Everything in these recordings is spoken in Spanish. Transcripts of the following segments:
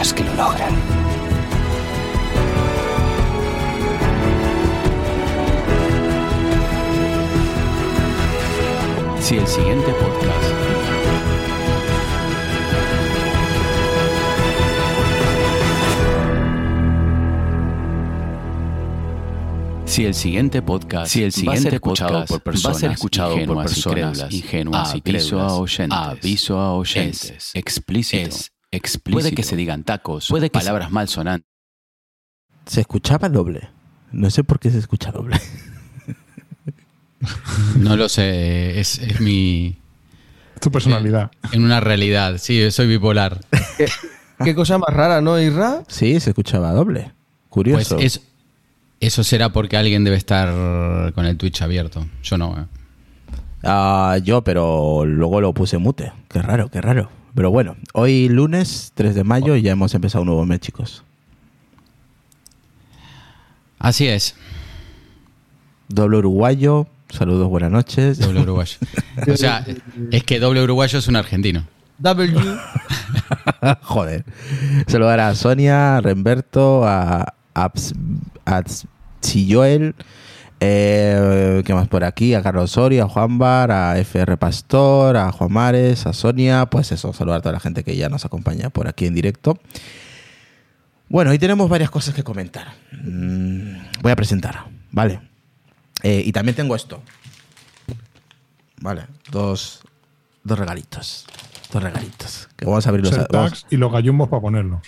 las que lo logran. Si el siguiente podcast Si el siguiente podcast, si el siguiente va a ser escuchado podcast por personas, va a ser escuchado por personas ingenuas y aviso a oyentes, aviso a oyentes, es explícito, es explícito. Puede que se digan tacos, puede que palabras malsonantes. Se escuchaba doble. No sé por qué se escucha doble. no lo sé, es, es mi... Tu personalidad. En una realidad, sí, soy bipolar. ¿Qué, qué cosa más rara, ¿no, Irra? Sí, se escuchaba doble. Curioso. Pues es, eso será porque alguien debe estar con el Twitch abierto. Yo no. ¿eh? Ah, yo, pero luego lo puse mute. Qué raro, qué raro. Pero bueno, hoy lunes 3 de mayo y ya hemos empezado un nuevo mes, chicos. Así es. Doble uruguayo, saludos, buenas noches. Doble uruguayo. o sea, es que doble uruguayo es un argentino. W. Joder. Saludar a Sonia, a Remberto, a Abs, Joel, eh, ¿qué más por aquí? A Carlos Soria, a Juan Bar, a FR Pastor, a Juan Mares, a Sonia. Pues eso, saludar a toda la gente que ya nos acompaña por aquí en directo. Bueno, hoy tenemos varias cosas que comentar. Mm, voy a presentar, ¿vale? Eh, y también tengo esto. Vale, dos, dos regalitos. Dos regalitos. Que vamos a abrir los tags y los gallumbos para ponerlos.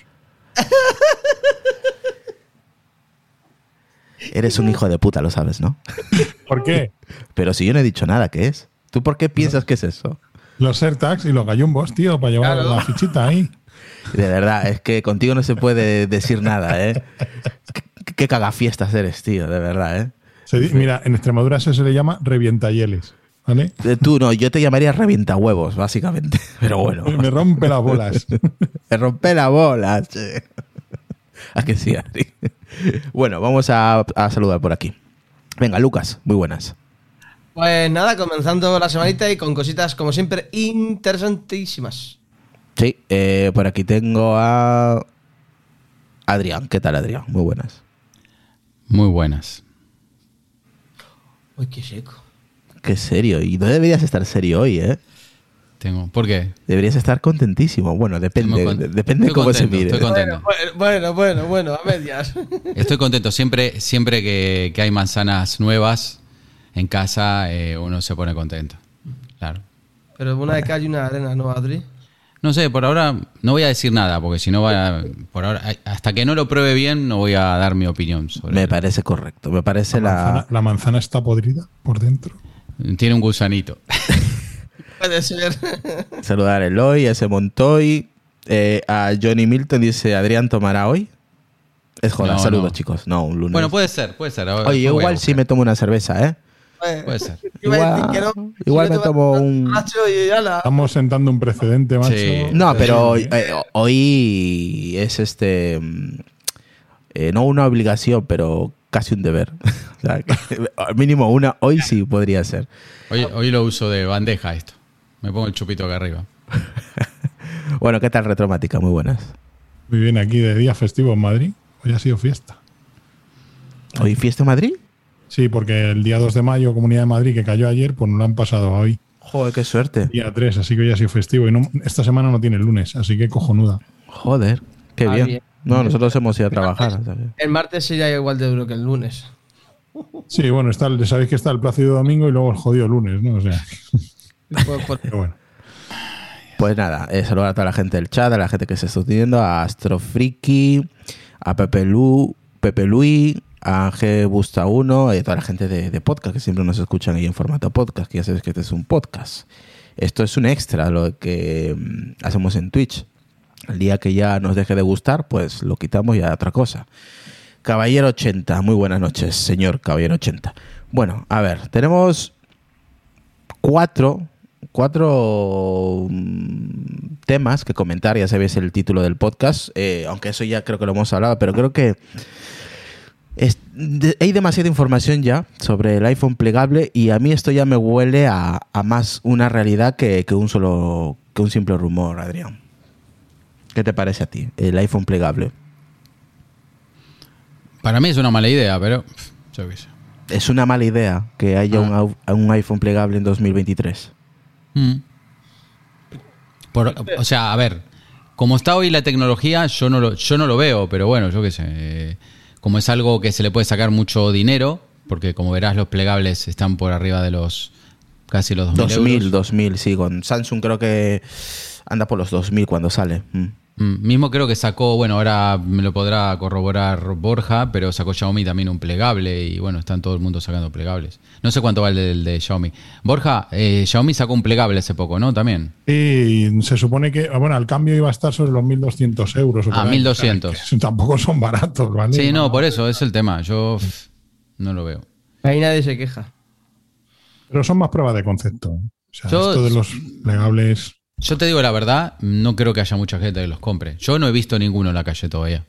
Eres un hijo de puta, lo sabes, ¿no? ¿Por qué? Pero si yo no he dicho nada, ¿qué es? ¿Tú por qué piensas que es eso? Los AirTags y los gallumbos, tío, para llevar la fichita ahí. De verdad, es que contigo no se puede decir nada, ¿eh? ¿Qué, cagafiestas eres, tío, de verdad, ¿eh? mira, en Extremadura eso se le llama revientayeles. ¿Vale? Eh, tú no, yo te llamaría revienta huevos, básicamente. Pero bueno. Me rompe las bolas. Me rompe las bolas. ¿A que sí, Ari? Bueno, vamos a, saludar por aquí. Venga, Lucas, muy buenas. Pues nada, comenzando la semanita y con cositas, como siempre, interesantísimas. Sí, eh, por aquí tengo a Adrián. ¿Qué tal, Adrián? Muy buenas. Muy buenas. Uy, qué seco. Qué serio. Y no deberías estar serio hoy, ¿eh? Tengo. ¿Por qué? Deberías estar contentísimo. Bueno, depende, depende de cómo se mire. Estoy contento. Bueno, bueno, bueno, a medias. Estoy contento. Siempre, siempre que, hay manzanas nuevas en casa, eh, uno se pone contento. Claro. Pero una de calle y una de arena, ¿no, Adri? No sé, por ahora no voy a decir nada, porque si no va por ahora, hasta que no lo pruebe bien, no voy a dar mi opinión sobre Me parece correcto. Me parece la. Manzana, la manzana está podrida por dentro. Tiene un gusanito. Puede ser. Saludar a Eloy, a ese Montoy. Eh, a Johnny Milton dice: Adrián tomará hoy. Es joder, saludos chicos. No, un lunes. Bueno, puede ser, puede ser. Oye, igual sí me tomo una cerveza, ¿eh? Puede ser. Igual, me tomo un. Estamos sentando un precedente, macho. No, pero eh, hoy es este. Mm, eh, no una obligación, pero casi un deber. o sea, mínimo una, hoy sí podría ser. Hoy, hoy lo uso de bandeja esto. Me pongo el chupito acá arriba. bueno, ¿qué tal Retromática? Muy buenas. Muy bien, aquí de día festivo en Madrid. Hoy ha sido fiesta. ¿Hoy fiesta en Madrid? Sí, porque el día 2 de mayo, Comunidad de Madrid, que cayó ayer, pues no lo han pasado hoy. Joder, qué suerte. Día 3, así que hoy ha sido festivo. Y esta semana no tiene lunes, así que cojonuda. Joder, qué bien. No, nosotros hemos ido a trabajar. El martes sería igual de duro que el lunes. Sí, bueno, está, sabéis que está el Plácido Domingo y luego el jodido lunes, ¿no? O sea. Pero bueno. Pues nada, eh, saludar a toda la gente del chat, a la gente que se está uniendo, a Astrofriki, a Pepe, Lu, Pepe Luis, a G Busta 1 y a toda la gente de, podcast que siempre nos escuchan ahí en formato podcast, que ya sabes que este es un podcast. Esto es un extra, lo que mm, hacemos en Twitch. El día que ya nos deje de gustar, pues lo quitamos y a otra cosa. Caballero 80, muy buenas noches, señor Caballero 80. Bueno, a ver, tenemos cuatro, cuatro mm, temas que comentar, ya sabéis el título del podcast, eh, aunque eso ya creo que lo hemos hablado, pero creo que hay demasiada información ya sobre el iPhone plegable y a mí esto ya me huele a, más una realidad que, un solo que un simple rumor, Adrián. ¿Qué te parece a ti, el iPhone plegable? Para mí es una mala idea, pero Es una mala idea que haya ah. un, iPhone plegable en 2023. Mm. o sea, a ver, como está hoy la tecnología, yo no lo, yo no lo veo, pero bueno, yo qué sé como es algo que se le puede sacar mucho dinero, porque como verás los plegables están por arriba de los casi los 2000 2000, 2000, sí, con Samsung creo que anda por los 2000 cuando sale. Mm. Mm, mismo creo que sacó, bueno, ahora me lo podrá corroborar Borja, pero sacó Xiaomi también un plegable y bueno, están todo el mundo sacando plegables. No sé cuánto vale el de, Xiaomi. Borja, eh, Xiaomi sacó un plegable hace poco, ¿no? También. Y se supone que, ah, bueno, el cambio iba a estar sobre los 1.200 euros. ah, 1.200. Tampoco son baratos, ¿vale? Sí, no, por eso es el tema. Yo no lo veo. Ahí nadie se queja. Pero son más pruebas de concepto. ¿eh? O sea, esto de los plegables yo te digo la verdad, no creo que haya mucha gente que los compre. Yo no he visto ninguno en la calle todavía.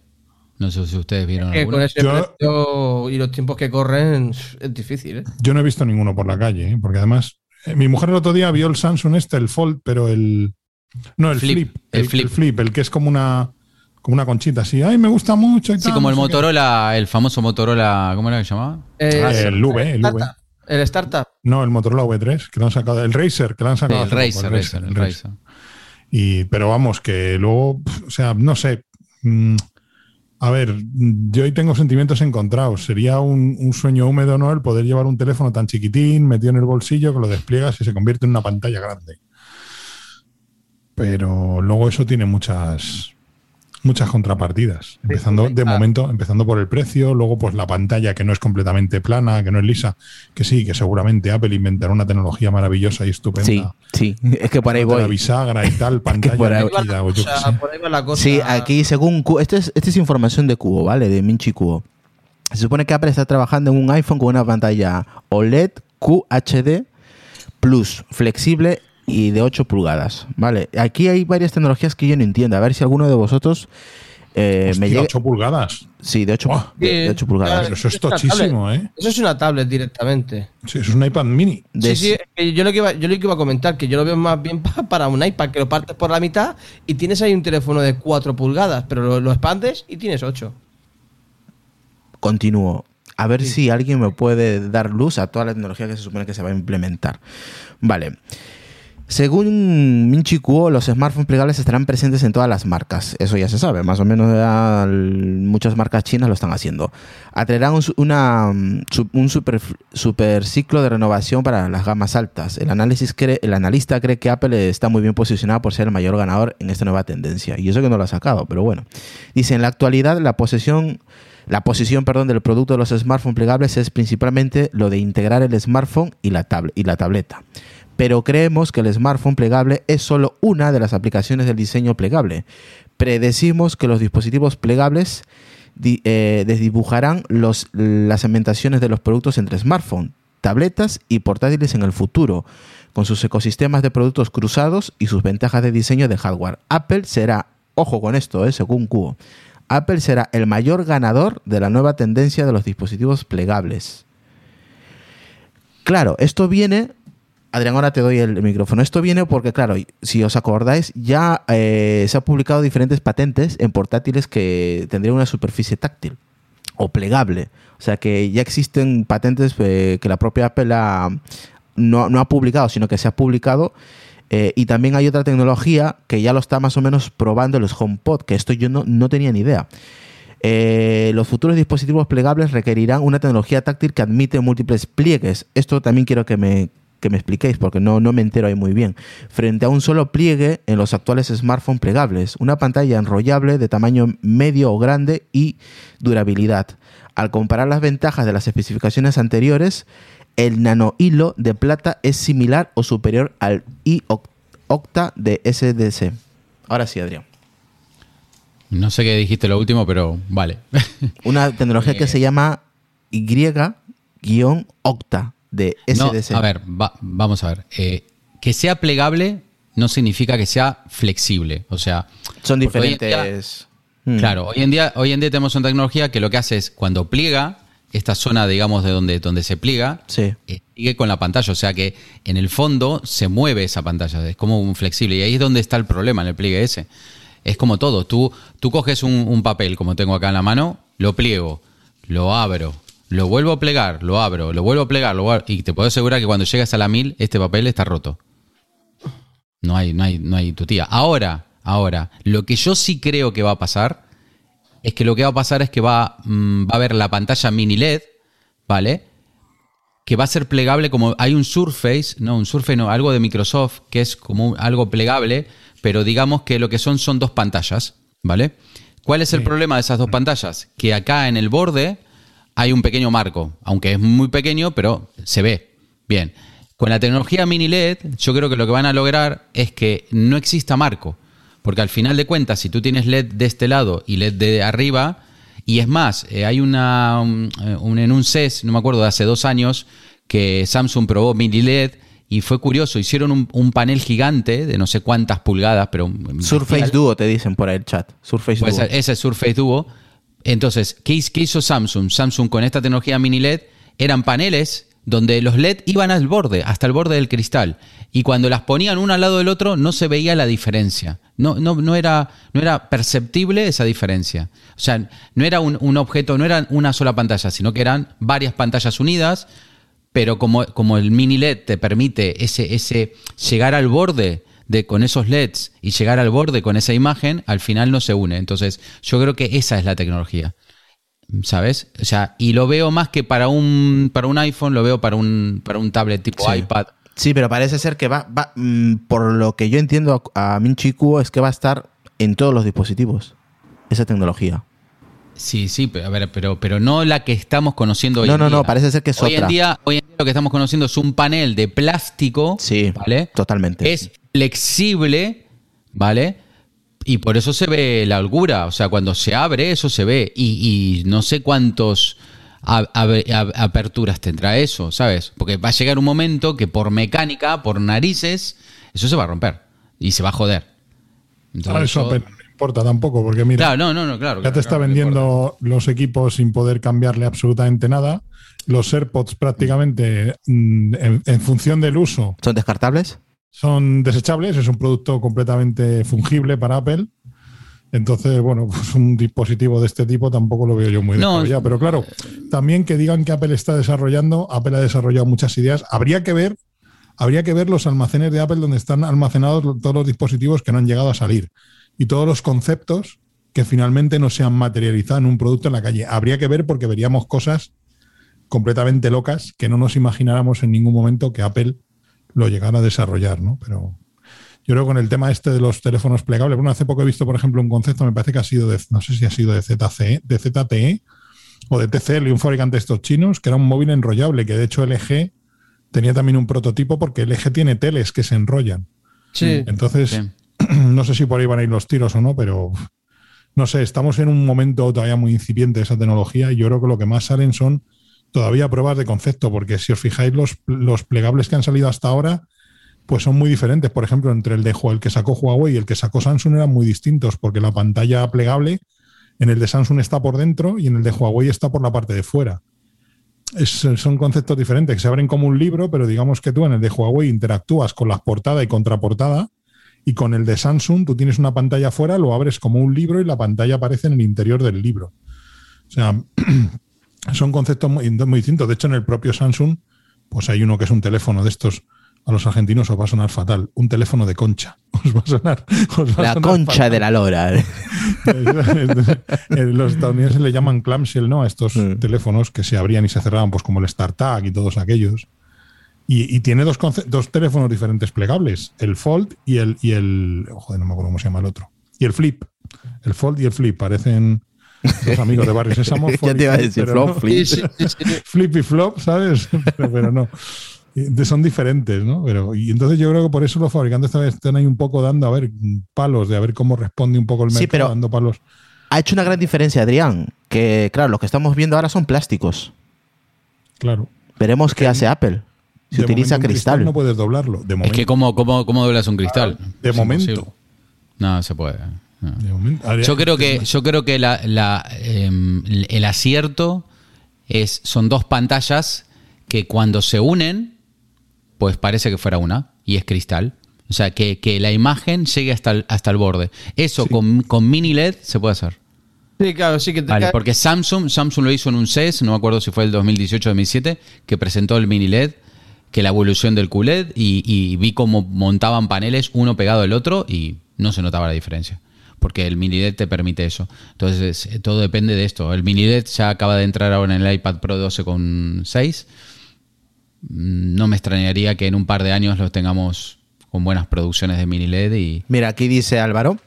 No sé si ustedes vieron alguno. Con ese precio y los tiempos que corren es difícil. ¿eh? Yo no he visto ninguno por la calle, ¿eh? porque además eh, mi mujer el otro día vio el Samsung este, el Fold, pero el no el flip, el, flip, el que es como una como una conchita así. Ay, me gusta mucho. sí, como el Motorola, el famoso Motorola, ¿cómo era que se llamaba? Ah, el V, el V. ¿El Startup? No, el Motorola V3, que lo han sacado. El Racer, que lo han sacado. el, Racer, el Racer, el Racer. Y, pero vamos, que luego, o sea, no sé. Mm, a ver, yo hoy tengo sentimientos encontrados. Sería un, sueño húmedo, ¿no? El poder llevar un teléfono tan chiquitín, metido en el bolsillo, que lo despliegas y se convierte en una pantalla grande. Pero luego eso tiene muchas, muchas contrapartidas. Empezando de momento, empezando por el precio, luego pues la pantalla que no es completamente plana, que no es lisa, que sí, que seguramente Apple inventará una tecnología maravillosa y estupenda. Sí, sí, es que por ahí voy. La bisagra y tal, pantalla por ahí, Sí, aquí según esta es, esta es información de Cubo, ¿vale? De Minchi Cubo. Se supone que Apple está trabajando en un iPhone con una pantalla OLED QHD Plus, flexible y de 8 pulgadas. Vale, aquí hay varias tecnologías que yo no entiendo. A ver si alguno de vosotros eh, me llega. 8 pulgadas. Sí, de 8, de, pulgadas. eso es tochísimo, ¿eh? Eso es una tablet directamente. Sí, eso es un iPad mini. Sí, sí, yo lo, que iba, yo lo que iba a comentar, que yo lo veo más bien para un iPad, que lo partes por la mitad y tienes ahí un teléfono de 4 pulgadas, pero lo, lo expandes y tienes 8. Continúo. A ver si alguien me puede dar luz a toda la tecnología que se supone que se va a implementar. Vale. Según Minchi Kuo, los smartphones plegables estarán presentes en todas las marcas. Eso ya se sabe, más o menos muchas marcas chinas lo están haciendo. Atraerán un, una, un super, ciclo de renovación para las gamas altas. El, análisis cree, el analista cree que Apple está muy bien posicionado por ser el mayor ganador en esta nueva tendencia. Y eso que no lo ha sacado, pero bueno. Dice, en la actualidad la posesión... La posición perdón, del producto de los smartphones plegables es principalmente lo de integrar el smartphone y la, y la tableta pero creemos que el smartphone plegable es solo una de las aplicaciones del diseño plegable. Predecimos que los dispositivos plegables eh, desdibujarán las segmentaciones de los productos entre smartphones, tabletas y portátiles en el futuro, con sus ecosistemas de productos cruzados y sus ventajas de diseño de hardware. Apple será, ojo con esto, eh, según Cubo, Apple será el mayor ganador de la nueva tendencia de los dispositivos plegables. Claro, esto viene Adrián, ahora te doy el micrófono. Esto viene porque, claro, si os acordáis, ya eh, se han publicado diferentes patentes en portátiles que tendrían una superficie táctil o plegable. O sea que ya existen patentes eh, que la propia Apple no, ha publicado, sino que se ha publicado Eh, y también hay otra tecnología que ya lo está más o menos probando los HomePod, que esto yo no, tenía ni idea. Los futuros dispositivos plegables requerirán una tecnología táctil que admite múltiples pliegues. Esto también quiero que me, que me expliquéis porque no, no me entero ahí muy bien. Frente a un solo pliegue en los actuales smartphones plegables, una pantalla enrollable de tamaño medio o grande y durabilidad. Al comparar las ventajas de las especificaciones anteriores, el nano hilo de plata es similar o superior al i-octa de SDC. Ahora sí, Adrián. No sé qué dijiste lo último, pero vale. Una tecnología que se llama Y-octa de SDC. a ver, vamos a ver. Eh, que sea plegable no significa que sea flexible. O sea, son diferentes. Hmm. Claro, hoy en, día, hoy en día tenemos una tecnología que lo que hace es cuando pliega, esta zona, digamos, de donde, donde se pliega, sí. Eh, sigue con la pantalla. O sea que en el fondo se mueve esa pantalla, es como un flexible. Y ahí es donde está el problema en el pliegue ese es como todo. Tú, tú coges un, papel, como tengo acá en la mano, lo pliego, lo abro, lo vuelvo a plegar, lo abro, lo vuelvo a plegar, lo y te puedo asegurar que cuando llegas a la 1000, este papel está roto. No hay, no hay, no hay tu tía. Ahora, ahora, lo que yo sí creo que va a pasar es que lo que va a pasar es que va, mm, va a haber la pantalla mini LED, ¿vale? Que va a ser plegable como hay un Surface, no, un Surface no, algo de Microsoft que es como algo plegable pero digamos que lo que son son dos pantallas, ¿vale? ¿Cuál es el problema de esas dos pantallas? Que acá en el borde hay un pequeño marco, aunque es muy pequeño, pero se ve. Bien, con la tecnología mini LED, yo creo que lo que van a lograr es que no exista marco, porque al final de cuentas, si tú tienes LED de este lado y LED de arriba, y es más, eh, hay una un, en un CES, no me acuerdo, de hace dos años, que Samsung probó mini LED y fue curioso, hicieron un, panel gigante de no sé cuántas pulgadas, pero... Surface Duo te dicen por ahí el chat. Surface pues Duo. Ese es Surface Duo. Entonces, ¿qué, hizo Samsung? Samsung con esta tecnología mini LED eran paneles donde los LED iban al borde, hasta el borde del cristal. Y cuando las ponían uno al lado del otro, no se veía la diferencia. No, no, no, era, no era perceptible esa diferencia. O sea, no era un, un objeto, no era una sola pantalla, sino que eran varias pantallas unidas pero como, como el mini LED te permite ese, ese llegar al borde de, con esos LEDs y llegar al borde con esa imagen, al final no se une. Entonces, yo creo que esa es la tecnología. ¿Sabes? O sea, y lo veo más que para un, para un iPhone, lo veo para un, para un tablet tipo iPad. Sí, pero parece ser que va, va mm, por lo que yo entiendo a, a Minchiku, es que va a estar en todos los dispositivos, esa tecnología. Sí, sí, pero, a ver, pero, pero no la que estamos conociendo hoy no, en no, día. No, no, parece ser que es hoy otra. En día, hoy en día lo que estamos conociendo es un panel de plástico. Sí, ¿vale? totalmente. Es flexible, ¿vale? Y por eso se ve la holgura. O sea, cuando se abre, eso se ve. Y, no sé cuántos aperturas tendrá eso, ¿sabes? Porque va a llegar un momento que por mecánica, por narices, eso se va a romper. Y se va a joder. Entonces, eso, importa tampoco, porque mira, no, no, no, claro, ya te está vendiendo los equipos sin poder cambiarle absolutamente nada. Los AirPods prácticamente mm, en, función del uso. ¿Son descartables? Son desechables, es un producto completamente fungible para Apple. Entonces, bueno, pues un dispositivo de este tipo tampoco lo veo yo muy no, desarrollado. Pero claro, también que digan que Apple está desarrollando, Apple ha desarrollado muchas ideas. Habría que ver, habría que ver los almacenes de Apple donde están almacenados todos los dispositivos que no han llegado a salir y todos los conceptos que finalmente no se han materializado en un producto en la calle. Habría que ver porque veríamos cosas completamente locas que no nos imagináramos en ningún momento que Apple lo llegara a desarrollar, ¿no? Pero yo creo que con el tema este de los teléfonos plegables, bueno, hace poco he visto, por ejemplo, un concepto, me parece que ha sido de, no sé si ha sido de ZCE, de ZTE o de TCL, un fabricante de estos chinos, que era un móvil enrollable, que de hecho LG tenía también un prototipo porque LG tiene teles que se enrollan. Sí. Entonces, no sé si por ahí van a ir los tiros o no, pero no sé, estamos en un momento todavía muy incipiente de esa tecnología y yo creo que lo que más salen son todavía pruebas de concepto, porque si os fijáis, los, los plegables que han salido hasta ahora, pues son muy diferentes. Por ejemplo, entre el de el que sacó Huawei y el que sacó Samsung eran muy distintos, porque la pantalla plegable en el de Samsung está por dentro y en el de Huawei está por la parte de fuera. son conceptos diferentes, que se abren como un libro, pero digamos que tú en el de Huawei interactúas con la portada y contraportada y con el de Samsung, tú tienes una pantalla afuera, lo abres como un libro y la pantalla aparece en el interior del libro. O sea, son conceptos muy, distintos. De hecho, en el propio Samsung, pues hay uno que es un teléfono de estos a los argentinos os va a sonar fatal. Un teléfono de concha. Os va a sonar. la concha de la lora. los estadounidenses le llaman clamshell, ¿no? A estos mm. teléfonos que se abrían y se cerraban, pues como el StarTag y todos aquellos. Y, tiene dos, dos teléfonos diferentes plegables: el Fold y el, y el. Joder, no me acuerdo cómo se llama el otro. Y el Flip. El Fold y el Flip parecen los amigos de Barrio Sésamo. ya te iba a decir, flop, flip. flip y flop, ¿sabes? pero no son diferentes, ¿no? Pero, y entonces yo creo que por eso los fabricantes están ahí un poco dando, a ver, palos, de a ver cómo responde un poco el mercado, sí, pero dando palos. Ha hecho una gran diferencia, Adrián, que claro, lo que estamos viendo ahora son plásticos. Claro. Veremos qué hace Apple. Si utiliza cristal. No puedes doblarlo. De momento. Es que, ¿cómo, cómo, cómo doblas un cristal? De momento. No, se puede. Yo creo que, yo creo que la, em, el acierto es, son dos pantallas que cuando se unen pues parece que fuera una y es cristal. O sea, que, la imagen llegue hasta el, hasta el borde. Eso con, mini LED se puede hacer. Sí, claro, sí que vale, porque Samsung, Samsung lo hizo en un CES, no me acuerdo si fue el 2018-2007, que presentó el mini LED, que la evolución del QLED y, y vi cómo montaban paneles uno pegado al otro y no se notaba la diferencia porque el mini LED te permite eso. Entonces, todo depende de esto. El mini LED ya acaba de entrar ahora en el iPad Pro 12.6 Mm, no me extrañaría que en un par de años los tengamos con buenas producciones de mini LED. Mira, aquí dice Álvaro.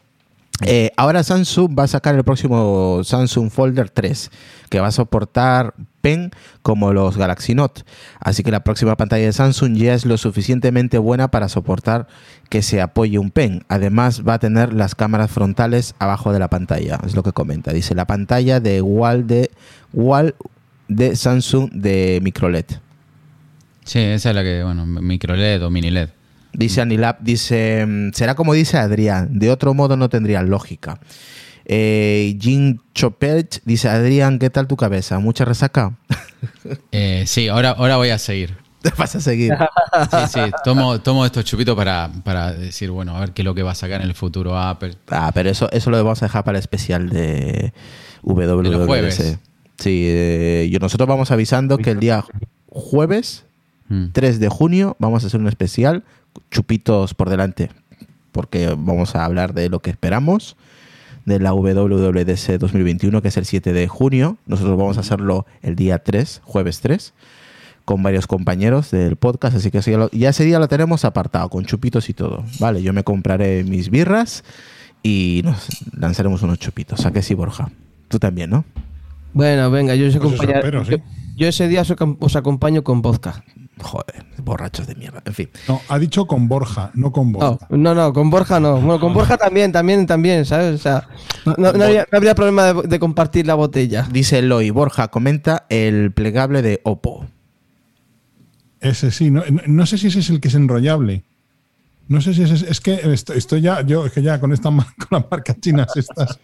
Eh, ahora Samsung va a sacar el próximo Samsung Folder 3, que va a soportar pen como los Galaxy Note. Así que la próxima pantalla de Samsung ya es lo suficientemente buena para soportar que se apoye un pen. Además va a tener las cámaras frontales abajo de la pantalla, es lo que comenta. Dice la pantalla de Wall de, Wall de Samsung de microLED. Sí, esa es la que, bueno, micro LED o mini LED. Dice Anilab, dice, mm, será como dice Adrián, de otro modo no tendría lógica. Eh, Jean Chopet dice, Adrián, ¿qué tal tu cabeza? ¿Mucha resaca? Eh, sí, ahora, ahora voy a seguir. Te vas a seguir. Sí, sí, tomo, tomo estos chupitos para, para, decir, bueno, a ver qué es lo que va a sacar en el futuro Apple. Ah, pero eso, eso lo vamos a dejar para el especial de WWDC. Sí, eh, nosotros vamos avisando que el día jueves 3 mm. de junio vamos a hacer un especial, chupitos por delante, porque vamos a hablar de lo que esperamos de la WWDC 2021, que es el 7 de junio. Nosotros vamos a hacerlo el día 3, jueves 3, con varios compañeros del podcast, así que ya, ese día lo tenemos apartado, con chupitos y todo. Vale, yo me compraré mis birras y nos lanzaremos unos chupitos. ¿A que sí, Borja? Tú también, ¿no? Bueno, venga, yo os, pues yo, ese día os acompaño con vodka. Joder, borrachos de mierda. En fin. No, ha dicho con Borja, no con Borja. No, no, con Borja no. Bueno, con Borja también, también, también, ¿sabes? O sea, no, habría, problema de, compartir la botella. Dice Eloy, Borja comenta el plegable de Oppo. Ese sí, no, no sé si ese es el que es enrollable. No sé si es, es que estoy, ya, yo es que ya con esta con las marcas chinas estas,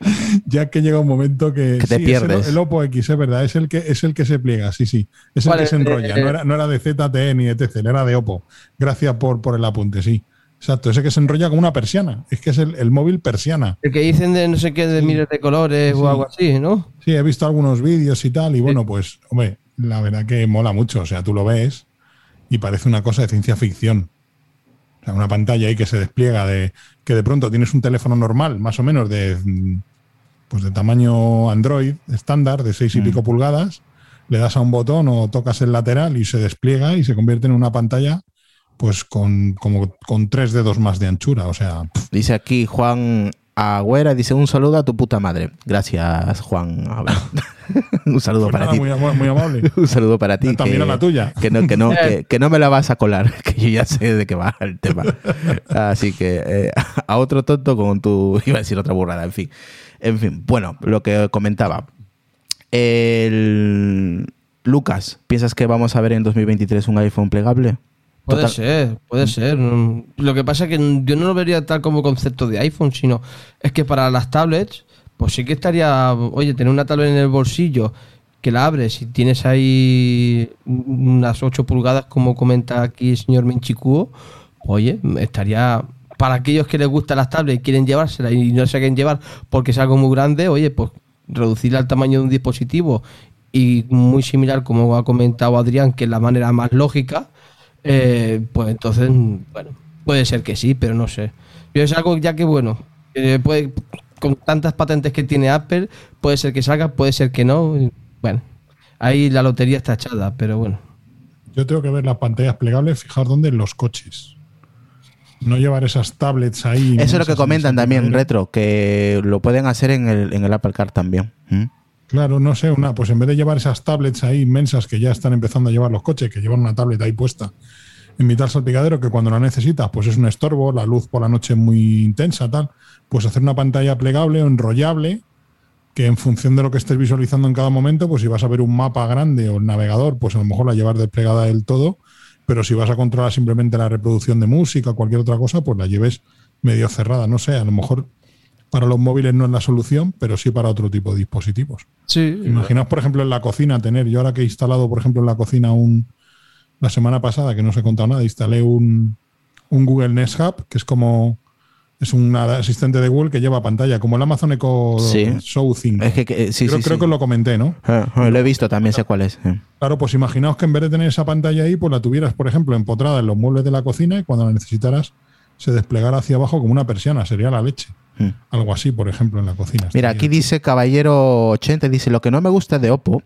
ya que llega un momento que, te pierdes. el, Oppo X, es verdad, es el que es el que se pliega, sí, sí, es el que se enrolla, no, era, no era de ZTE ni de TCL, era de Oppo. Gracias por, por el apunte, sí. Exacto, ese que se enrolla como una persiana. Es que es el, móvil persiana. El que dicen de no sé qué, de miles de colores o algo así, ¿no? Sí, he visto algunos vídeos y tal. Y bueno, pues, hombre, la verdad que mola mucho. O sea, tú lo ves y parece una cosa de ciencia ficción una pantalla ahí que se despliega de que de pronto tienes un teléfono normal, más o menos de pues de tamaño Android estándar de 6 y mm. pico pulgadas, le das a un botón o tocas el lateral y se despliega y se convierte en una pantalla pues con como con tres dedos más de anchura, o sea, dice aquí Juan Agüera dice un saludo a tu puta madre. Gracias, Juan. un saludo pues para ti. Muy, amable. un saludo para ti. También a la tuya. Que no, que, no, que, no me la vas a colar, que yo ya sé de qué va el tema. Así que eh, a otro tonto con tu. Iba a decir otra burrada, en fin. En fin, bueno, lo que comentaba. El. Lucas, ¿piensas que vamos a ver en 2023 un iPhone plegable? Puede ser, puede ser. Lo que pasa es que yo no lo vería tal como concepto de iPhone, sino es que para las tablets, pues sí que estaría, oye, tener una tablet en el bolsillo que la abres y tienes ahí unas 8 pulgadas, como comenta aquí el señor Minchikuo, oye, estaría para aquellos que les gustan las tablets y quieren llevársela y no se quieren llevar porque es algo muy grande, oye, pues reducir al tamaño de un dispositivo y muy similar como ha comentado Adrián, que es la manera más lógica, eh, pues entonces, bueno, puede ser que sí, pero no sé. Yo es algo ya que, bueno, puede, con tantas patentes que tiene Apple, puede ser que salga, puede ser que no. Bueno, ahí la lotería está echada, pero bueno. Yo tengo que ver las pantallas plegables, fijar dónde en los coches. No llevar esas tablets ahí. Eso es lo que comentan también, Retro, que lo pueden hacer en el, en el Apple Car también. ¿Mm? Claro, no sé, una, pues en vez de llevar esas tablets ahí inmensas que ya están empezando a llevar los coches, que llevan una tablet ahí puesta en mitad del salpicadero, que cuando la necesitas, pues es un estorbo, la luz por la noche muy intensa, tal, pues hacer una pantalla plegable o enrollable, que en función de lo que estés visualizando en cada momento, pues si vas a ver un mapa grande o el navegador, pues a lo mejor la llevar desplegada del todo, pero si vas a controlar simplemente la reproducción de música o cualquier otra cosa, pues la lleves medio cerrada, no sé, a lo mejor para los móviles no es la solución, pero sí para otro tipo de dispositivos. Sí. Imaginaos, por ejemplo, en la cocina tener, yo ahora que he instalado, por ejemplo, en la cocina un, la semana pasada, que no os he contado nada, instalé un, Google Nest Hub, que es como, es un asistente de Google que lleva pantalla, como el Amazon Echo Show 5. Es que, creo, creo que lo comenté, ¿no? Ah, ah, lo he visto, también sé cuál es. Claro, pues imaginaos que en vez de tener esa pantalla ahí, pues la tuvieras, por ejemplo, empotrada en los muebles de la cocina y cuando la necesitaras se desplegara hacia abajo como una persiana, sería la leche. Hmm. Algo así, por ejemplo, en la cocina. Mira, aquí dice Caballero 80, dice, lo que no me gusta de Oppo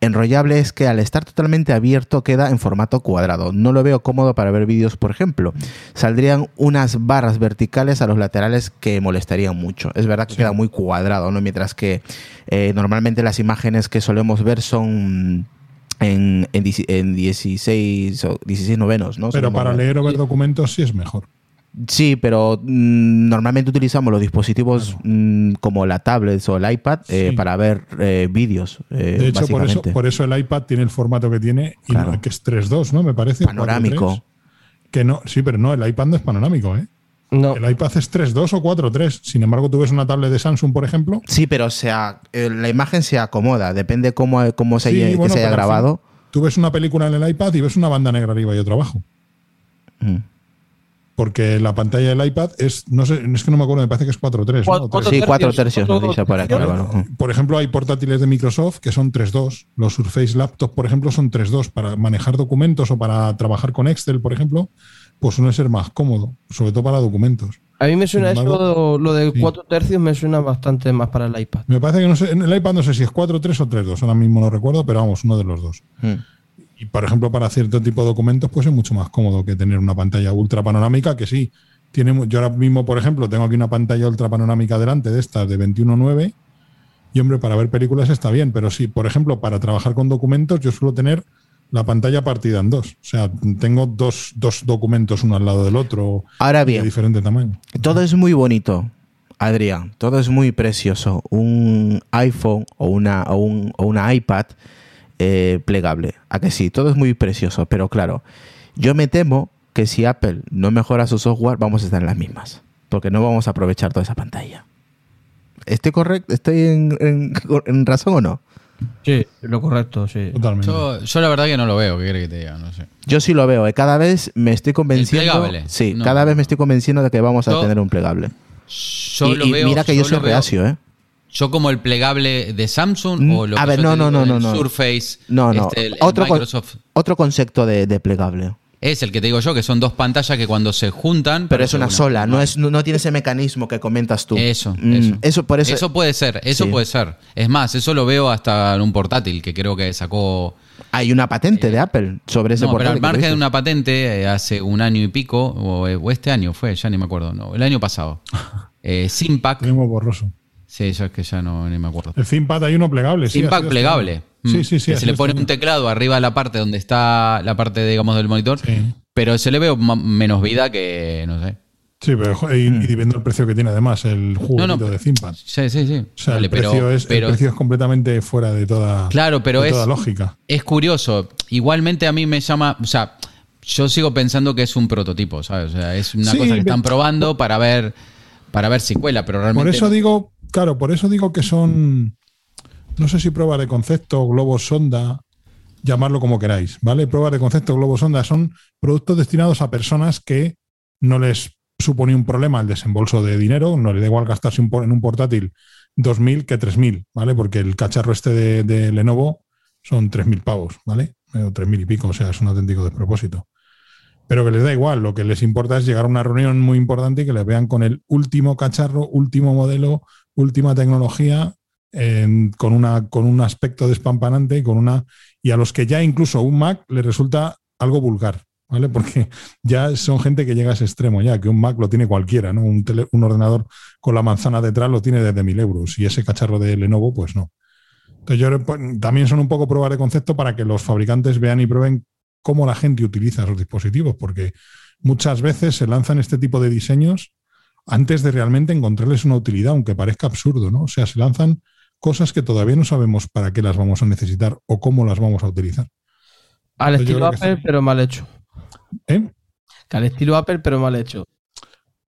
enrollable es que al estar totalmente abierto queda en formato cuadrado. No lo veo cómodo para ver vídeos, por ejemplo. Saldrían unas barras verticales a los laterales que molestarían muo Es verdad que queda muy cuadrado, ¿no? Mientras que eh, normalmente las imágenes que solemos ver son... En, en, 16 o 16 novenos, ¿no? Pero para leer o ver documentos sí es mejor. Sí, pero mm, normalmente utilizamos los dispositivos mm, como la tablet o el iPad eh, para ver eh, vídeos. Eh, de hecho, por eso, por eso el iPad tiene el formato que tiene, y que es 3.2, ¿no? Me parece. Panorámico. Que no, sí, pero no, el iPad no es panorámico, ¿eh? No. El iPad es 3.2 o 4.3. Sin embargo, tú ves una tablet de Samsung, por ejemplo. Sí, pero sea, la imagen se acomoda, depende cómo, cómo se, haya, se haya grabado. tú ves una película en el iPad y ves una banda negra arriba y otra abajo. Mm porque la pantalla del iPad es, no sé, es que no me acuerdo, me parece que es 4.3. Sí, 4 tercios, nos dice por aquí. Por ejemplo, hay portátiles de Microsoft que son 3.2. Los Surface Laptop, por ejemplo, son 3.2. Para manejar documentos o para trabajar con Excel, por ejemplo, pues suele ser más cómodo, sobre todo para documentos. A mí me suena eso, lo de 4 tercios me suena bastante más para el iPad. Me parece que no sé, en el iPad no sé si es 4.3 o 3.2, ahora mismo no recuerdo, pero vamos, uno de los dos. Hmm. Y, por ejemplo, para cierto tipo de documentos, pues es mucho más cómodo que tener una pantalla ultra panorámica, que sí, tiene, yo ahora mismo, por ejemplo, tengo aquí una pantalla ultra panorámica delante de estas de 21.9 y, hombre, para ver películas está bien, pero sí, por ejemplo, para trabajar con documentos yo suelo tener la pantalla partida en dos. O sea, tengo dos, documentos uno al lado del otro ahora bien, de diferente tamaño. Todo es muy bonito, Adrián, todo es muy precioso. Un iPhone o una, o, un, o una iPad eh, plegable. A que sí, todo es muy precioso, pero claro, yo me temo que si Apple no mejora su software, vamos a estar en las mismas, porque no vamos a aprovechar toda esa pantalla. ¿Estoy correcto? ¿Estoy en, razón o no? Sí, lo correcto, sí. Totalmente. Yo, la verdad que no lo veo, ¿qué quiere que te diga? No sé. Yo sí lo veo, eh. cada vez me estoy convenciendo. plegable? Sí, cada vez me estoy convenciendo de que vamos a tener un plegable. Yo y, mira que yo, soy reacio, ¿eh? Yo como el plegable de Samsung mm, o lo a ver, no, no, no, no, no, Surface, no, no. Este, otro, otro concepto de, plegable. Es el que te digo yo, que son dos pantallas que cuando se juntan. Pero es una, sola, no, es, no, tiene ese mecanismo que comentas tú. Eso, mm, eso. eso, por eso. eso puede ser, eso puede ser. Es más, eso lo veo hasta en un portátil que creo que sacó. Hay una patente de eh, Apple sobre ese no, portátil. Pero al margen de una patente, eh, hace un año y pico, o, este año fue, ya ni me acuerdo, no, el año pasado. Eh, Simpac. borroso. Sí, eso es que ya no ni me acuerdo. El ThinkPad hay uno plegable. ThinkPad plegable. Sí, sí, sí. se le pone un teclado arriba a la parte donde está la parte, digamos, del monitor. Pero se le ve menos vida que, no sé. Sí, pero y, mm. viendo el precio que tiene además el juego de ThinkPad. Sí, sí, sí. O sea, el, precio es, el, precio es, completamente fuera de toda, claro, pero toda lógica. Es curioso. Igualmente a mí me llama, o sea, yo sigo pensando que es un prototipo, ¿sabes? O sea, es una cosa que están probando para ver para ver si cuela, pero realmente... Por eso digo, Claro, por eso digo que son, no sé si pruebas de concepto, globos sonda, llamarlo como queráis, ¿vale? Pruebas de concepto, globos sonda son productos destinados a personas que no les supone un problema el desembolso de dinero, no les da igual gastarse en un portátil 2.000 que 3.000, ¿vale? Porque el cacharro este de, Lenovo son 3.000 pavos, ¿vale? O 3.000 y pico, o sea, es un auténtico despropósito. pero que les da igual. Lo que les importa es llegar a una reunión muy importante y que les vean con el último cacharro, último modelo, última tecnología, con, una, con un aspecto despampanante y con una. Y a los que ya incluso un Mac les resulta algo vulgar. ¿Vale? Porque ya son gente que llega a ese extremo, ya que un Mac lo tiene cualquiera, ¿no? Un, un ordenador con la manzana detrás lo tiene desde mil euros y ese cacharro de Lenovo, pues no. Entonces, yo, pues, también son un poco pruebas de concepto para que los fabricantes vean y prueben cómo la gente utiliza esos dispositivos, porque muchas veces se lanzan este tipo de diseños antes de realmente encontrarles una utilidad, aunque parezca absurdo, ¿no? O sea, se lanzan cosas que todavía no sabemos para qué las vamos a necesitar o cómo las vamos a utilizar. Al estilo Apple, pero mal hecho. ¿Eh? al estilo Apple, pero mal hecho.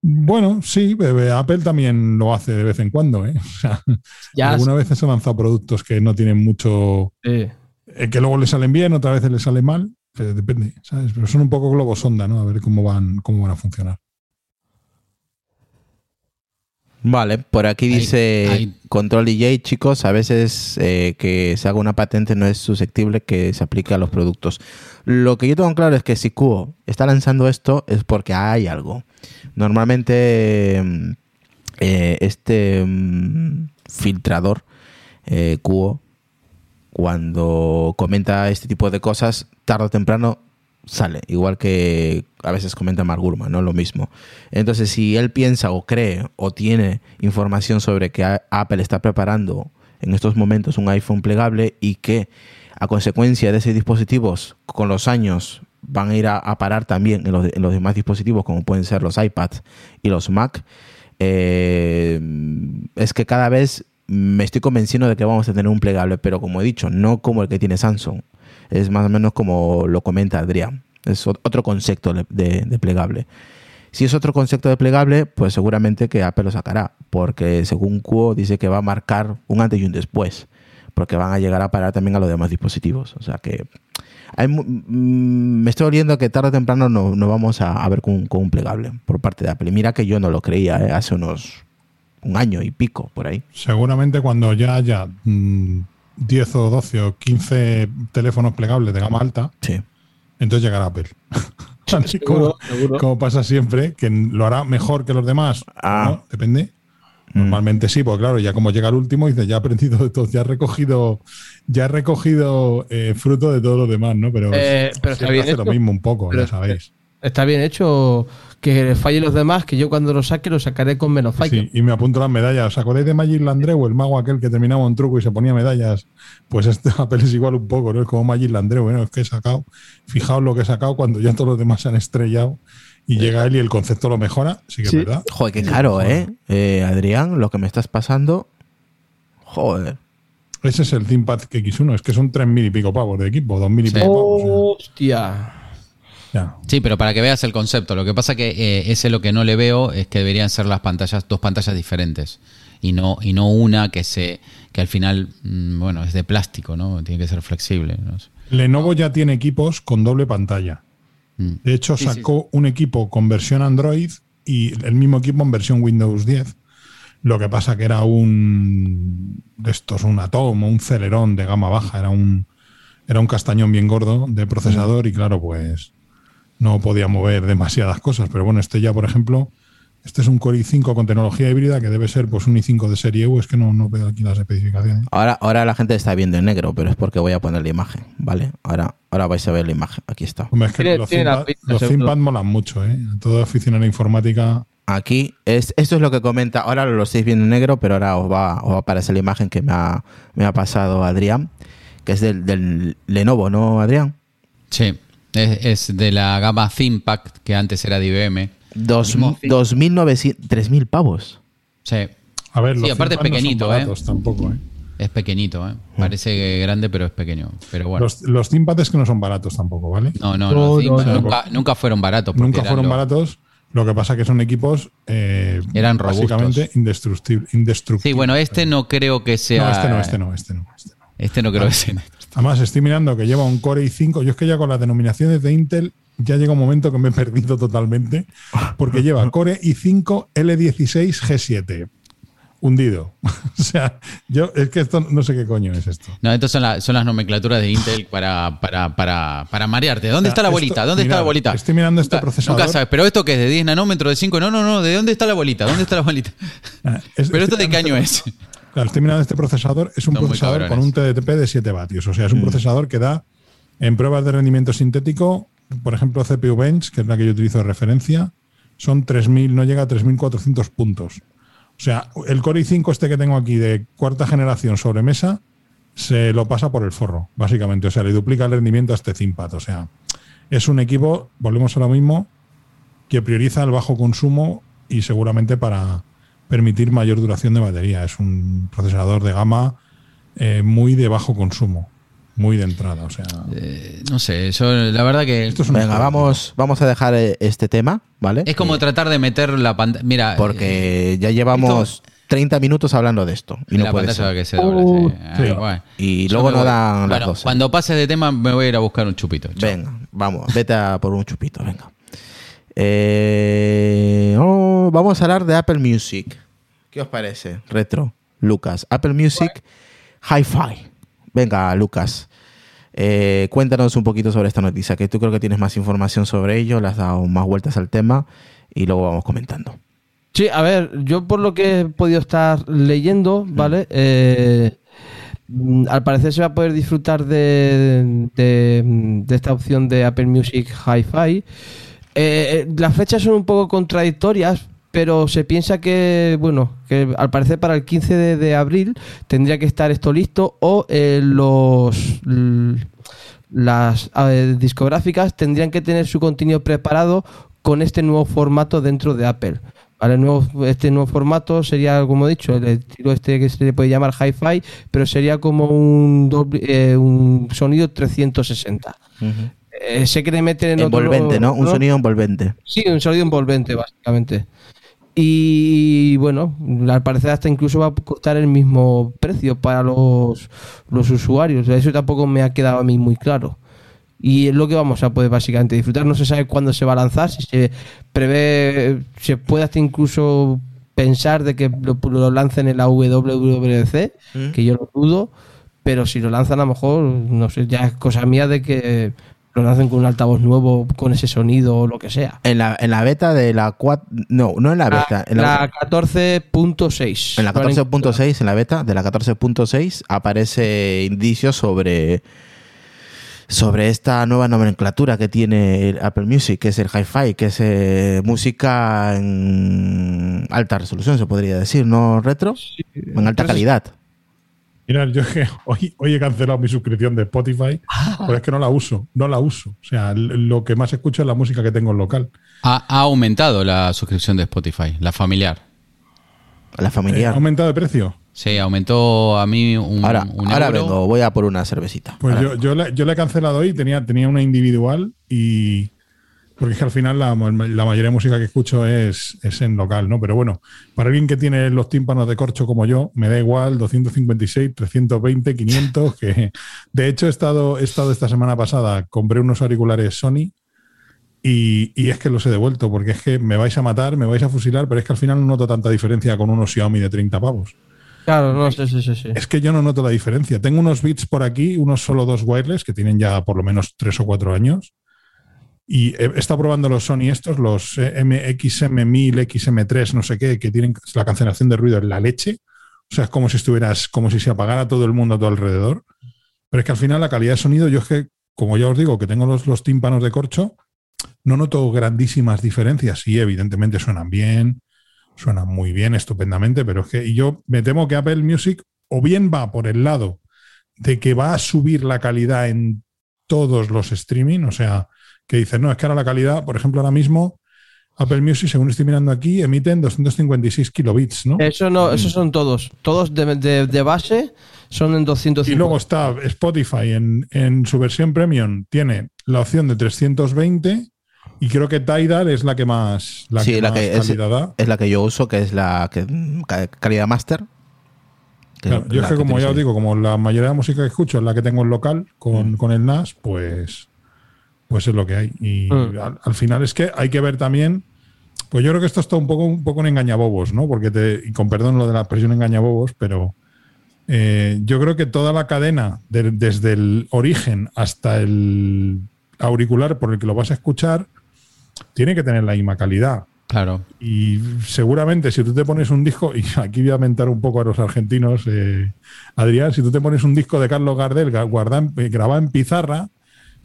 Bueno, sí, Apple también lo hace de vez en cuando. ¿eh? O sea, algunas veces se han lanzado productos que no tienen mucho. Eh, que luego le salen bien, otras veces le salen mal. depende, ¿sabes? Pero son un poco globos sonda, ¿no? A ver cómo van, cómo van a funcionar. Vale, por aquí dice Control DJ, chicos, a veces eh, que se haga una patente no es susceptible que se aplique a los productos. Lo que yo tengo claro es que si Cubo está lanzando esto es porque hay algo. Normalmente mm, eh, este mm, filtrador eh, cuando comenta este tipo de cosas, tarde o temprano sale, igual que a veces comenta Mark Gurman, ¿no? Lo mismo. Entonces, si él piensa o cree o tiene información sobre que Apple está preparando en estos momentos un iPhone plegable y que a consecuencia de esos dispositivos con los años van a ir a, parar también en los, demás dispositivos como pueden ser los iPads y los Mac, eh, es que cada vez me estoy convenciendo de que vamos a tener un plegable, pero como he dicho, no como el que tiene Samsung es más o menos como lo comenta Adrián. Es otro concepto de, plegable. Si es otro concepto de plegable, pues seguramente que Apple lo sacará, porque según Cuo dice que va a marcar un antes y un después, porque van a llegar a parar también a los demás dispositivos. O sea que mm, me estoy oliendo que tarde o temprano no vamos a, ver con, un plegable por parte de Apple. Y mira que yo no lo creía ¿eh? hace unos un año y pico por ahí. Seguramente cuando ya haya mm, 10 o 12 o 15 teléfonos plegables de gama alta, sí. entonces llegará Apple. como, pasa siempre, que lo hará mejor que los demás. Ah. Depende. Mm. Normalmente sí, porque claro, ya como llega el último, dice, ya he aprendido de todo, ya he recogido, ya he recogido eh, fruto de todos los demás, ¿no? Pero, eh, pero hace lo mismo un poco, ya sabéis. Está bien hecho que fallen los demás, que yo cuando lo saque lo sacaré con menos fallo. Sí, y me apunto las medallas. ¿Os acordáis de Magic Landreu, el mago aquel que terminaba un truco y se ponía medallas? Pues este papel es igual un poco, ¿no? Es como Magic Landreu. Bueno, es que he sacado, fijaos lo que he sacado cuando ya todos los demás se han estrellado y llega él y el concepto lo mejora. Sí que es verdad. Joder, qué caro, ¿eh? ¿eh? Adrián, lo que me estás pasando. Joder. Ese es el ThinkPad X1, es que son tres mil y pico pavos de equipo, dos mil y pico pavos. Hostia. Sí, pero para que veas el concepto, lo que pasa que eh, ese lo que no le veo es que deberían ser las pantallas, dos pantallas diferentes y no, y no una que se que al final, mm, bueno, es de plástico, ¿no? Tiene que ser flexible. Lenovo ya tiene equipos con doble pantalla. Mm. De hecho, sacó un equipo con versión Android y el mismo equipo en versión Windows 10. Lo que pasa que era un de estos, un Atom, un Celerón de gama baja, era un era un castañón bien gordo de procesador y claro, pues no podía mover demasiadas cosas. Pero bueno, este ya, por ejemplo, este es un Core i5 con tecnología híbrida que debe ser pues un i5 de serie U, es que no, no veo aquí las especificaciones. Ahora, ahora la gente está viendo en negro, pero es porque voy a poner la imagen, ¿vale? Ahora, ahora vais a ver la imagen, aquí está. los ThinkPad molan mucho, ¿eh? Todo aficionado a la informática. Aquí, es, esto es lo que comenta, ahora lo estáis viendo en negro, pero ahora os va, a aparecer la imagen que me ha, me ha pasado Adrián, que es del, del Lenovo, ¿no, Adrián? Sí. Es, de la gama ThinkPad, que antes era de IBM. 3.000 pavos. Sí. A ver, sí, aparte es pequeñito, ¿eh? Tampoco, ¿eh? Es pequeñito, ¿eh? Mm. Parece grande, pero es pequeño. Pero bueno. Los, los ThinkPads que no son baratos tampoco, ¿vale? No, no, no, nunca, nunca, fueron baratos. Nunca fueron baratos. Lo que pasa que son equipos eh, eran básicamente indestructibles. Sí, bueno, este no creo que sea. No, este no, este no, este no. Este no, este no creo que sea. Además, estoy mirando que lleva un Core i5. Yo es que ya con las denominaciones de Intel ya llega un momento que me he perdido totalmente, porque lleva Core i5 L16 G7, hundido. o sea, yo es que esto no sé qué coño es esto. No, estas son, son las nomenclaturas de Intel para, para, para, para marearte. ¿Dónde está la bolita? ¿Dónde está la bolita? Estoy mirando este procesador. Nunca sabes, pero esto que es de 10 nanómetros, de 5, no, no, no, ¿de dónde está la bolita? ¿Dónde está la bolita? Ah, pero esto de qué año es. Claro, estoy mirando este procesador, es un procesador con un TDP de 7 vatios, o sea, es un mm. procesador que da en pruebas de rendimiento sintético, por ejemplo, CPU Bench, que es la que yo utilizo de referencia, son 3.000, no llega a 3.400 puntos. O sea, el Core i5 este que tengo aquí de cuarta generación sobre mesa se lo pasa por el forro, básicamente. O sea, le duplica el rendimiento a este ThinkPad. O sea, es un equipo, volvemos a lo mismo, que prioriza el bajo consumo y seguramente para permitir mayor duración de batería. Es un procesador de gama eh, muy de bajo consumo muy de entrada. O sea, eh, no sé, yo la verdad que. Esto es Venga, vamos, vamos a dejar eh, este tema, ¿vale? Es como tratar de meter la pantalla. Mira. Porque ya llevamos. 30 minutos hablando de esto. Y no la puede ser. que se doble, ah, Y luego no dan las bueno, Cuando pases de tema me voy a ir a buscar un chupito. Venga, vamos, vete a por un chupito, venga. Eh, oh, vamos a hablar de Apple Music. ¿Qué os parece? Retro, Lucas. Apple Music Hi-Fi. Venga, Lucas. Eh, cuéntanos un poquito sobre esta noticia, que tú creo que tienes más información sobre ello, le has dado más vueltas al tema y luego vamos comentando. Sí, a ver, yo por lo que he podido estar leyendo, mm. ¿vale? Eh, mm, al parecer se va a poder disfrutar de, de, esta opción de Apple Music Hi-Fi. Eh, las fechas son un poco contradictorias pero se piensa que, bueno, que al parecer para el 15 de, abril tendría que estar esto listo o eh, los las discográficas tendrían que tener su contenido preparado con este nuevo formato dentro de Apple. ¿Vale? nuevo, este nuevo formato sería, como he dicho, el estilo este que se le puede llamar hi-fi, pero sería como un, eh, un sonido 360. Eh, se quiere meter en envolvente, ¿no? Un sonido envolvente. Sí, un sonido envolvente, básicamente. Y bueno, al parecer hasta incluso va a costar el mismo precio para los, los usuarios. Eso tampoco me ha quedado a mí muy claro. Y es lo que vamos a poder básicamente disfrutar. No se sabe cuándo se va a lanzar, si se prevé, se puede hasta incluso pensar de que lo, lancen en la WWDC, mm. que yo lo dudo, pero si lo lanzan a lo mejor, no sé, ya es cosa mía de que lo hacen con un altavoz nuevo, con ese sonido o lo que sea. En la, en la beta de la 4. No, no en la beta. En la, 14.6. En la 14.6, en la beta de la 14.6, aparece indicios sobre. Sobre esta nueva nomenclatura que tiene Apple Music, que es el hi-fi, que es eh, música en alta resolución, se podría decir, ¿no? Retro, en alta calidad. Mira, yo que hoy, hoy he cancelado mi suscripción de Spotify, pero es que no la uso, no la uso. O sea, lo que más escucho es la música que tengo en local. Ha, aumentado la suscripción de Spotify, la familiar. La familiar. ¿Ha aumentado de precio? Sí, aumentó a mí un, ahora, ahora vengo, voy a por una cervecita. Pues yo, yo, la, yo, he cancelado hoy, tenía, tenía una individual y, porque es que al final la, mayoría de música que escucho es, en local, ¿no? Pero bueno, para alguien que tiene los tímpanos de corcho como yo, me da igual 256, 320, 500, que de hecho he estado, he estado esta semana pasada, compré unos auriculares Sony y, y, es que los he devuelto, porque es que me vais a matar, me vais a fusilar, pero es que al final no noto tanta diferencia con unos Xiaomi de 30 pavos. Claro, no, sí, sí, sí. Es que yo no noto la diferencia. Tengo unos bits por aquí, unos solo dos wireless, que tienen ya por lo menos tres o cuatro años y he estado probando los Sony estos, los MXM1000, XM3, no sé qué, que tienen la cancelación de ruido en la leche. O sea, es como si estuvieras, como si se apagara todo el mundo a tu alrededor. Pero es que al final la calidad de sonido, yo es que, como ya os digo, que tengo los, los tímpanos de corcho, no noto grandísimas diferencias. Sí, evidentemente suenan bien, suenan muy bien, estupendamente, pero es que y yo me temo que Apple Music o bien va por el lado de que va a subir la calidad en todos los streaming, o sea, que dicen, no, es que ahora la calidad, por ejemplo, ahora mismo Apple Music, según estoy mirando aquí, emiten 256 kilobits, ¿no? Eso no, esos son todos. Todos de, base son en 250. Y luego está Spotify en, su versión premium, tiene la opción de 320 y creo que Tidal es la que más, la que, la que calidad es, da. Es la que yo uso, que es la que, calidad master. yo es que, como ya os digo, como la mayoría de la música que escucho es la que tengo en local con, mm. con el NAS, pues pues es lo que hay. Y mm. al, final es que hay que ver también Pues yo creo que esto está un poco, un poco en engañabobos, ¿no? Porque te, y con perdón lo de la expresión engañabobos, pero eh, yo creo que toda la cadena, desde el origen hasta el auricular por el que lo vas a escuchar, tiene que tener la misma calidad. Claro. Y seguramente si tú te pones un disco, y aquí voy a mentar un poco a los argentinos, eh, Adrián, si tú te pones un disco de Carlos Gardel eh, grabado en pizarra,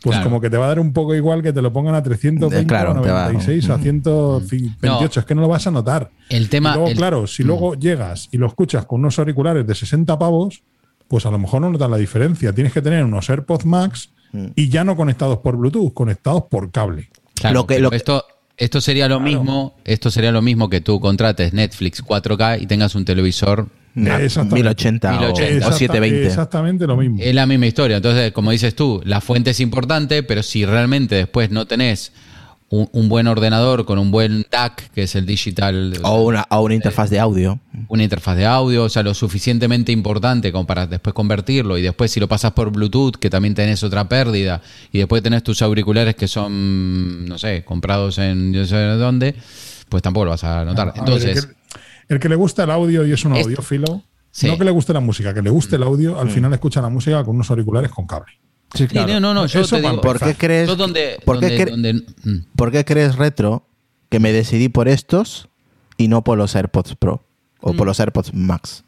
pues como que te va a dar un poco igual que te lo pongan a 320 claro, 96 a 128. Es que no lo vas a notar. El tema. luego, claro, si luego llegas y lo escuchas con unos auriculares de 60 pavos, pues a lo mejor no notas la diferencia. Tienes que tener unos AirPods Max y ya no conectados por Bluetooth, conectados por cable. Claro, que, esto, esto sería lo mismo, esto sería lo mismo que tú contrates Netflix 4K y tengas un televisor 1080, o, 720. Exactamente lo mismo. Es la misma historia. Entonces, como dices tú, la fuente es importante, pero si realmente después no tenés un, buen ordenador con un buen DAC, que es el digital. O una, una interfaz de audio. Una interfaz de audio, o sea, lo suficientemente importante como para después convertirlo. Y después, si lo pasas por Bluetooth, que también tenés otra pérdida. Y después tenés tus auriculares que son, no sé, comprados en yo sé dónde, pues tampoco lo vas a notar. Entonces. El, que, le gusta el audio y es un audiófilo, no que le guste la música, que le guste el audio, al mm. final escucha la música con unos auriculares con cable. Sí, claro. no, no, yo te digo, ¿por qué crees, por, qué mm. ¿por qué crees retro que me decidí por estos y no por los AirPods Pro o por mm. los AirPods Max?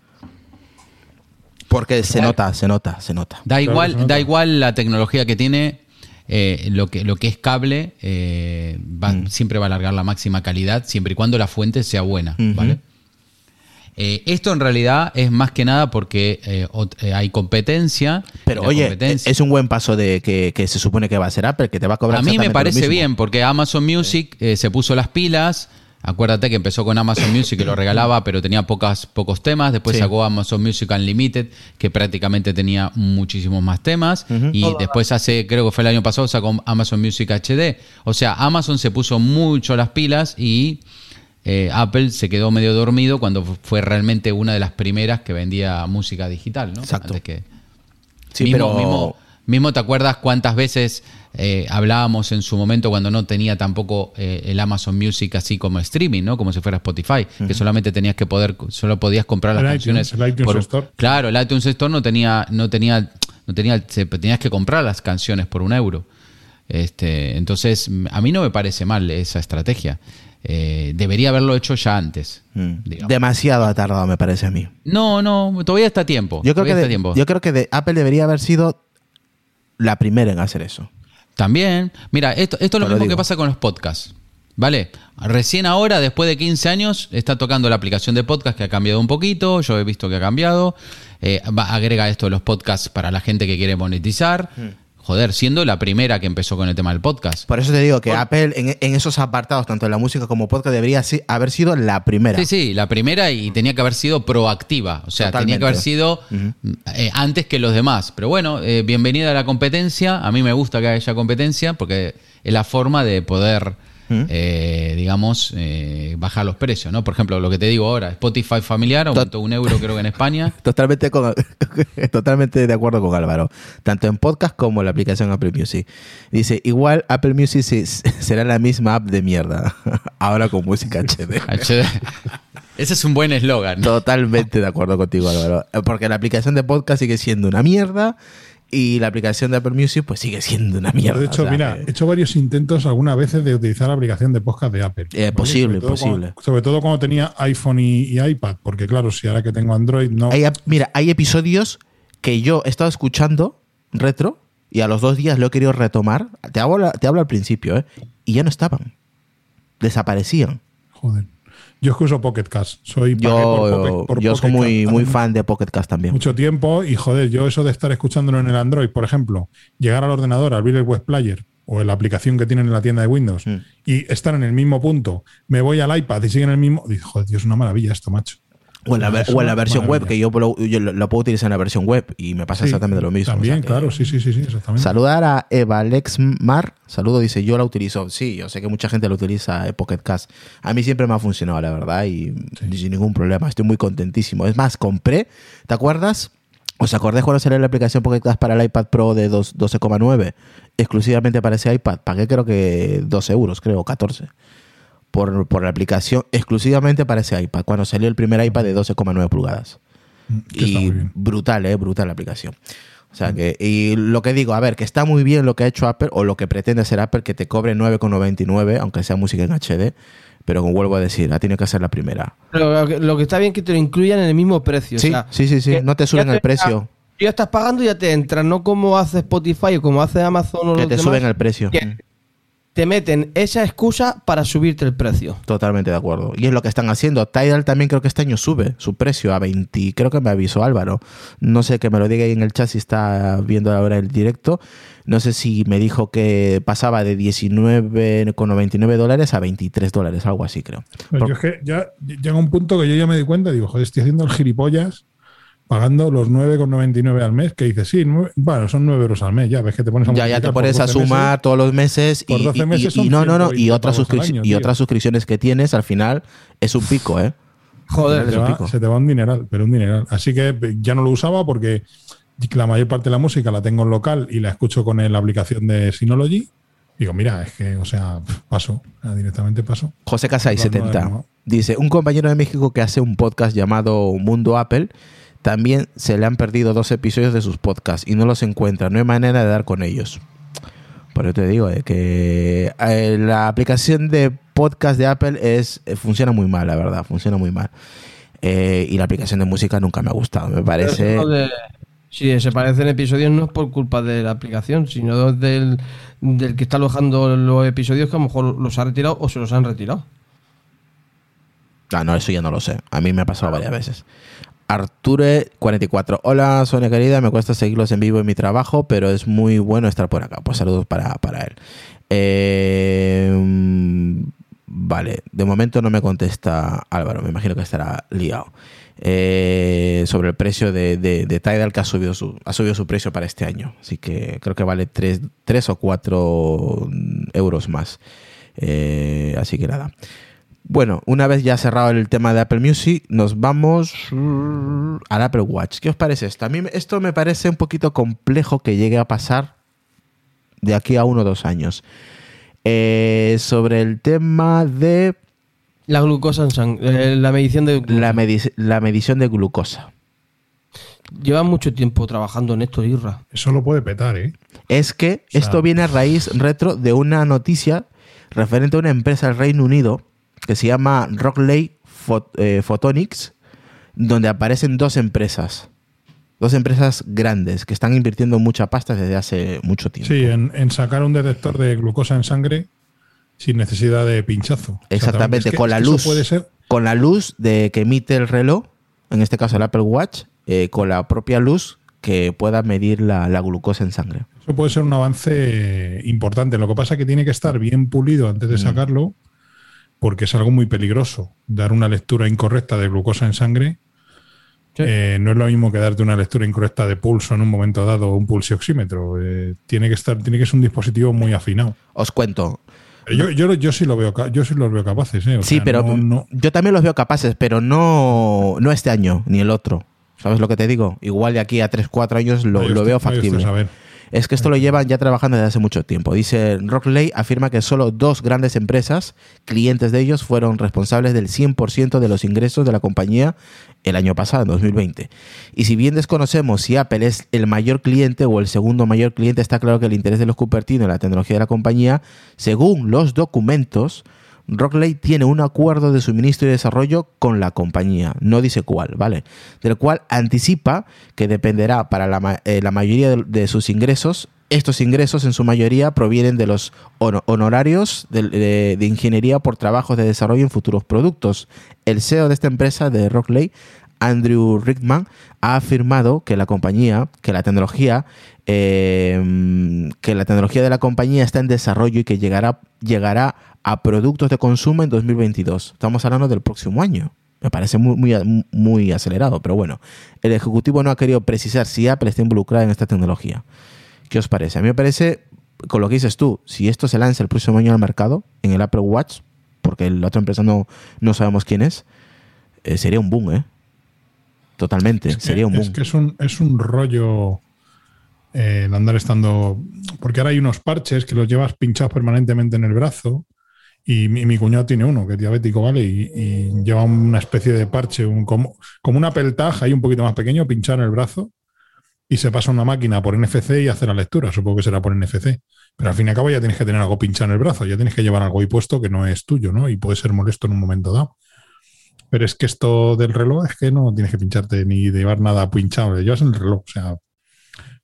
Porque se nota, se nota, se nota. Da igual, da igual la tecnología que tiene, eh, lo, que, lo que es cable eh, mm. siempre va a alargar la máxima calidad, siempre y cuando la fuente sea buena, ¿vale? Eh, esto en realidad es más que nada porque eh, eh, hay competencia. Pero oye, es un buen paso de que, se supone que va a ser Apple, que te va a cobrar. A mí me parece bien, porque Amazon Music se puso las pilas. Acuérdate que empezó con Amazon Music que lo regalaba, pero tenía pocas, pocos temas. Después sacó Amazon Music Unlimited, que prácticamente tenía muchísimos más temas. Y después hace, creo que fue el año pasado, sacó Amazon Music HD. O sea, Amazon se puso mucho las pilas y eh, Apple se quedó medio dormido cuando fue realmente una de las primeras que vendía música digital, ¿no? Exacto. que, sí, pero... mismo, te acuerdas cuántas veces eh, hablábamos en su momento cuando no tenía tampoco eh, el Amazon Music así como streaming, ¿no? Como si fuera Spotify, que solamente tenías que poder, solo podías comprar las canciones. el iTunes Store. Claro, el iTunes Store no tenía, no tenía, no tenía, tenías que comprar las canciones por un euro. Este, entonces, a mí no me parece mal esa estrategia. Eh, debería haberlo hecho ya antes. Mm. Demasiado ha tardado, me parece a mí. No, no, todavía está a tiempo. Yo creo, que, yo creo que Apple debería haber sido la primera en hacer eso. También. Mira, esto, esto es lo mismo que pasa con los podcasts. ¿Vale? Recién ahora, después de 15 años, está tocando la aplicación de podcast que ha cambiado un poquito. Yo he visto que ha cambiado. Eh, agrega esto de los podcasts para la gente que quiere monetizar. Mm joder, siendo la primera que empezó con el tema del podcast. Por eso te digo que Apple en, esos apartados, tanto en la música como podcast, debería haber sido la primera. Sí, sí, la primera y tenía que haber sido proactiva. O sea, tenía que haber sido eh, antes que los demás. Pero bueno, eh, bienvenida a la competencia. A mí me gusta que haya competencia porque es la forma de poder eh, digamos, eh, bajar los precios, ¿no? Por ejemplo, lo que te digo ahora, Spotify familiar aumentó un euro creo que en España. Totalmente, totalmente de acuerdo con Álvaro, tanto en podcast como en la aplicación Apple Music. Dice, igual Apple Music será la misma app de mierda, ahora con música HD. Ese es un buen eslogan. Totalmente de acuerdo contigo, Álvaro. Porque la aplicación de podcast sigue siendo una mierda y la aplicación de Apple Music pues sigue siendo una mierda. De hecho, mira, he hecho varios intentos algunas veces de utilizar la aplicación de podcast de Apple. Eh, posible, posible. sobre todo cuando tenía iPhone y, iPad, porque claro, si ahora que tengo Android no... mira, hay episodios que yo he estado escuchando retro y a los dos días lo he querido retomar. Te hablo, te hablo al principio, ¿eh? Y ya no estaban. Desaparecían. Joder. Yo es que uso Pocket Cast. Soy yo, yo soy muy, muy fan de Pocket Cast también. Mucho tiempo y joder, yo eso de estar escuchándolo en el Android, por ejemplo, llegar al ordenador, abrir el web player o la aplicación que tienen en la tienda de Windows mm. y estar en el mismo punto, me voy al iPad y sigue en el mismo. Digo, joder, Dios, es una maravilla esto, macho. O en la, versión web, que yo, lo, puedo utilizar en la versión web y me pasa exactamente lo mismo. También, claro, sí, sí, sí, sí, exactamente. Saludar a Eva Lexmar. Saludo, dice, yo la utilizo. Sí, yo sé que mucha gente la utiliza, eh, Pocket Cast. A mí siempre me ha funcionado, la verdad, y sin ningún problema. Estoy muy contentísimo. Es más, compré, ¿te acuerdas? ¿Os acordáis cuando salió la aplicación Pocket Cast para el iPad Pro de 12,9? Exclusivamente para ese iPad. Pagué creo que 2 euros, creo, 14 por, por la aplicación exclusivamente para ese iPad, cuando salió el primer iPad de 12,9 pulgadas. Mm, que Y brutal, ¿eh? Brutal la aplicación. O sea que, y lo que digo, a ver, que está muy bien lo que ha hecho Apple o lo que pretende hacer Apple, que te cobre 9,99, aunque sea música en HD, pero como vuelvo a decir, ha tenido que ser la primera. Pero lo que, lo que está bien es que te lo incluyan en el mismo precio. o Sí, sea, sí, sí, sí, que no te ya suben el precio, Tú ya estás pagando y ya te entran, no como hace Spotify o como hace Amazon o que los te demás, suben el precio. que te meten esa excusa para subirte el precio. Totalmente de acuerdo. Y es lo que están haciendo. Tidal también creo que este año sube su precio a 20. Creo que me avisó Álvaro. No sé que me lo diga ahí en el chat si está viendo ahora el directo. No sé si me dijo que pasaba de 19,99 dólares a 23 dólares, algo así creo. Pues Por- yo es que ya llega un punto que yo ya me di cuenta, digo, joder, estoy haciendo el gilipollas pagando los 9,99 al mes, que dices, sí, nueve- bueno, son 9 euros al mes, ya ves que te pones a Ya, ya te pones a 12 meses. sumar todos los meses y, Por 12 y- meses y- y son no, no, no, y 120 otras, pavos al suscrip- año, y tío. otras suscripciones que tienes al final es un pico, ¿eh? Joder, se, te un va, pico. se te va un dineral, pero un dineral. Así que eh, ya no lo usaba porque la mayor parte de la música la tengo en local y la escucho con la aplicación de Synology. Digo, mira, es que, o sea, paso, directamente paso. José Casay, No, no, 70. no. Dice, un compañero de México que hace un podcast llamado Mundo Apple, también se le han perdido dos episodios de sus podcasts y no los encuentra. No hay manera de dar con ellos. Por eso te digo eh, que eh, la aplicación de podcast de Apple es eh, funciona muy mal, la verdad, funciona muy mal. Eh, y la aplicación de música nunca me ha gustado. Me parece... Si se parecen episodios no es por culpa de la aplicación, sino del, del que está alojando los episodios que a lo mejor los ha retirado o se los han retirado. Ah, no, eso ya no lo sé. A mí me ha pasado varias veces. Arture44. Hola, Sonia querida. Me cuesta seguirlos en vivo en mi trabajo, pero es muy bueno estar por acá. Pues saludos para, para él. Eh, vale, de momento no me contesta Álvaro. Me imagino que estará liado. Eh, sobre el precio de, de, de Tidal que ha subido, su, ha subido su precio para este año. Así que creo que vale 3, o 4 euros más. Eh, así que nada. Bueno, una vez ya cerrado el tema de Apple Music, nos vamos al Apple Watch. ¿Qué os parece esto? A mí me- esto me parece un poquito complejo que llegue a pasar de aquí a uno o dos años. Eh, sobre el tema de La glucosa en sangre, eh, la medición de la, medi- la medición de glucosa. Lleva mucho tiempo trabajando en esto, Irra. Eso lo puede petar, ¿eh? Es que sea- esto viene a raíz retro de una noticia referente a una empresa del Reino Unido que se llama Rockley Phot- eh, Photonics, donde aparecen dos empresas. Dos empresas grandes que están invirtiendo mucha pasta desde hace mucho tiempo. Sí, en, en sacar un detector de glucosa en sangre sin necesidad de pinchazo. Exactamente, Es que- con la luz. puede ser Con la luz de que emite el reloj, en este caso el Apple Watch, eh, con la propia luz que pueda medir la, la glucosa en sangre. Eso puede ser un avance importante. Lo que pasa es que tiene que estar bien pulido antes de Mm. sacarlo, porque es algo muy peligroso. Dar una lectura incorrecta de glucosa en sangre Sí. eh, no es lo mismo que darte una lectura incorrecta de pulso en un momento dado o un pulsioxímetro. Eh, tiene que estar, tiene que ser un dispositivo muy afinado. Os cuento. Yo, yo, yo sí lo veo, yo sí los veo capaces. ¿eh? O sí, sea, pero no- no- yo también los veo capaces, pero no, no este año ni el otro. ¿Sabes lo que te digo? Igual de aquí a 3, 4 años lo, lo veo usted factible. a saber. Es que esto lo llevan ya trabajando desde hace mucho tiempo. Dice Rockley afirma que solo dos grandes empresas, clientes de ellos, fueron responsables del 100% de los ingresos de la compañía el año pasado, en 2020. Y si bien desconocemos si Apple es el mayor cliente o el segundo mayor cliente, está claro que el interés de los Cupertino en la tecnología de la compañía, según los documentos, Rockley tiene un acuerdo de suministro y desarrollo con la compañía, no dice cuál, ¿vale? Del cual anticipa que dependerá para la, eh, mayoría de, sus ingresos. Estos ingresos en su mayoría provienen de los hono- honorarios de ingeniería por trabajos de desarrollo en futuros productos. El CEO de esta empresa, de Rockley, Andrew Rickman, ha afirmado que la compañía, que la tecnología, eh, que la tecnología de la compañía está en desarrollo y que llegará, llegará a productos de consumo en 2022. Estamos hablando del próximo año. Me parece muy, muy, muy acelerado, pero bueno. El ejecutivo no ha querido precisar si Apple está involucrada en esta tecnología. ¿Qué os parece? A mí me parece, con lo que dices tú, si esto se lanza el próximo año al mercado, en el Apple Watch, porque la otra empresa no, no sabemos quién es, eh, sería un boom, ¿eh? Totalmente, Es que- sería un boom. Es que es un, es un rollo eh, el andar estando. Porque ahora hay unos parches que los llevas pinchados permanentemente en el brazo Y mi, cuñado tiene uno que es diabético, ¿vale? Y, lleva una especie de parche, como, como una peltaja ahí un poquito más pequeño, pinchar en el brazo y se pasa una máquina por NFC y hace la lectura. Supongo que será por NFC. Pero al fin y al cabo ya tienes que tener algo pinchado en el brazo, ya tienes que llevar algo ahí puesto que no es tuyo, ¿no? Y puede ser molesto en un momento dado. Pero es que esto del reloj es que no tienes que pincharte ni llevar nada pinchado, llevas en el reloj. O sea,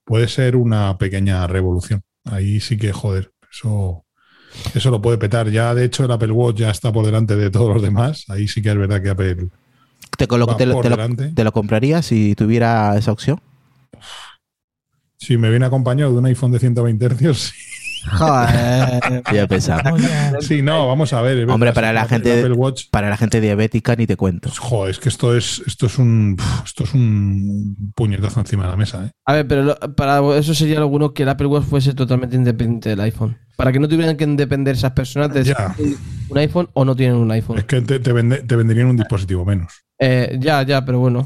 puede ser una pequeña revolución. Ahí sí que, joder, eso, eso lo puede petar. Ya, de hecho, el Apple Watch ya está por delante de todos los demás. Ahí sí que es verdad que Apple. ¿Te, te lo comprarías si tuviera esa opción? Si me viene acompañado de un iPhone de 120 Hz, Joder. ya pensaba. Sí, no, vamos a ver. Hombre, para la gente para la gente diabética ni te cuento. Joder, es que esto es esto es un esto es un puñetazo encima de la mesa, ¿eh? A ver, pero para eso sería lo bueno que el Apple Watch fuese totalmente independiente del iPhone. Para que no tuvieran que depender esas personas de un iPhone o no tienen un iPhone. Es que te, te, venderían un dispositivo menos. Eh, ya, ya, pero bueno.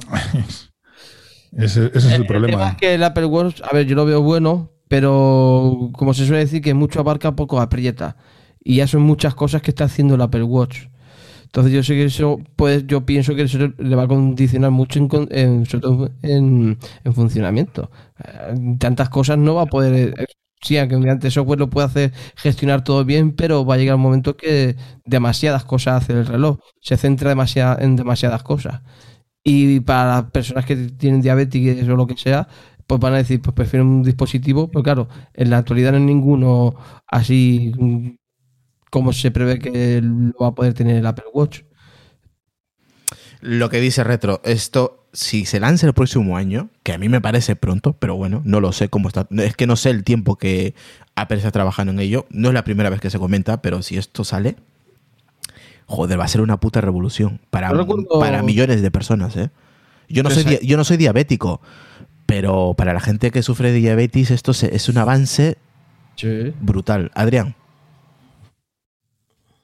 ese, es el, problema. El tema es que el Apple Watch, a ver, yo lo veo bueno, pero como se suele decir que mucho abarca, poco aprieta. Y ya son muchas cosas que está haciendo el Apple Watch. Entonces yo sé que eso, pues yo pienso que eso le va a condicionar mucho en, en, en funcionamiento. Eh, tantas cosas no va a poder... Eh, sí, aunque mediante software lo puede hacer gestionar todo bien, pero va a llegar un momento que demasiadas cosas hace el reloj. Se centra en demasiadas cosas. Y para las personas que tienen diabetes o lo que sea, pues van a decir, pues prefiero un dispositivo, pero claro, en la actualidad no hay ninguno así como se prevé que lo va a poder tener el Apple Watch. Lo que dice Retro, esto, si se lanza el próximo año, que a mí me parece pronto, pero bueno, no lo sé cómo está. Es que no sé el tiempo que Apple está trabajando en ello. No es la primera vez que se comenta, pero si esto sale, joder, va a ser una puta revolución para, para millones de personas, ¿eh? Yo no, soy, yo no soy diabético, pero para la gente que sufre de diabetes, esto es un avance brutal. Adrián.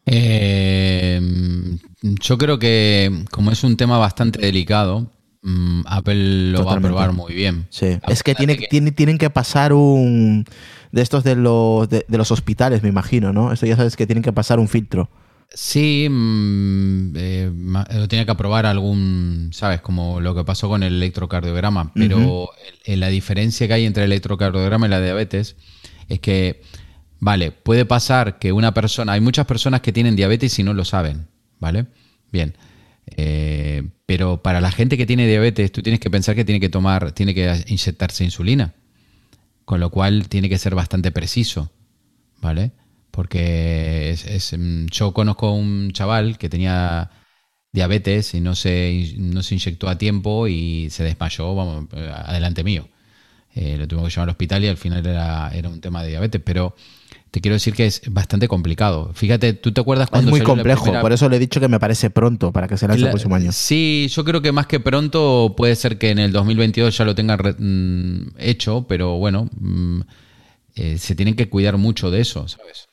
Eh, yo creo que como es un tema bastante delicado, mm, Apple lo va a probar muy bien. Sí. Es que, tiene, tienen que pasar un... De estos de los, de los hospitales, me imagino, ¿no? Esto ya sabes que tienen que pasar un filtro. Sí, mm, eh, lo tenía que aprobar algún, ¿sabes? Como lo que pasó con el electrocardiograma. Pero la diferencia que hay entre el electrocardiograma y la diabetes es que, vale, puede pasar que una persona, hay muchas personas que tienen diabetes y no lo saben, ¿vale? Bien. Eh, pero para la gente que tiene diabetes, tú tienes que pensar que tiene que tomar, tiene que inyectarse insulina. Con lo cual tiene que ser bastante preciso, ¿vale? Porque es, mm, yo conozco a un chaval que tenía diabetes y no se, no se inyectó a tiempo y se desmayó vamos, adelante mío. Eh, lo tuvimos que llevar al hospital y al final era, era un tema de diabetes, pero te quiero decir que es bastante complicado. Fíjate, ¿tú te acuerdas cuando... Es muy complejo, por eso le he dicho que me parece pronto para que se lance el próximo año. Sí, yo creo que más que pronto puede ser que en el 2022 ya lo tengan mm, hecho, pero bueno, mm, eh, se tienen que cuidar mucho de eso, ¿sabes?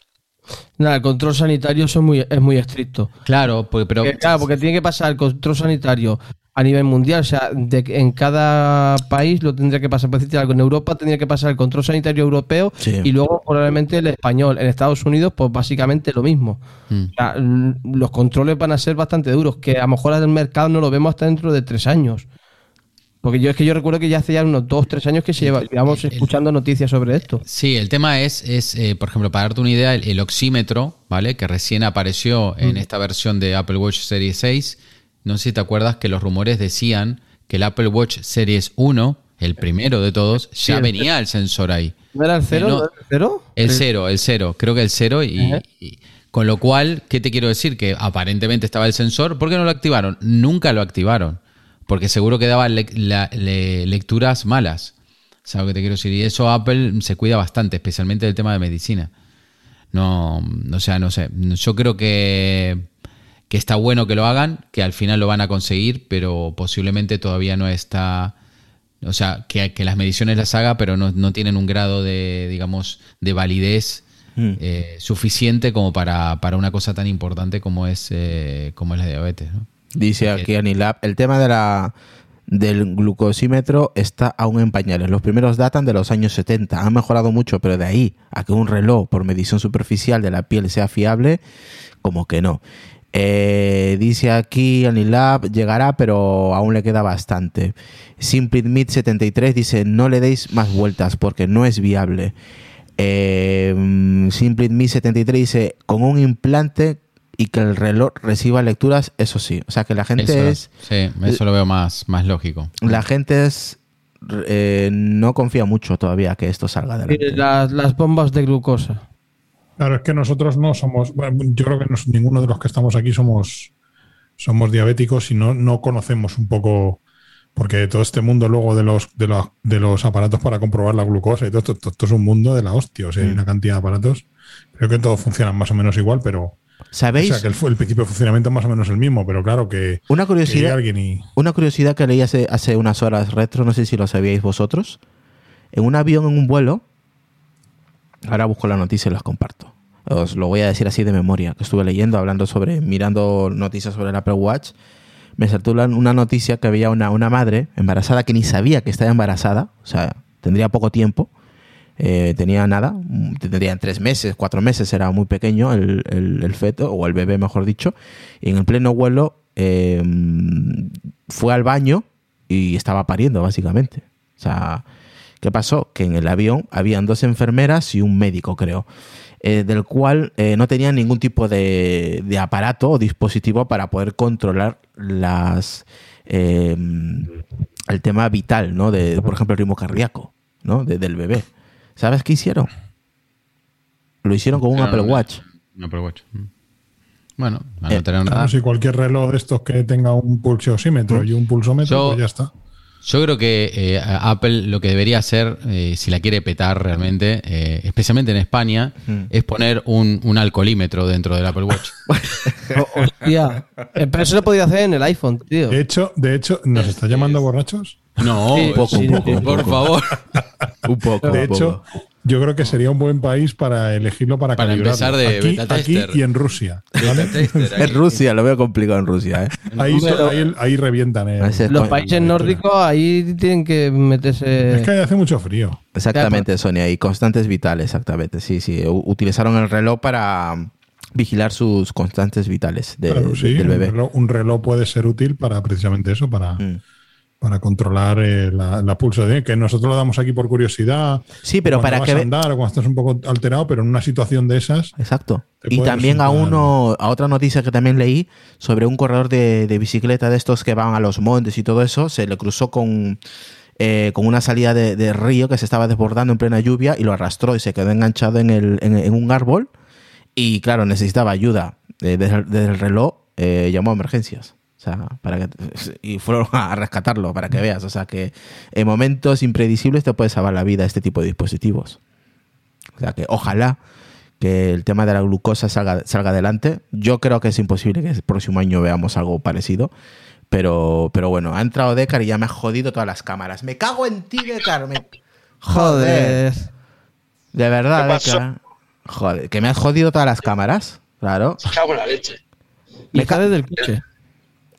Nada, el control sanitario es muy, es muy estricto. Claro, porque, pero... Eh, claro, porque tiene que pasar el control sanitario a nivel mundial. O sea, de, en cada país lo tendría que pasar. Por decirte algo, en Europa tendría que pasar el control sanitario europeo y luego probablemente el español. En Estados Unidos, pues básicamente lo mismo. Hmm. los controles van a ser bastante duros, que a lo mejor el mercado no lo vemos hasta dentro de tres años. Porque yo es que yo recuerdo que ya hace ya unos dos, tres años que se lleva, llevamos escuchando noticias sobre esto. Sí, el tema es, es eh, por ejemplo, para darte una idea, el, oxímetro, ¿vale? Que recién apareció en mm. esta versión de Apple Watch Series 6. No sé si te acuerdas que los rumores decían que el Apple Watch Series 1, el primero de todos, ya venía el sensor ahí. ¿No era el cero? ¿El cero? El cero, el cero. Creo que el cero y, con lo cual, ¿qué te quiero decir? Que aparentemente estaba el sensor. ¿Por qué no lo activaron? Nunca lo activaron porque seguro que daba lecturas malas. ¿Sabes lo que te quiero decir? Y eso Apple se cuida bastante, especialmente del tema de medicina. No, o sea, no sé. Yo creo que, que está bueno que lo hagan, que al final lo van a conseguir, pero posiblemente todavía no está. O sea, que, las mediciones las haga, pero no, tienen un grado de, digamos, de validez mm. eh, suficiente como para, una cosa tan importante como es, eh, como es la diabetes. ¿no? Dice aquí Anilab, el tema de la del glucosímetro está aún en pañales. Los primeros datan de los años 70. Han mejorado mucho, pero de ahí a que un reloj por medición superficial de la piel sea fiable, como que no. Eh, dice aquí Anilab llegará, pero aún le queda bastante. Simply 73 dice no le deis más vueltas porque no es viable. Eh, Simply 73 dice con un implante y que el reloj reciba lecturas, eso sí. O sea que la gente es. Sí, eso lo veo más, más lógico. La gente es. Eh, no confía mucho todavía que esto salga de Las, las bombas de glucosa. Claro, es que nosotros no somos. yo creo que ninguno de los que estamos aquí somos, somos diabéticos y no, no conocemos un poco. Porque todo este mundo luego de los, de los, de los aparatos para comprobar la glucosa y todo esto, es un mundo de la hostia. O sea, hay mm. una cantidad de aparatos. Creo que todos funcionan más o menos igual, pero ¿Sabéis? O sea, que el, principio de funcionamiento es más o menos el mismo, pero claro que. Una curiosidad. Una curiosidad que leí hace, hace unas horas retro, no sé si lo sabíais vosotros. En un avión, en un vuelo. Ahora busco la noticia y las comparto. Os lo voy a decir así de memoria, que estuve leyendo, hablando sobre, mirando noticias sobre el Apple Watch. Me saltó una noticia que había una, una madre embarazada que ni sabía que estaba embarazada, o sea, tendría poco tiempo eh, tenía nada, tendrían tres meses, cuatro meses, era muy pequeño el, feto, o el bebé mejor dicho, y en el pleno vuelo eh, fue al baño y estaba pariendo básicamente. O sea, ¿qué pasó? Que en el avión habían dos enfermeras y un médico, creo. Eh, del cual no tenían ningún tipo de, aparato o dispositivo para poder controlar las el tema vital, ¿no? De, por ejemplo, el ritmo cardíaco, ¿no? del bebé. ¿Sabes qué hicieron? Lo hicieron con un Apple Watch. Un Apple Watch. Mm. Bueno, a no tener nada. si cualquier reloj de estos que tenga un pulsómetro y un pulsómetro, pues ya está. Yo creo que eh, Apple lo que debería hacer, eh, si la quiere petar realmente, eh, especialmente en España, es poner un, alcoholímetro dentro del Apple Watch. hostia. Pero eso lo podía hacer en el iPhone, tío. De hecho, de hecho ¿nos está llamando borrachos? No, un poco, un poco, por favor. un poco. De hecho, yo creo que sería un buen país para elegirlo para, para empezar de aquí, aquí, y en Rusia. en Rusia, lo veo complicado en Rusia. ¿eh? Ahí, ahí, revientan. Eh. Los países nórdicos ahí tienen que meterse. Es que hace mucho frío. Exactamente, Sonia. Y constantes vitales, exactamente. Sí, sí. Utilizaron el reloj para vigilar sus constantes vitales de, del bebé. Un reloj, puede ser útil para precisamente eso, para. Mm para controlar eh, la, pulso de que nosotros lo damos aquí por curiosidad. Sí, pero para que andar o cuando estás un poco alterado, pero en una situación de esas. Exacto. Y también a uno, a otra noticia que también leí sobre un corredor de, bicicleta de estos que van a los montes y todo eso, se le cruzó con, eh, con una salida de, río que se estaba desbordando en plena lluvia y lo arrastró y se quedó enganchado en, el, en, un árbol. Y claro, necesitaba ayuda. Eh, desde, el reloj llamó a emergencias. O sea, para que, y fueron a rescatarlo para que veas. O sea, que en momentos impredecibles te puede salvar la vida este tipo de dispositivos. O sea, que ojalá que el tema de la glucosa salga, salga adelante. Yo creo que es imposible que el próximo año veamos algo parecido. Pero, pero bueno, ha entrado Decar y ya me ha jodido todas las cámaras. Me cago en ti, Decar. Joder. De verdad, Decar. Joder, que me has jodido todas las cámaras. Claro. Me cago en la leche. Me cae del coche.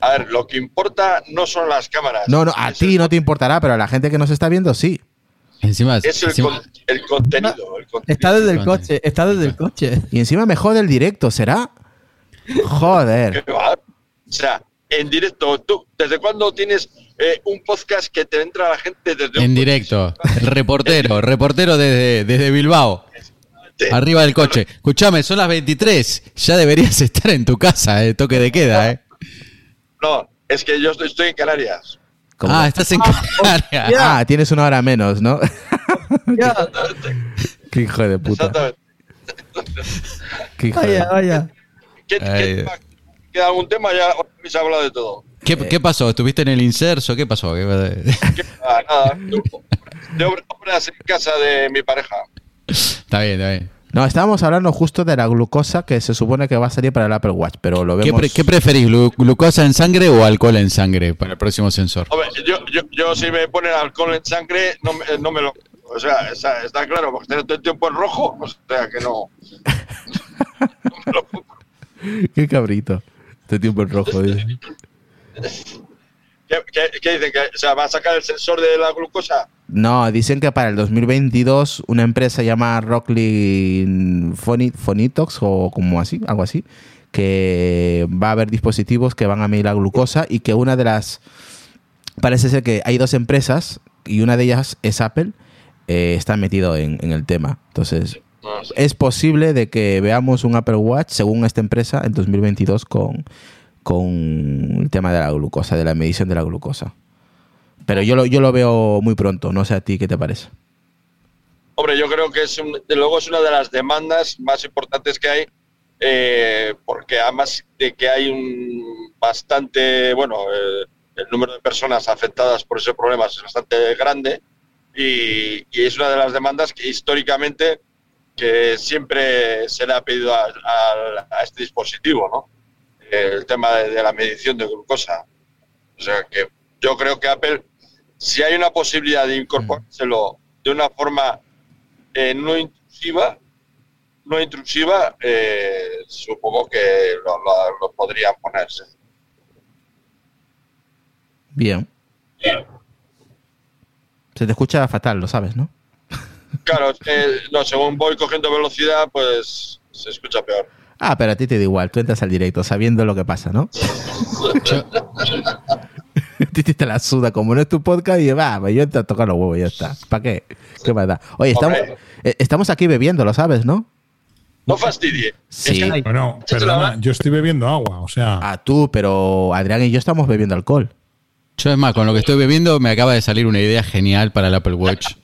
A ver, lo que importa no son las cámaras. No, no, a ti no te importará, pero a la gente que nos está viendo sí. Encima es el, contenido, Está desde el coche, está desde el coche. Y encima me jode el directo, ¿será? Joder. O sea, en directo, ¿tú desde cuándo tienes eh, un podcast que te entra la gente desde En directo, el reportero, reportero desde, desde Bilbao. Arriba del coche. Escúchame, son las 23. Ya deberías estar en tu casa, eh, toque de queda, ¿eh? No, es que yo estoy, en Canarias. Ah, estás en Canarias. Ah, tienes una hora menos, ¿no? Qué hijo de puta. Exactamente. Qué hijo vaya, vaya. ¿Qué, ¿Queda algún tema? Ya se ha hablado de todo. ¿Qué, ¿Qué, pasó? ¿Estuviste en el inserso? ¿Qué pasó? ¿Qué, ah, nada. De obras en casa de mi pareja. Está bien, está bien. No, estábamos hablando justo de la glucosa que se supone que va a salir para el Apple Watch, pero lo vemos... ¿Qué, preferís, glucosa en sangre o alcohol en sangre para el próximo sensor? yo, yo, yo, si me ponen alcohol en sangre, no, no me lo... O sea, está, claro, porque tener todo el tiempo en rojo, o sea, que no... Qué cabrito. Este tiempo en rojo. ¿Qué, dicen? ¿Que se va a sacar el sensor de la glucosa? No, dicen que para el 2022 una empresa llamada Rockley Phonitox o como así, algo así, que va a haber dispositivos que van a medir la glucosa y que una de las... Parece ser que hay dos empresas y una de ellas es Apple, eh, está metido en, el tema. Entonces, ah, es posible de que veamos un Apple Watch, según esta empresa, en 2022 con, con el tema de la glucosa, de la medición de la glucosa. Pero yo lo, yo lo veo muy pronto, no sé a ti qué te parece. Hombre, yo creo que es de luego es una de las demandas más importantes que hay, eh, porque además de que hay un bastante, bueno, eh, el número de personas afectadas por ese problema es bastante grande y, es una de las demandas que históricamente que siempre se le ha pedido a, este dispositivo, ¿no? El tema de, la medición de glucosa. O sea que yo creo que Apple, si hay una posibilidad de incorporárselo de una forma eh, no intrusiva, no intrusiva, eh, supongo que lo, lo podrían ponerse. Bien. Se te escucha fatal, lo sabes, ¿no? Claro, no, según voy cogiendo velocidad, pues se escucha peor. Ah, pero a ti te da igual, tú entras al directo sabiendo lo que pasa, ¿no? a ti te la suda, como no es tu podcast, y va, yo entro a tocar los huevos, y ya está. ¿Para qué? ¿Qué más da? Oye, estamos, eh, estamos aquí bebiendo, lo sabes, ¿no? No fastidie. Sí. bueno, perdona, yo estoy bebiendo agua, o sea. Ah, tú, pero Adrián y yo estamos bebiendo alcohol. Yo es más, con lo que estoy bebiendo me acaba de salir una idea genial para el Apple Watch.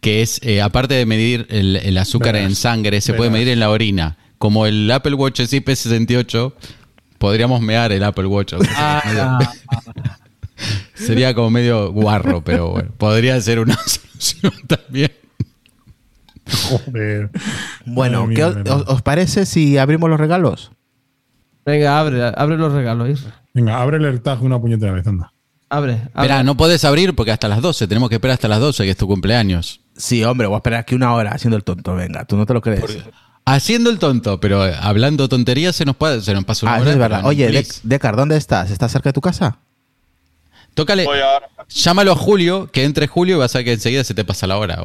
Que es, eh, aparte de medir el, azúcar en sangre, se puede medir en la orina. Como el Apple Watch es IP68, podríamos mear el Apple Watch. Ah. sería como medio guarro, pero bueno, podría ser una solución también. Joder. Bueno, ¿qué os, parece si abrimos los regalos? Venga, abre, abre los regalos, Venga, abre el AirTag una puñetera vez, anda. Abre, Espera, no puedes abrir porque hasta las 12. Tenemos que esperar hasta las 12, que es tu cumpleaños. Sí, hombre, voy a esperar aquí una hora haciendo el tonto. Venga, tú no te lo crees. Haciendo el tonto, pero hablando tonterías se nos, puede, se nos pasa una ah, hora. es verdad. Oye, Decar, ¿dónde estás? ¿Estás cerca de tu casa? Tócale. Llámalo a Julio, que entre Julio y vas a ver que enseguida se te pasa la hora.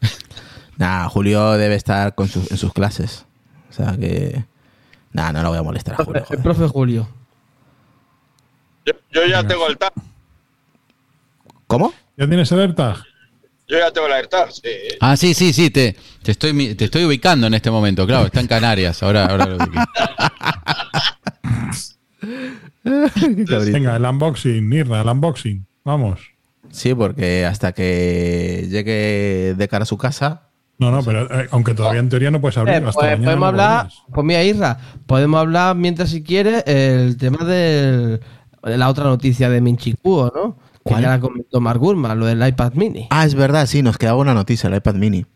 nah, Julio debe estar con en sus clases. O sea que. Nah, no lo voy a molestar a Julio. El profe Julio. Yo, ya tengo el tag. ¿Cómo? ¿Ya tienes el AirTag? Yo ya tengo el AirTag, sí. Ah, sí, sí, sí, te, te, estoy, te estoy ubicando en este momento, claro, está en Canarias, ahora, ahora lo Venga, el unboxing, Mirna, el unboxing, vamos. Sí, porque hasta que llegue de cara a su casa. No, no, pero eh, aunque todavía en teoría no puedes abrir. Eh, pues, podemos hablar, pues mira, Irra, podemos hablar mientras si quieres el tema del la otra noticia de Minchikuo, ¿no? Ya la comentó Mark Gurman, lo del iPad mini. Ah, es verdad, sí, nos quedaba una noticia, el iPad mini.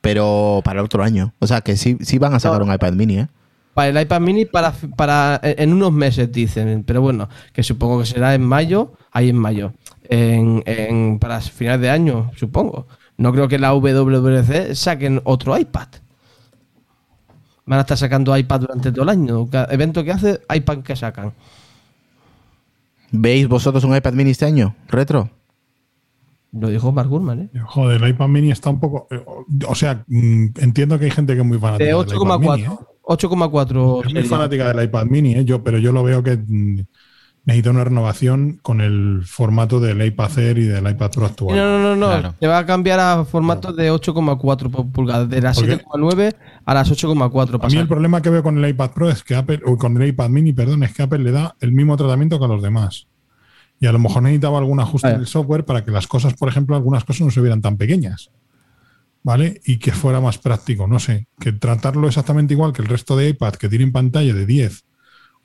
Pero para el otro año. O sea, que sí, sí van a sacar un iPad mini, ¿eh? Para el iPad mini para, para en unos meses, dicen. Pero bueno, que supongo que será en mayo, ahí en mayo. En, en, para finales de año, supongo. No creo que la WWDC saquen otro iPad. Van a estar sacando iPad durante todo el año. Cada evento que hace, iPad que sacan. ¿Veis vosotros un iPad mini este año? ¿Retro? Lo dijo Mark Gurman, ¿eh? Joder, el iPad mini está un poco. Eh, o sea, mm, entiendo que hay gente que es muy fanática. De 8,4. 8,4. ¿eh? Es muy fanática del iPad mini, ¿eh? Yo, pero yo lo veo que mm, necesita una renovación con el formato del iPad Air y del iPad Pro actual. No, no, no, no. Te va a cambiar a formato de 8,4 pulgadas, de las 7,9 a las 8,4. A mí el problema que veo con el iPad Pro es que Apple, o con el iPad mini, perdón, es que Apple le da el mismo tratamiento que a los demás. Y a lo mejor necesitaba algún ajuste en el software para que las cosas, por ejemplo, algunas cosas no se vieran tan pequeñas. ¿Vale? Y que fuera más práctico, no sé, que tratarlo exactamente igual que el resto de iPad que tienen pantalla de 10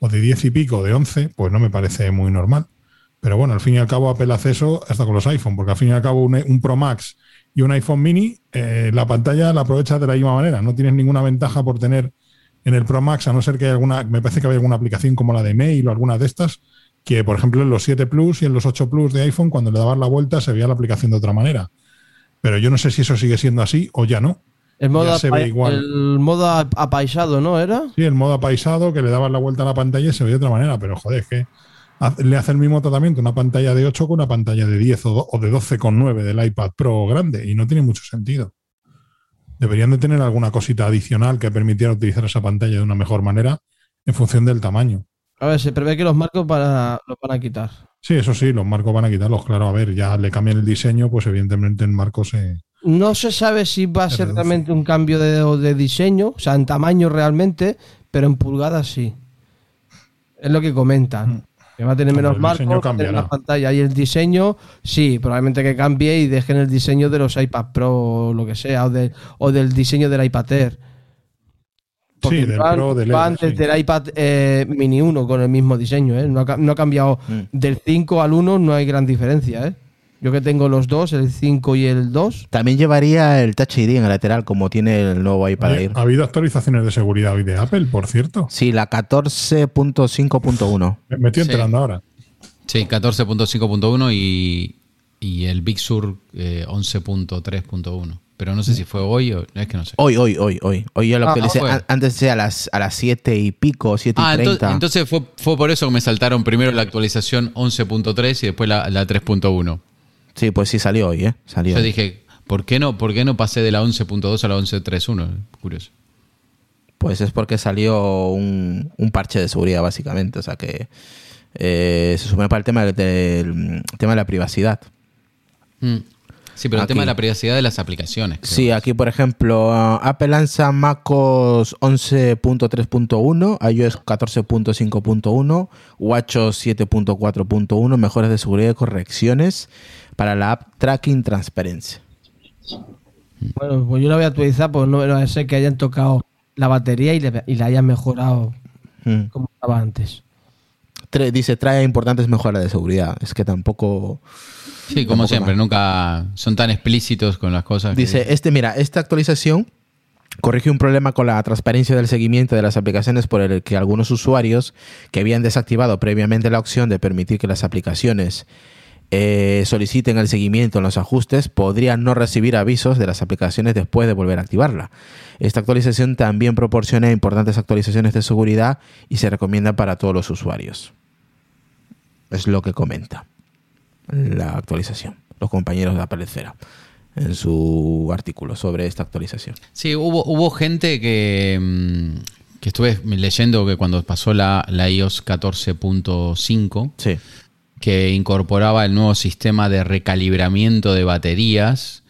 o de 10 y pico, de 11, pues no me parece muy normal. Pero bueno, al fin y al cabo Apple hace eso hasta con los iPhone, porque al fin y al cabo un, Pro Max y un iPhone mini, eh, la pantalla la aprovechas de la misma manera. No tienes ninguna ventaja por tener en el Pro Max, a no ser que hay alguna, me parece que hay alguna aplicación como la de Mail o alguna de estas, que por ejemplo en los 7 Plus y en los 8 Plus de iPhone, cuando le dabas la vuelta se veía la aplicación de otra manera. Pero yo no sé si eso sigue siendo así o ya no. El modo, el modo apaisado, ¿no? ¿Era? Sí, el modo apaisado que le dabas la vuelta a la pantalla y se veía de otra manera, pero joder, es que le hace el mismo tratamiento una pantalla de 8 con una pantalla de 10 o, de 12,9 del iPad Pro grande y no tiene mucho sentido. Deberían de tener alguna cosita adicional que permitiera utilizar esa pantalla de una mejor manera en función del tamaño. A ver, se prevé que los marcos para, los van a quitar. Sí, eso sí, los marcos van a quitarlos, claro. A ver, ya le cambian el diseño, pues evidentemente el marco se... No se sabe si va a ser realmente un cambio de, de diseño, o sea, en tamaño realmente, pero en pulgadas sí. Es lo que comentan. Mm. Que va a tener menos marcos, va a tener la pantalla y el diseño, sí, probablemente que cambie y dejen el diseño de los iPad Pro o lo que sea, o, o del diseño del iPad Air. sí, del Pro, del antes del iPad eh, Mini 1 con el mismo diseño, ¿eh? no, ha, no ha cambiado mm. del 5 al 1, no hay gran diferencia, ¿eh? Yo que tengo los dos, el 5 y el 2. También llevaría el Touch ID en el lateral, como tiene el nuevo iPad Air. ¿Ha habido actualizaciones de seguridad hoy de Apple, por cierto? Sí, la 14.5.1. Me estoy enterando ahora. Sí, 14.5.1 y, y, el Big Sur 11.3.1. Eh, Pero no sé si fue hoy o es que no sé. Hoy, hoy, hoy, hoy. Hoy yo lo ah, que antes de a las, a las 7 y pico, 7 y 30. Ah, entonces, fue, fue por eso que me saltaron primero la actualización 11.3 y después la, la 3.1. Sí, pues sí salió hoy, ¿eh? Salió Yo dije, ¿por qué no, por qué no pasé de la 11.2 a la 11.3.1? Curioso. Pues es porque salió un, parche de seguridad, básicamente. O sea que eh, se supone para el tema, del, tema de la privacidad. Mm. Sí, pero el tema de la privacidad de las aplicaciones. Sí, aquí por ejemplo, Apple lanza MacOS 11.3.1, iOS 14.5.1, WatchOS 7.4.1, mejoras de seguridad y correcciones para la app Tracking Transparencia. Bueno, pues yo la voy a actualizar, pues no a ser que hayan tocado la batería y, la hayan mejorado hmm. como estaba antes. dice, trae importantes mejoras de seguridad. Es que tampoco... Sí, como siempre, nunca son tan explícitos con las cosas. Dice, este, mira, esta actualización corrige un problema con la transparencia del seguimiento de las aplicaciones por el que algunos usuarios que habían desactivado previamente la opción de permitir que las aplicaciones eh, soliciten el seguimiento en los ajustes, podrían no recibir avisos de las aplicaciones después de volver a activarla. Esta actualización también proporciona importantes actualizaciones de seguridad y se recomienda para todos los usuarios. Es lo que comenta la actualización, los compañeros de Aparecera en su artículo sobre esta actualización. Sí, hubo, hubo gente que, mm, que estuve leyendo que cuando pasó la, la iOS 14.5, sí que incorporaba el nuevo sistema de recalibramiento de baterías.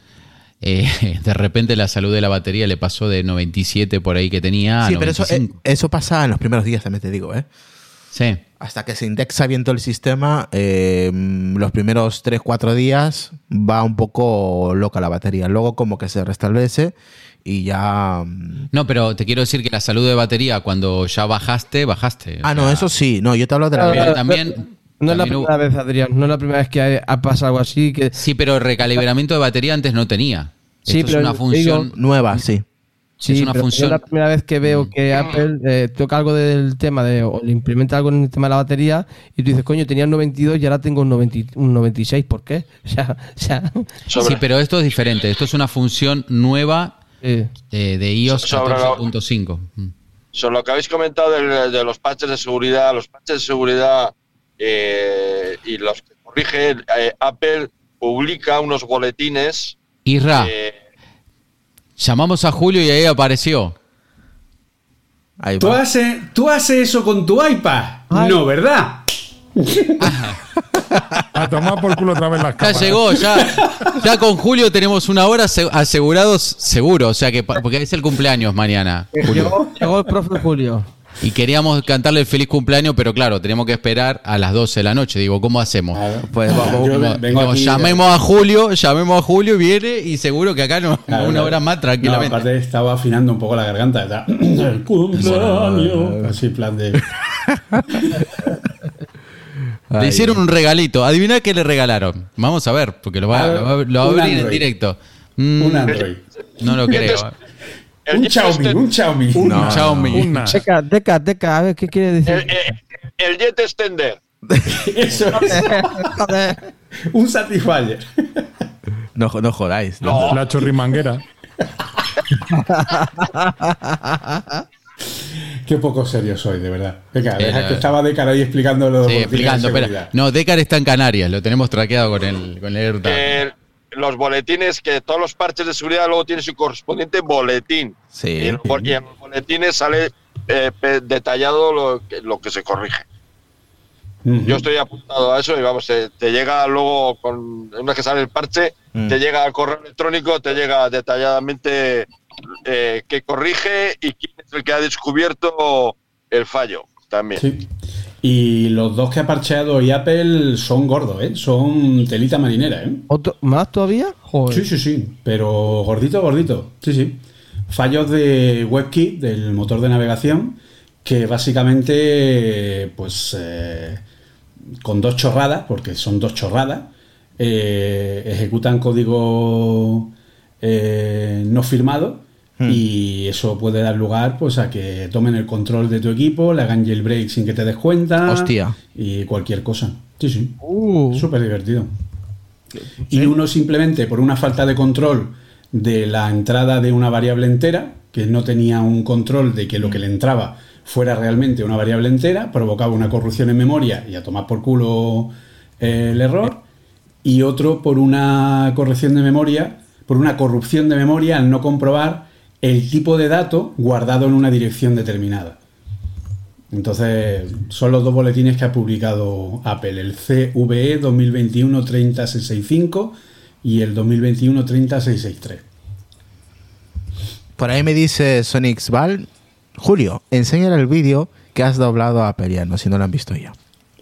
Eh, de repente la salud de la batería le pasó de 97 por ahí que tenía. Sí, pero eso, eh, eso pasa en los primeros días, también te digo, ¿eh? Sí. Hasta que se indexa bien todo el sistema, eh, los primeros 3-4 días va un poco loca la batería. Luego como que se restablece y ya... Mm, no, pero te quiero decir que la salud de batería cuando ya bajaste, bajaste. Ah, no, eso sí. No, yo te hablo de la... Pero también no es la primera vez, Adrián, no es la primera vez que ha, pasado algo así. Que... Sí, pero el recalibramiento de batería antes no tenía. Sí, pero es una función nueva, sí. Sí, es una función. Es la primera vez que veo que Apple eh, toca algo del tema de, o le implementa algo en el tema de la batería y tú dices, coño, tenía un 92 y ahora tengo un, 96, ¿por qué? Sí, pero esto es diferente. Esto es una función nueva eh, de iOS 14.5. Sobre lo que habéis comentado de, de, los patches de seguridad, los patches de seguridad eh, y los que corrige eh, Apple publica unos boletines. Irra, eh, llamamos a Julio y ahí apareció. ¿Tú haces, ¿Tú haces eso con tu iPad? No, ¿verdad? a tomar por culo otra vez las Ya llegó, ya, ya con Julio tenemos una hora asegurados seguro, o sea que porque es el cumpleaños mañana. Llegó, llegó el profe Julio. Y queríamos cantarle el feliz cumpleaños, pero claro, tenemos que esperar a las 12 de la noche. Digo, ¿cómo hacemos? Pues vamos, llamemos a Julio, llamemos a Julio, viene y seguro que acá no, una hora más tranquilamente. No, aparte estaba afinando un poco la garganta. el cumpleaños. Así, plan de. Le hicieron un regalito. Adivina qué le regalaron. Vamos a ver, porque lo va, a, abrir en directo. un mm, Android. No lo creo un Xiaomi, un Xiaomi. Un Xiaomi. Deca, Deca, Deca, a ver qué quiere decir. El, Jet Extender. Eso es. un Satisfyer. No, no jodáis. No. La chorrimanguera. qué poco serio soy, de verdad. Venga, deja que estaba Decar ahí explicándolo. Sí, explicando, pero no, Decar está en Canarias, lo tenemos traqueado con el, con el los boletines, que todos los parches de seguridad luego tienen su correspondiente boletín. Sí. Y en, los boletines sale eh, detallado lo que, lo que se corrige. Yo estoy apuntado a eso y vamos, te, llega luego, con una vez que sale el parche, mm. te llega al correo electrónico, te llega detalladamente eh, que corrige y quién es el que ha descubierto el fallo también. Sí. Y los dos que ha parcheado y Apple son gordos, ¿eh? Son telita marinera, ¿eh? ¿Más todavía? Sí, sí, sí. Pero gordito, gordito. Sí, sí. Fallos de WebKit, del motor de navegación, que básicamente, pues, eh, con dos chorradas, porque son dos chorradas, eh, ejecutan código eh, no firmado Hmm. Y eso puede dar lugar pues a que tomen el control de tu equipo, le hagan jailbreak sin que te des cuenta. Hostia. Y cualquier cosa. Sí, sí. Uh. Súper divertido. Y uno simplemente por una falta de control de la entrada de una variable entera, que no tenía un control de que lo que le entraba fuera realmente una variable entera, provocaba una corrupción en memoria y a tomar por culo eh, el error. Y otro por una corrección de memoria, por una corrupción de memoria al no comprobar el tipo de dato guardado en una dirección determinada. Entonces, son los dos boletines que ha publicado Apple, el CVE 2021-30665 y el 2021-30663. Por ahí me dice Sonic Val, Julio, enséñale el vídeo que has doblado a Apple, no si no lo han visto ya.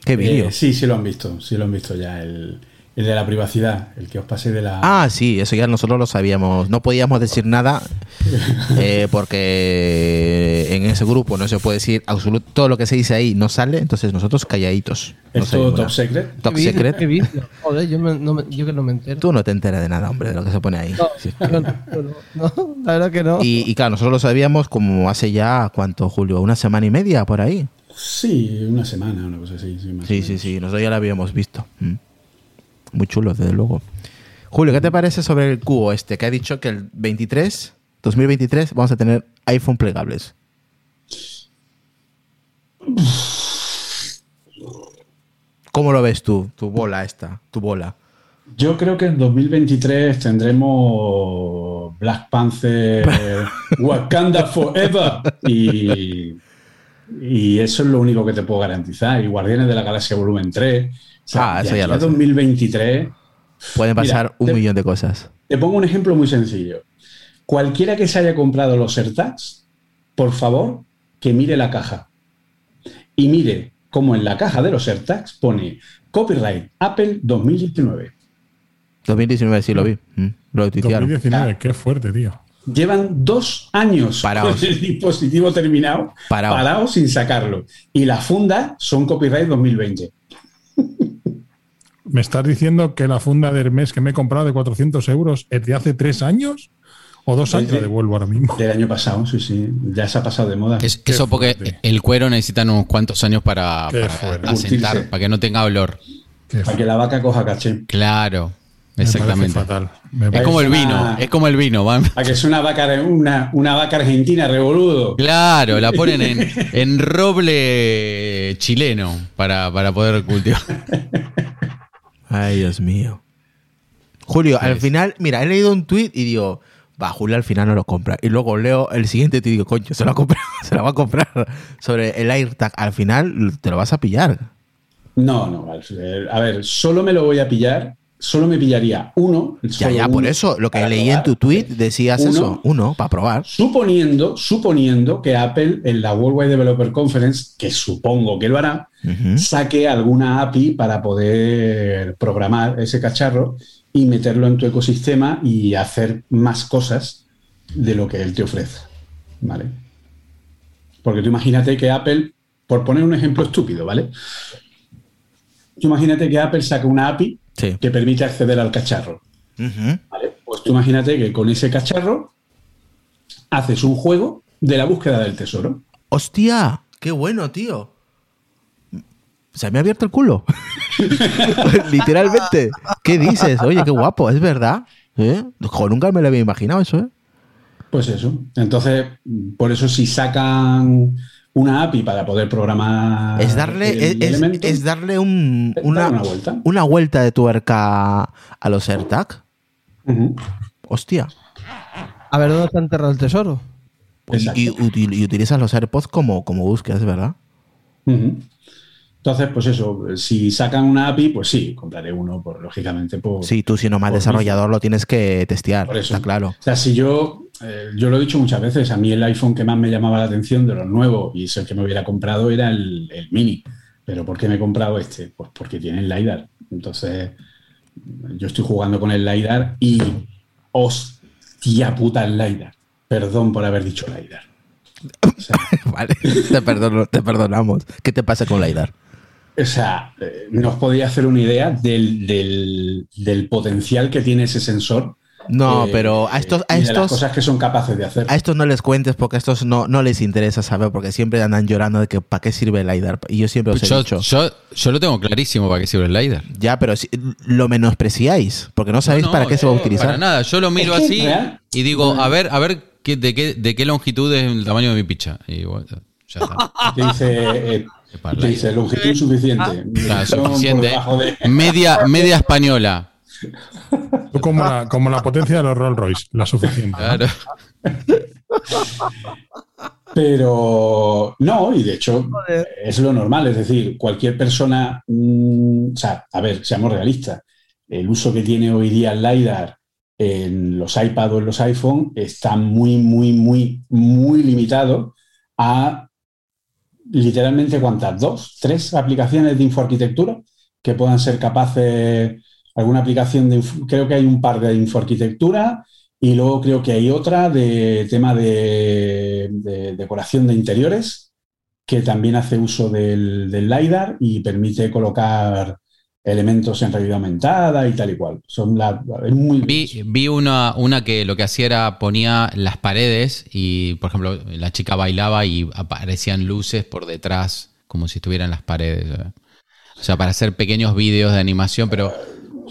¿Qué vídeo? Eh, sí, sí lo han visto, sí lo han visto ya. El, el de la privacidad, el que os pasé de la... Ah, sí, eso ya nosotros lo sabíamos. No podíamos decir nada eh, porque en ese grupo no se puede decir absoluto, todo lo que se dice ahí no sale, entonces nosotros calladitos. ¿Es todo top secret? Top secret. Joder, yo, no yo, que no me entero. Tú no te enteras de nada, hombre, de lo que se pone ahí. No, no, la verdad que no. Y, y, claro, nosotros lo sabíamos como hace ya, ¿cuánto, Julio? ¿Una semana y media por ahí? Sí, una semana, una cosa así. Sí, sí, sí, sí, nosotros ya lo habíamos visto. Mm. Muy chulo, desde luego. Julio, ¿qué te parece sobre el cubo este? Que ha dicho que el 23, 2023, vamos a tener iPhone plegables. ¿Cómo lo ves tú, tu bola esta, tu bola? Yo creo que en 2023 tendremos Black Panther, Wakanda Forever y, y eso es lo único que te puedo garantizar. Y Guardianes de la Galaxia Volumen 3 ah, eso ya lo 2023. Pueden pasar un millón de cosas. Te pongo un ejemplo muy sencillo. Cualquiera que se haya comprado los AirTags, por favor, que mire la caja. Y mire cómo en la caja de los AirTags pone Copyright Apple 2019. 2019, sí lo vi. Mm, lo 2019, qué fuerte, tío. Llevan dos años parados. con el dispositivo terminado, parados sin sacarlo. Y la funda son Copyright 2020. ¿Me estás diciendo que la funda de Hermes que me he comprado de 400 euros es de hace tres años? ¿O dos años? devuelvo ahora mismo. Del año pasado, sí, sí. Ya se ha pasado de moda. eso porque el cuero necesita unos cuantos años para, asentar, para que no tenga olor. para que la vaca coja caché. Claro. Exactamente. Es como el vino, es como el vino. Para que es una vaca, una, una vaca argentina revoludo. Claro, la ponen en, en roble chileno para, para poder cultivar. Ay, Dios mío. Julio, al final, mira, he leído un tweet y digo, va, Julio al final no lo compra. Y luego leo el siguiente y digo, coño, se lo, va se lo va a comprar sobre el AirTag. Al final te lo vas a pillar. No, no, a ver, solo me lo voy a pillar solo me pillaría uno. Ya, ya, por eso, lo que leí en tu tweet decías eso, uno, para probar. Suponiendo, suponiendo que Apple en la Worldwide Developer Conference, que supongo que lo hará, saque alguna API para poder programar ese cacharro y meterlo en tu ecosistema y hacer más cosas de lo que él te ofrece. ¿Vale? Porque tú imagínate que Apple, por poner un ejemplo estúpido, ¿vale? Tú imagínate que Apple saca una API que permite acceder al cacharro. Pues tú imagínate que con ese cacharro haces un juego de la búsqueda del tesoro. ¡Hostia! ¡Qué bueno, tío! Se me ha abierto el culo. Literalmente. ¿Qué dices? Oye, qué guapo, es verdad. ¿Eh? nunca me lo había imaginado eso, ¿eh? Pues eso. Entonces, por eso si sacan una API para poder programar. Es darle, es, darle un, una, vuelta. una vuelta de tuerca a los AirTag. Hostia. A ver dónde está enterrado el tesoro. Y, utilizas los AirPods como, como búsquedas, ¿verdad? Entonces, pues eso, si sacan una API, pues sí, compraré uno, por, lógicamente. Por, sí, tú siendo más desarrollador lo tienes que testear, por eso. está claro. O sea, si yo, eh, yo lo he dicho muchas veces, a mí el iPhone que más me llamaba la atención de los nuevos y es el que me hubiera comprado era el, mini. Pero ¿por qué me he comprado este? Pues porque tiene el LiDAR. Entonces, yo estoy jugando con el LiDAR y hostia puta el LiDAR. Perdón por haber dicho LiDAR. vale, te, te perdonamos. ¿Qué te pasa con LiDAR? O sea, eh, no os podía hacer una idea del, potencial que tiene ese sensor. No, eh, pero a estos, a estos. las cosas que son capaces de hacer. A estos no les cuentes porque a estos no, no les interesa saber, porque siempre andan llorando de que para qué sirve el LiDAR. Y yo siempre os he yo, dicho. Yo, lo tengo clarísimo para qué sirve el LiDAR. Ya, pero si, lo menospreciáis, porque no sabéis para qué se va a utilizar. Para nada, yo lo miro así y digo, a ver, a ver qué, de, qué, de qué longitud es el tamaño de mi picha. Y bueno, ya está. Dice. Eh, dice longitud suficiente. Ah, suficiente. Media, media española. Como la, como la potencia de los Rolls Royce, la suficiente. Pero no, y de hecho es lo normal, es decir, cualquier persona, mm, o sea, a ver, seamos realistas, el uso que tiene hoy día el LiDAR en los iPad o en los iPhone está muy, muy, muy, muy limitado a literalmente cuántas, dos, tres aplicaciones de infoarquitectura que puedan ser capaces, alguna aplicación de, creo que hay un par de infoarquitectura y luego creo que hay otra de tema de, decoración de interiores que también hace uso del, del LiDAR y permite colocar elementos en realidad aumentada y tal y cual. Son la, muy vi, vi una, una que lo que hacía era ponía las paredes y, por ejemplo, la chica bailaba y aparecían luces por detrás, como si estuvieran las paredes. O sea, para hacer pequeños vídeos de animación, pero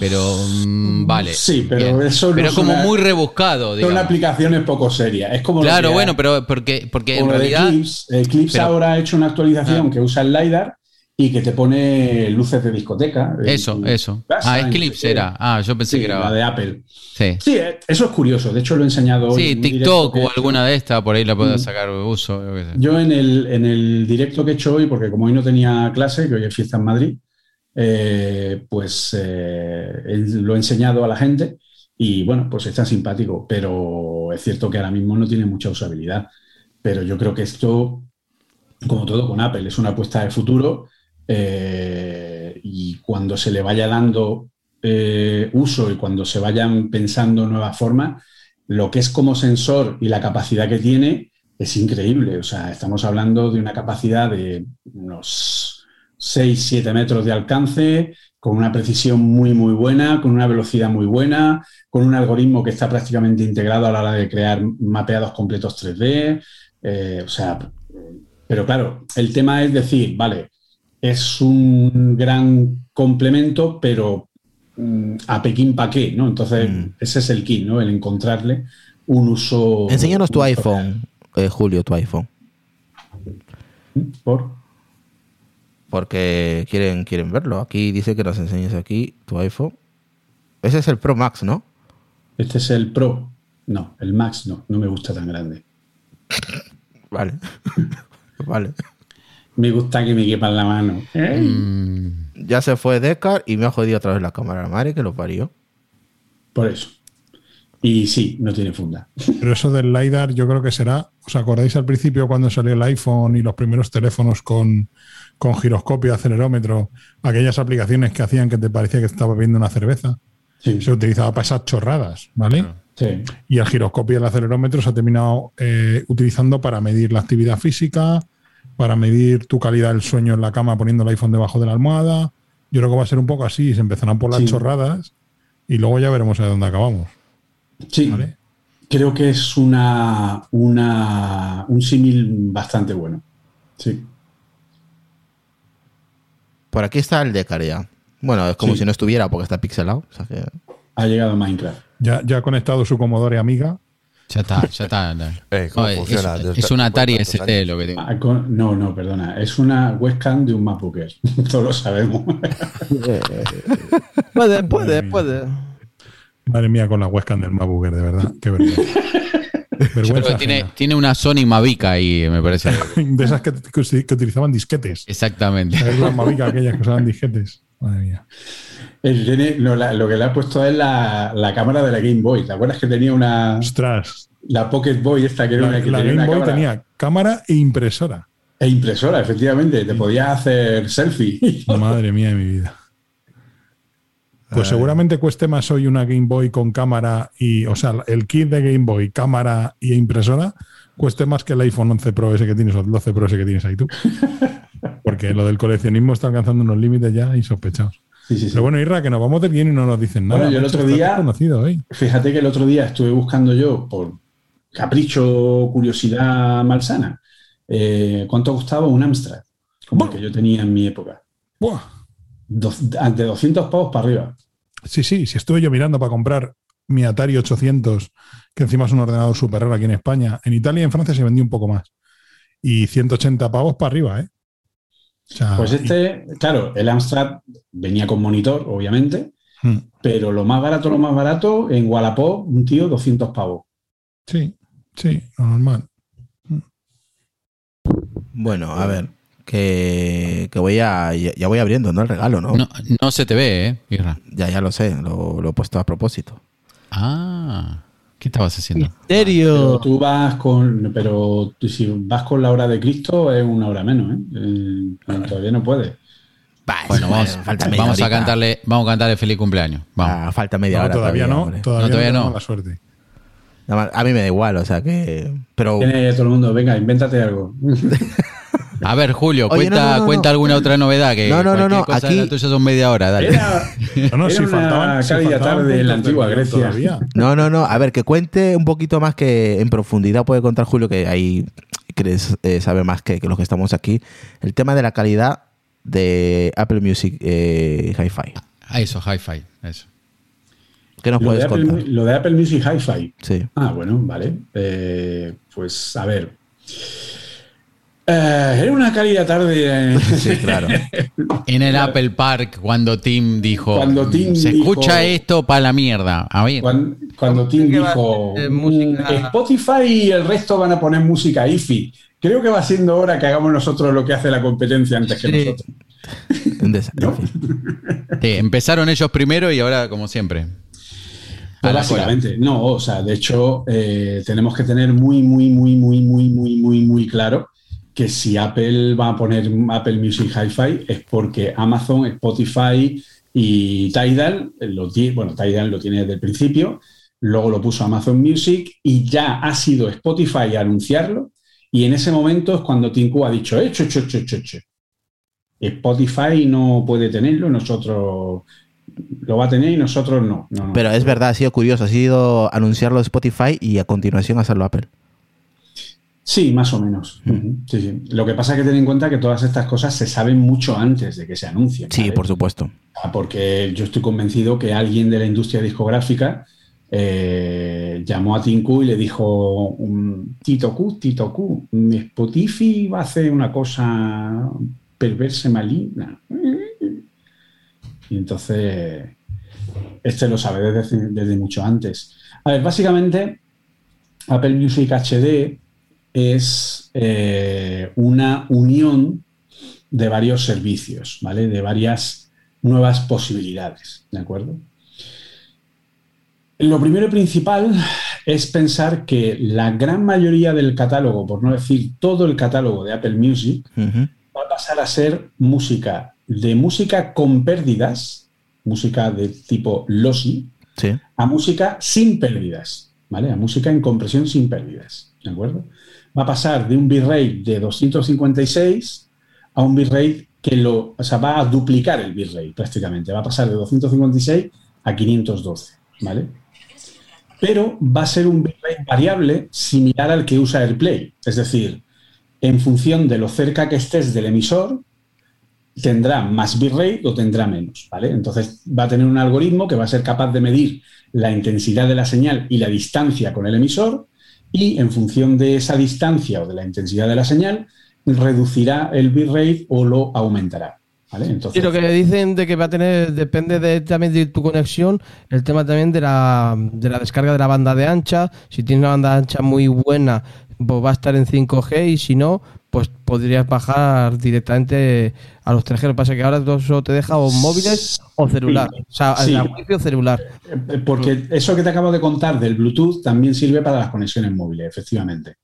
pero mm, vale. Sí, pero eso Pero es como muy rebuscado. Son aplicaciones poco serias. Es como claro, bueno, pero porque, porque en realidad. Eclipse, Eclipse ahora ha hecho una actualización ah. que usa el LiDAR y que te pone luces de discoteca. Eso, eso. Ah, Eclipse era. Ah, yo pensé que era. La de Apple. Sí. Sí, eh, eso es curioso. De hecho, lo he enseñado hoy. Sí, TikTok o alguna de estas, por ahí la puedo sacar uso. Yo, en, el, en el directo que he hecho hoy, porque como hoy no tenía clase, que hoy es fiesta en Madrid, eh, pues eh, lo he enseñado a la gente y bueno, pues está simpático, pero es cierto que ahora mismo no tiene mucha usabilidad. Pero yo creo que esto, como todo con Apple, es una apuesta de futuro eh, y cuando se le vaya dando uso y cuando se vayan pensando nuevas formas, lo que es como sensor y la capacidad que tiene es increíble. O sea, estamos hablando de una capacidad de unos 6, 7 metros de alcance, con una precisión muy, muy buena, con una velocidad muy buena, con un algoritmo que está prácticamente integrado a la hora de crear mapeados completos 3D. Eh, o sea, pero claro, el tema es decir, vale, es un gran complemento, pero mm, a Pekín para qué, ¿no? Entonces, mm. ese es el key, ¿no? El encontrarle un uso. Enséñanos tu iPhone, eh, Julio, tu iPhone. ¿Por? Porque quieren, quieren verlo. Aquí dice que nos enseñes aquí tu iPhone. Ese es el Pro Max, ¿no? Este es el Pro. No, el Max no, no me gusta tan grande. Vale. vale me gusta que me quepan la mano. Mm. ya se fue Decar y me ha jodido otra vez la cámara. Madre que lo parió. Por eso. Y sí, no tiene funda. Pero eso del LiDAR yo creo que será, ¿os acordáis al principio cuando salió el iPhone y los primeros teléfonos con, con giroscopio, acelerómetro, aquellas aplicaciones que hacían que te parecía que estabas viendo una cerveza? Se utilizaba para esas chorradas, ¿vale? Sí. Y el giroscopio y el acelerómetro se ha terminado eh, utilizando para medir la actividad física, para medir tu calidad del sueño en la cama poniendo el iPhone debajo de la almohada. Yo creo que va a ser un poco así, se empezarán por las chorradas y luego ya veremos a dónde acabamos. Sí. Creo que es una, una un símil bastante bueno. Sí. Por aquí está el de ya. Bueno, es como si no estuviera porque está pixelado. Ha llegado Minecraft. Ya, ya ha conectado su Commodore Amiga Ya está, ya está. Eh, ¿cómo funciona? Es, es, un Atari ST lo que tengo. Ah, no, no, perdona. Es una webcam de un MacBook Todos lo sabemos. puede, puede, puede. Madre mía, con la webcam del MacBook de verdad. Qué vergüenza. Vergüenza tiene, tiene, una Sony Mavic ahí, me parece. de esas que, que, utilizaban disquetes. Exactamente. Las Mavic aquellas que usaban disquetes. Madre mía. lo, que le ha puesto es la, la, cámara de la Game Boy. ¿Te acuerdas que tenía una. Ostras. La Pocket Boy, esta que era una que la Game Boy tenía cámara e impresora. E impresora, efectivamente. Te podías hacer selfie. Madre mía de mi vida. Pues seguramente cueste más hoy una Game Boy con cámara y, o sea, el kit de Game Boy, cámara y impresora, cueste más que el iPhone 11 Pro ese que tienes o el 12 Pro ese que tienes ahí tú. Porque lo del coleccionismo está alcanzando unos límites ya insospechados. Pero bueno, Irra, que nos vamos de bien y no nos dicen nada. Bueno, yo el otro día, conocido fíjate que el otro día estuve buscando yo, por capricho, curiosidad malsana, eh, cuánto costaba un Amstrad, como el que yo tenía en mi época. Buah. De 200 pavos para arriba. Sí, sí, sí, estuve yo mirando para comprar mi Atari 800, que encima es un ordenador súper raro aquí en España. En Italia y en Francia se vendió un poco más. Y 180 pavos para arriba, ¿eh? pues este, claro, el Amstrad venía con monitor, obviamente, hmm. pero lo más barato, lo más barato, en Wallapop, un tío, 200 pavos. Sí, sí, normal. Hmm. Bueno, a ver, que, voy a, ya voy abriendo, ¿no? El regalo, ¿no? No, se te ve, ¿eh? Ya, ya lo sé, lo, lo he puesto a propósito. Ah. ¿Qué estabas haciendo? Misterio. Pero tú vas con. Pero si vas con la hora de Cristo es una hora menos, ¿eh? eh todavía no puede. bueno, vamos, vamos a cantarle, vamos a cantarle feliz cumpleaños. Vamos. Ah, falta media hora. Todavía, no, todavía, no. suerte. A mí me da igual, o sea que. Pero. Tiene todo el mundo, venga, invéntate algo. A ver, Julio, cuenta, cuenta alguna otra novedad que no, no, no, no. Cosa aquí son media hora. Dale. Era, no, no, si faltaban, tarde en la antigua Grecia. No, no, no. A ver, que cuente un poquito más que en profundidad puede contar Julio, que ahí crees, eh, sabe más que, los que estamos aquí. El tema de la calidad de Apple Music eh, Hi-Fi. Ah, eso, Hi-Fi, eso. ¿Qué nos puedes contar? Lo de Apple Music Hi-Fi. Sí. Ah, bueno, vale. Eh, pues a ver. Eh, era una cálida tarde. Sí, claro. en el Apple Park, cuando Tim dijo: cuando Tim Se escucha esto para la mierda. Cuando, Tim dijo: mm, Spotify y el resto van a poner música IFI. Creo que va siendo hora que hagamos nosotros lo que hace la competencia antes que nosotros. empezaron ellos primero y ahora, como siempre. Pues básicamente, no, o sea, de hecho, eh, tenemos que tener muy, muy, muy, muy, muy, muy, muy, muy claro que si Apple va a poner Apple Music Hi-Fi es porque Amazon, Spotify y Tidal, lo, bueno, Tidal lo tiene desde el principio, luego lo puso Amazon Music y ya ha sido Spotify a anunciarlo y en ese momento es cuando Tinku ha dicho, hecho, hecho, hecho, hecho, hecho. Spotify no puede tenerlo, nosotros lo va a tener y nosotros no. Pero es verdad, ha sido curioso, ha sido anunciarlo Spotify y a continuación hacerlo Apple. Sí, más o menos. Lo que pasa es que ten en cuenta que todas estas cosas se saben mucho antes de que se anuncien. Sí, por supuesto. Ah, porque yo estoy convencido que alguien de la industria discográfica eh, llamó a Tinku y le dijo, Tito Q, Tito Q, Spotify va a hacer una cosa perversa maligna. Y entonces, este lo sabe desde, desde mucho antes. A ver, básicamente, Apple Music HD es eh, una unión de varios servicios, ¿vale? De varias nuevas posibilidades, ¿de acuerdo? Lo primero y principal es pensar que la gran mayoría del catálogo, por no decir todo el catálogo de Apple Music, va a pasar a ser música de música con pérdidas, música de tipo lossy, a música sin pérdidas, ¿vale? A música en compresión sin pérdidas, ¿de acuerdo? Va a pasar de un bitrate de 256 a un bitrate que lo, o sea, va a duplicar el bitrate prácticamente, va a pasar de 256 a 512, ¿vale? Pero va a ser un bitrate variable similar al que usa AirPlay, es decir, en función de lo cerca que estés del emisor, tendrá más bitrate o tendrá menos, ¿vale? Entonces va a tener un algoritmo que va a ser capaz de medir la intensidad de la señal y la distancia con el emisor y en función de esa distancia o de la intensidad de la señal, reducirá el bitrate o lo aumentará. ¿Vale? Y lo que dicen de que va a tener, depende de, también de tu conexión, el tema también de la, de la descarga de la banda de ancha. Si tienes una banda ancha muy buena, pues va a estar en 5G y si no, pues podrías bajar directamente a los 3G. Lo que pasa es que ahora todo eso te deja o móviles o celular. O sea, wifi o celular. Eh, porque eso que te acabo de contar del Bluetooth también sirve para las conexiones móviles, efectivamente.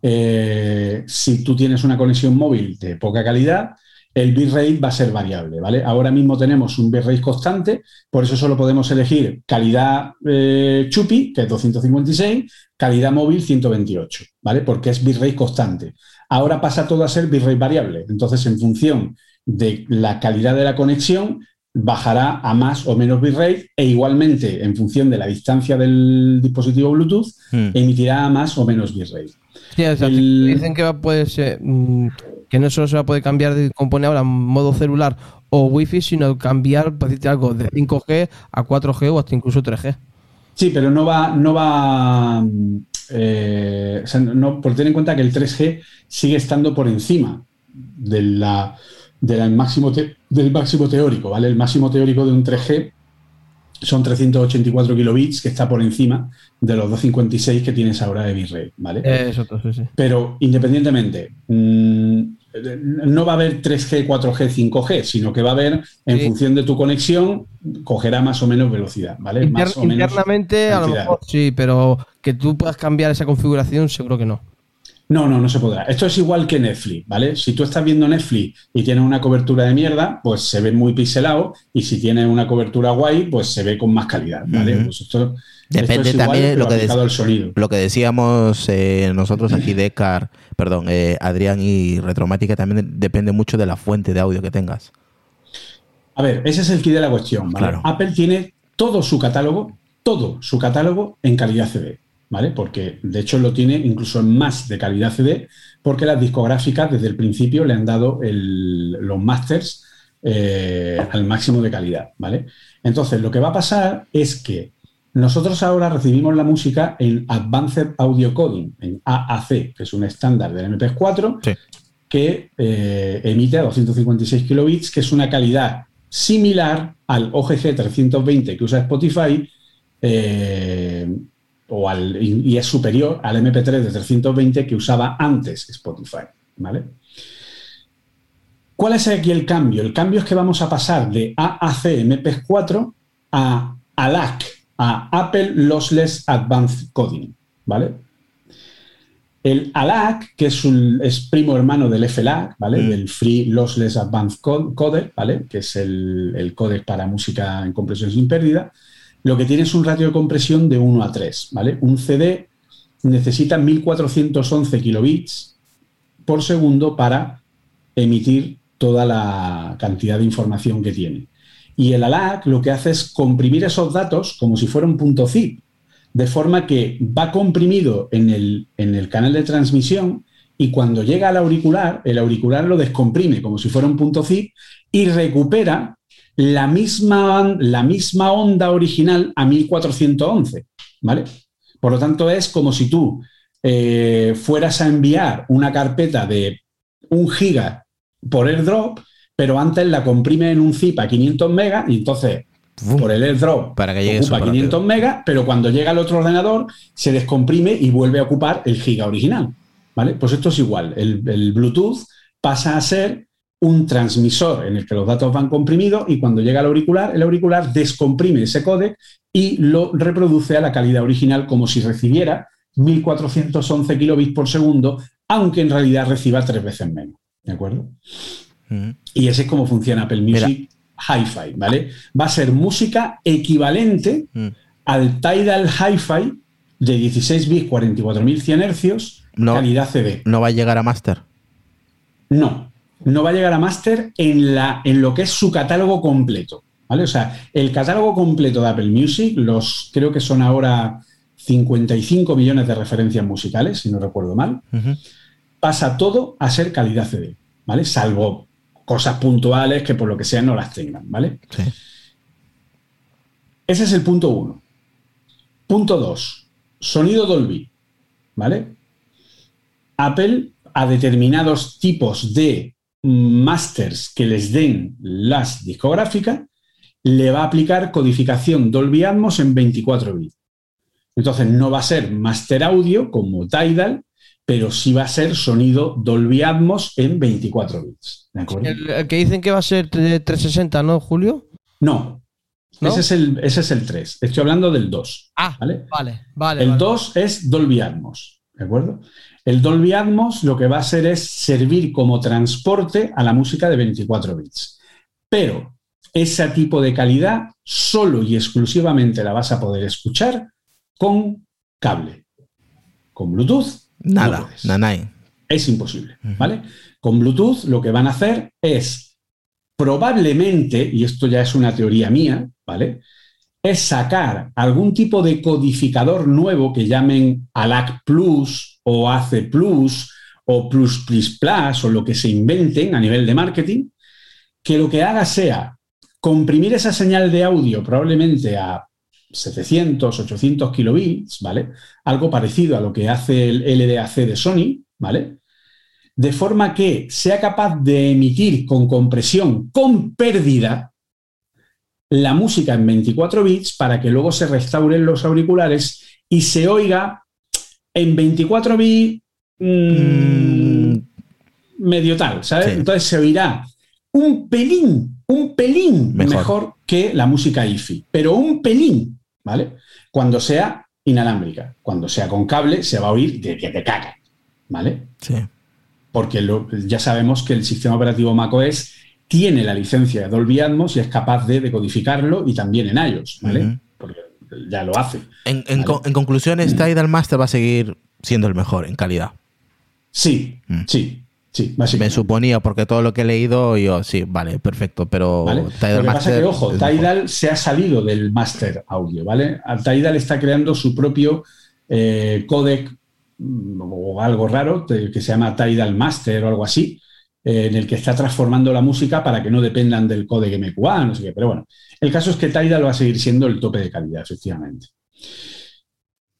Eh, si tú tienes una conexión móvil de poca calidad, el bitrate va a ser variable, ¿vale? Ahora mismo tenemos un bitrate constante, por eso solo podemos elegir calidad eh, chupi, que es 256, calidad móvil 128, ¿vale? Porque es bitrate constante. Ahora pasa todo a ser bitrate variable. Entonces, en función de la calidad de la conexión, bajará a más o menos bitrate e igualmente, en función de la distancia del dispositivo Bluetooth, hmm. emitirá a más o menos bitrate. Sí, dicen que va, puede ser, mm, que no solo se va a poder cambiar de componer ahora modo celular o wifi, sino cambiar, por decirte algo, de 5G a 4G o hasta incluso 3G. Sí, pero no va, no va, eh, no, por tener en cuenta que el 3G sigue estando por encima de la, del, máximo del máximo teórico, ¿vale? El máximo teórico de un 3G son 384 kilobits, que está por encima de los 256 que tienes ahora de bitrate, ¿vale? Eso, sí. Pero independientemente, mmm, no va a haber 3G, 4G, 5G, sino que va a haber, en función de tu conexión, cogerá más o menos velocidad, ¿vale? más o internamente, a lo mejor sí, pero que tú puedas cambiar esa configuración, seguro que no. No, no, no se podrá. Esto es igual que Netflix, ¿vale? Si tú estás viendo Netflix y tienes una cobertura de mierda, pues se ve muy pixelado y si tienes una cobertura guay, pues se ve con más calidad, ¿vale? Pues esto, Depende también lo que, lo que decíamos eh, nosotros aquí de Car, perdón, eh, Adrián y Retromática también depende mucho de la fuente de audio que tengas. A ver, ese es el kit de la cuestión, ¿vale? Apple tiene todo su catálogo, todo su catálogo en calidad CD. ¿vale? Porque de hecho lo tiene incluso en más de calidad CD, porque las discográficas desde el principio le han dado los masters eh, al máximo de calidad, ¿vale? Entonces, lo que va a pasar es que nosotros ahora recibimos la música en Advanced Audio Coding, en AAC, que es un estándar del MP4, que eh, emite a 256 kilobits, que es una calidad similar al OGG 320 que usa Spotify, eh, o al, y es superior al MP3 de 320 que usaba antes Spotify. ¿vale? ¿Cuál es aquí el cambio? El cambio es que vamos a pasar de AAC MP4 a ALAC, a Apple Lossless Advanced Coding. ¿vale? El ALAC, que es, un, es primo hermano del FLAC, ¿vale? Mm. Del Free Lossless Advanced Codec, ¿vale? Que es el, el codec para música en compresión sin pérdida lo que tiene es un ratio de compresión de 1 a 3, ¿vale? Un CD necesita 1411 kilobits por segundo para emitir toda la cantidad de información que tiene. Y el ALAC lo que hace es comprimir esos datos como si fuera un punto zip, de forma que va comprimido en el, en el canal de transmisión y cuando llega al auricular, el auricular lo descomprime como si fuera un punto zip y recupera la misma, la misma onda original a 1411, ¿vale? Por lo tanto, es como si tú eh, fueras a enviar una carpeta de un giga por airdrop, pero antes la comprime en un zip a 500 megas y entonces por el airdrop para que llegue ocupa 500 megas, pero cuando llega al otro ordenador se descomprime y vuelve a ocupar el giga original. ¿Vale? Pues esto es igual. El, el Bluetooth pasa a ser un transmisor en el que los datos van comprimidos y cuando llega al auricular, el auricular descomprime ese códec y lo reproduce a la calidad original como si recibiera 1411 kilobits por segundo, aunque en realidad reciba tres veces menos. ¿De acuerdo? Mm. Y ese es como funciona Apple Music Hi-Fi, ¿vale? Va a ser música equivalente mm. al Tidal Hi-Fi de 16 bits, 44.100 Hz, calidad CD. ¿No va a llegar a Master? No, no va a llegar a máster en, la, en lo que es su catálogo completo. ¿vale? O sea, el catálogo completo de Apple Music, los creo que son ahora 55 millones de referencias musicales, si no recuerdo mal, pasa todo a ser calidad CD, ¿vale? Salvo cosas puntuales que por lo que sea no las tengan, ¿vale? Ese es el punto uno. Punto dos, sonido Dolby. ¿vale? Apple a determinados tipos de masters que les den las discográficas, le va a aplicar codificación Dolby Atmos en 24 bits. Entonces no va a ser master audio como Tidal, pero sí va a ser sonido Dolby Atmos en 24 bits. El, que dicen que va a ser 360, ¿no, Julio? No. Ese, es el, ese es el 3. Estoy hablando del 2. Ah, vale, vale. El 2 es Dolby Atmos, ¿de acuerdo? El Dolby Atmos lo que va a hacer es servir como transporte a la música de 24 bits. Pero ese tipo de calidad solo y exclusivamente la vas a poder escuchar con cable. Con Bluetooth. Nada, nada. Es imposible, ¿vale? Con Bluetooth lo que van a hacer es probablemente, y esto ya es una teoría mía, ¿vale? Es sacar algún tipo de codificador nuevo que llamen ALAC Plus o AC Plus o Plus Plus Plus o lo que se inventen a nivel de marketing, que lo que haga sea comprimir esa señal de audio probablemente a 700, 800 kilobits, ¿vale? Algo parecido a lo que hace el LDAC de Sony, ¿vale? De forma que sea capaz de emitir con compresión, con pérdida, la música en 24 bits para que luego se restauren los auriculares y se oiga en 24 bits mm, medio tal, ¿sabes? Entonces se oirá un pelín, un pelín mejor. que la música IFI, pero un pelín, ¿vale? Cuando sea inalámbrica, cuando sea con cable se va a oír de que te caga, ¿vale? Sí. Porque ya sabemos que el sistema operativo macOS tiene la licencia de Dolby Atmos y es capaz de decodificarlo y también en iOS, ¿vale? Porque ya lo hace. En, en, conclusión, Tidal Master va a seguir siendo el mejor en calidad. Sí, mm. sí. Sí, Me suponía, porque todo lo que he leído, yo, sí, vale, perfecto, pero Tidal lo que pasa que, ojo, Tidal se ha salido del master audio, ¿vale? Tidal está creando su propio eh, codec mm, o algo raro que se llama Tidal Master o algo así, eh, en el que está transformando la música para que no dependan del codec MQA, no sé qué. Pero bueno, el caso es que Tidal va a seguir siendo el tope de calidad, efectivamente.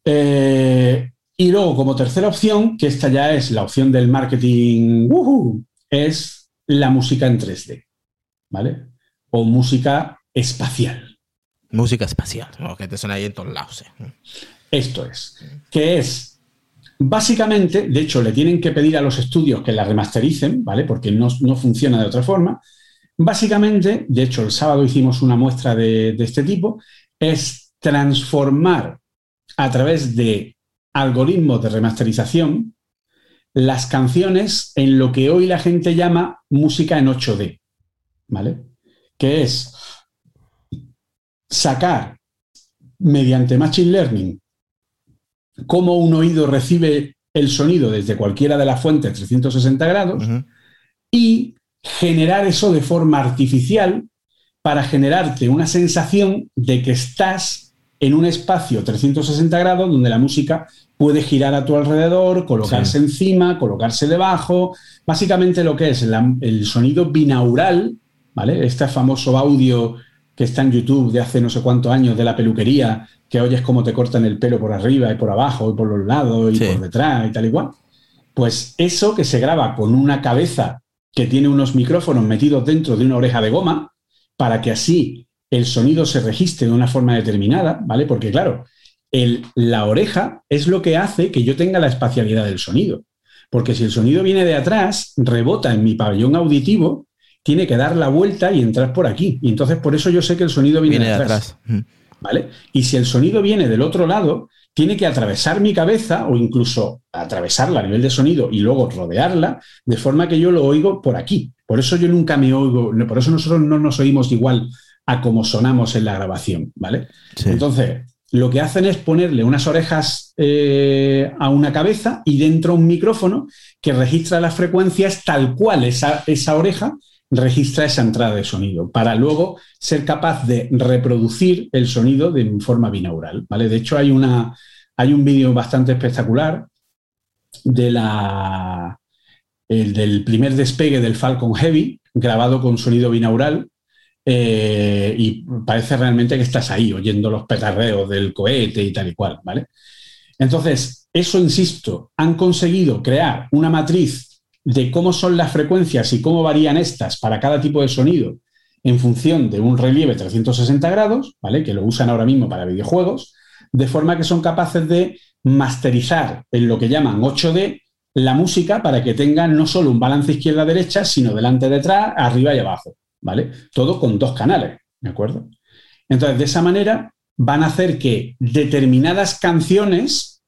Eh, y luego, como tercera opción, que esta ya es la opción del marketing, es la música en 3D, ¿vale? O música espacial. Música espacial, que te suena ahí en todos lados. Esto es, que es, básicamente, de hecho, le tienen que pedir a los estudios que la remastericen, ¿vale? Porque no, funciona de otra forma. Básicamente, de hecho, el sábado hicimos una muestra de este tipo, es transformar a través de algoritmos de remasterización las canciones en lo que hoy la gente llama música en 8D, ¿vale? Que es sacar mediante Machine Learning cómo un oído recibe el sonido desde cualquiera de las fuentes 360 grados y generar eso de forma artificial para generarte una sensación de que estás en un espacio 360 grados donde la música puede girar a tu alrededor, colocarse encima, colocarse debajo. Básicamente lo que es el sonido binaural, ¿vale? Este famoso audio que está en YouTube de hace no sé cuántos años de la peluquería, que oyes cómo te cortan el pelo por arriba y por abajo y por los lados y por detrás y tal y cual. Pues eso que se graba con una cabeza que tiene unos micrófonos metidos dentro de una oreja de goma, para que así el sonido se registre de una forma determinada, ¿vale? Porque claro, el, la oreja es lo que hace que yo tenga la espacialidad del sonido. Porque si el sonido viene de atrás, rebota en mi pabellón auditivo, tiene que dar la vuelta y entrar por aquí. Y entonces por eso yo sé que el sonido viene, de atrás. ¿Vale? Y si el sonido viene del otro lado, tiene que atravesar mi cabeza o incluso atravesarla a nivel de sonido y luego rodearla, de forma que yo lo oigo por aquí. Por eso yo nunca me oigo, por eso nosotros no nos oímos igual a cómo sonamos en la grabación, ¿vale? Entonces, lo que hacen es ponerle unas orejas eh, a una cabeza y dentro un micrófono que registra las frecuencias tal cual esa, esa oreja registra esa entrada de sonido para luego ser capaz de reproducir el sonido de forma binaural, ¿vale? De hecho, hay, una, hay un vídeo bastante espectacular de la, el, del primer despegue del Falcon Heavy, grabado con sonido binaural, eh, y parece realmente que estás ahí oyendo los petardeos del cohete y tal y cual, ¿vale? Entonces, eso, insisto, han conseguido crear una matriz de cómo son las frecuencias y cómo varían estas para cada tipo de sonido en función de un relieve 360 grados, ¿vale? Que lo usan ahora mismo para videojuegos, de forma que son capaces de masterizar en lo que llaman 8D la música para que tenga no solo un balance izquierda-derecha, sino delante, detrás, arriba y abajo, ¿vale? Todo con dos canales, ¿de acuerdo? Entonces, de esa manera van a hacer que determinadas canciones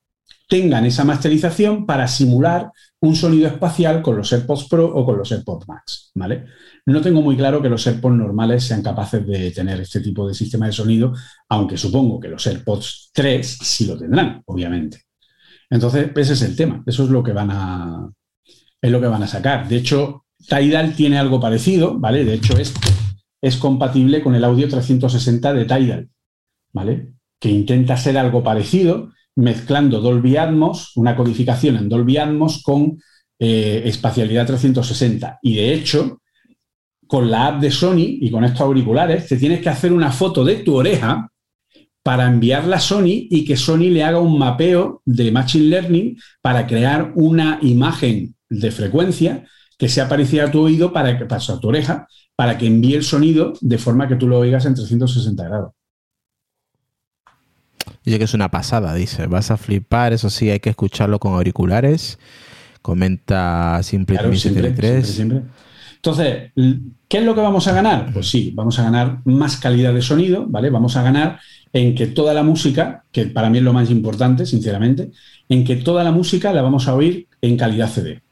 tengan esa masterización para simular un sonido espacial con los AirPods Pro o con los AirPods Max, ¿vale? No tengo muy claro que los AirPods normales sean capaces de tener este tipo de sistema de sonido, aunque supongo que los AirPods 3 sí lo tendrán, obviamente. Entonces, ese es el tema, eso es lo que van a, es lo que van a sacar. De hecho, Tidal tiene algo parecido, ¿vale? De hecho, este es compatible con el audio 360 de Tidal, ¿vale? Que intenta ser algo parecido, mezclando Dolby Atmos, una codificación en Dolby Atmos con eh, espacialidad 360. Y de hecho, con la app de Sony y con estos auriculares, te tienes que hacer una foto de tu oreja para enviarla a Sony y que Sony le haga un mapeo de Machine Learning para crear una imagen de frecuencia que sea parecida a tu oído para que pase a tu oreja para que envíe el sonido de forma que tú lo oigas en 360 grados. Dice que es una pasada, dice. Vas a flipar, eso sí, hay que escucharlo con auriculares. Comenta Simple claro, siempre, Entonces, ¿qué es lo que vamos a ganar? Pues sí, vamos a ganar más calidad de sonido, ¿vale? Vamos a ganar en que toda la música, que para mí es lo más importante, sinceramente, en que toda la música la vamos a oír en calidad CD.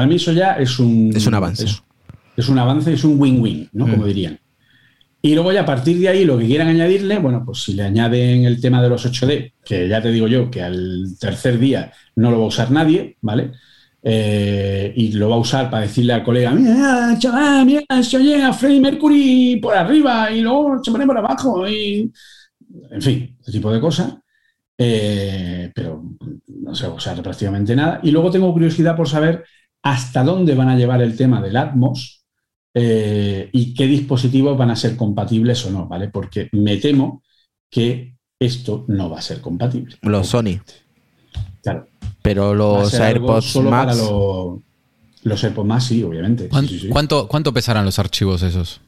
Para mí eso ya es un... Es un avance. Es, un avance, es un win-win, ¿no? Como mm. dirían. Y luego ya a partir de ahí lo que quieran añadirle, bueno, pues si le añaden el tema de los 8D, que ya te digo yo que al tercer día no lo va a usar nadie, ¿vale? Eh, y lo va a usar para decirle al colega, mira, chaval, mira, se oye a Freddie Mercury por arriba y luego se pone por abajo y... En fin, ese tipo de cosas. Eh, pero no se va a usar prácticamente nada. Y luego tengo curiosidad por saber hasta dónde van a llevar el tema del Atmos, eh, y qué dispositivos van a ser compatibles o no, ¿vale? Porque me temo que esto no va a ser compatible. Los Sony. Claro. Pero los AirPods Max. los AirPods Max, sí, obviamente. ¿Cuánto, ¿Cuánto, pesarán los archivos esos?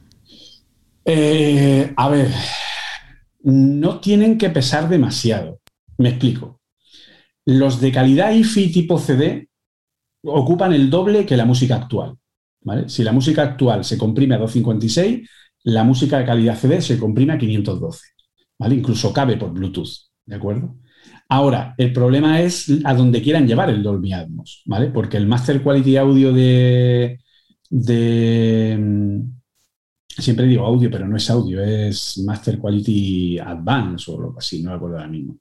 Eh, a ver, no tienen que pesar demasiado. Me explico. Los de calidad IFI tipo CD ocupan el doble que la música actual. Si la música actual se comprime a 256, la música de calidad CD se comprime a 512. ¿vale? Incluso cabe por Bluetooth. ¿De acuerdo? Ahora, el problema es a donde quieran llevar el Dolby Atmos, ¿vale? Porque el Master Quality Audio de, mm, siempre digo audio, pero no es audio, es Master Quality Advance o algo así, no me acuerdo ahora mismo.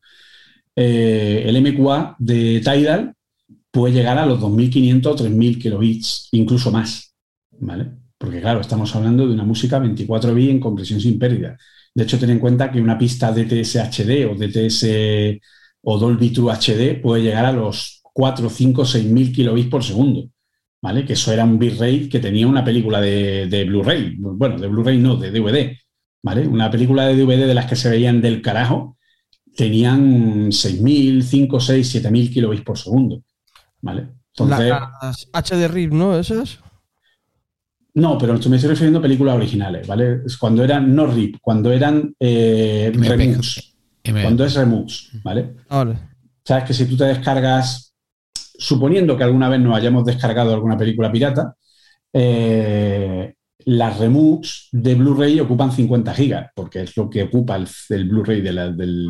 Eh, el MQA de Tidal puede llegar a los 2500 o 3000 kilobits, incluso más. ¿vale? Porque claro, estamos hablando de una música 24 bits en compresión sin pérdida. De hecho, ten en cuenta que una pista DTS HD o DTS o Dolby True HD puede llegar a los 4, 5, 6 mil kilobits por segundo, ¿vale? Que eso era un bitrate que tenía una película de, de Blu-ray. Bueno, de Blu-ray no, de DVD, ¿vale? Una película de DVD de las que se veían del carajo tenían 6.000, 5, 6, 7.000 kilobits por segundo, ¿vale? Entonces, las HD RIP, ¿no? ¿Esas? No, pero me estoy refiriendo a películas originales, ¿vale? Es cuando eran no RIP, cuando eran eh, remux. Cuando es remux, ¿vale? vale. Sabes que si tú te descargas, suponiendo que alguna vez nos hayamos descargado alguna película pirata, eh, las remux de Blu-ray ocupan 50 gigas, porque es lo que ocupa el, Blu-ray del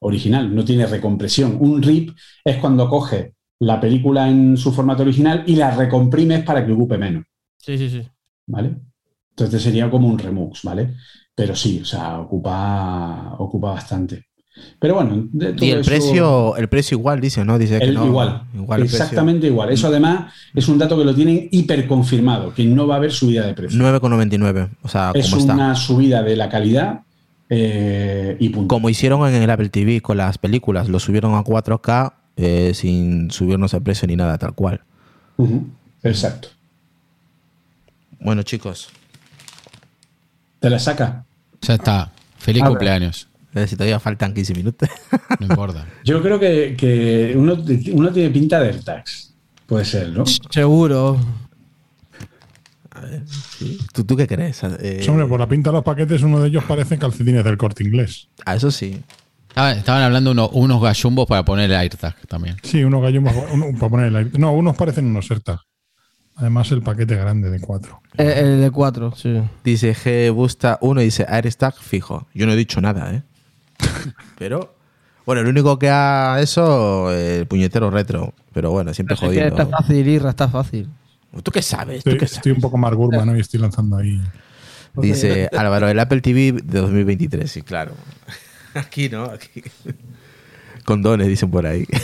original, no tiene recompresión. Un RIP es cuando coge la película en su formato original y la recomprimes para que ocupe menos. Sí, sí, sí. ¿vale? Entonces sería como un remux, ¿vale? Pero sí, o sea, ocupa, ocupa bastante. Pero bueno, y el precio, el precio igual dice, ¿no? Dice que no, igual, exactamente igual. Eso además es un dato que lo tienen hiper confirmado, que no va a haber subida de precio. 9,99, o sea, es una subida de la calidad eh, y punto. Como hicieron en el Apple TV con las películas, lo subieron a 4K eh, sin subirnos el precio ni nada, tal cual. Exacto. Bueno, chicos. ¿Te la saca? Ya está. Feliz cumpleaños. Eh, Si todavía faltan 15 minutos. No importa. Yo creo que, que uno, uno tiene pinta de AirTags. Puede ser, ¿no? Seguro. Sí. ¿Tú, ¿Tú qué crees? Eh, Hombre, por la pinta de los paquetes, uno de ellos parece calcetines del corte inglés. ah, eso sí. Estaban, estaban hablando uno- unos gallumbos para poner el AirTag también. Sí, unos uno- para poner el aire. No, unos parecen unos AirTag. Además, el paquete grande de cuatro. El, el de 4, sí. Dice G Busta 1 dice AirTag fijo. Yo no he dicho nada, ¿eh? Pero. Bueno, el único que ha eso, el puñetero retro. Pero bueno, siempre Es que jodido. está fácil, Irra, está fácil. ¿Tú qué sabes? ¿Tú Estoy, qué estoy sabes? un poco más Gurman ¿no? y estoy lanzando ahí. Dice Álvaro, el Apple TV de 2023. Sí, claro. Aquí no, aquí. Condones, dicen por ahí.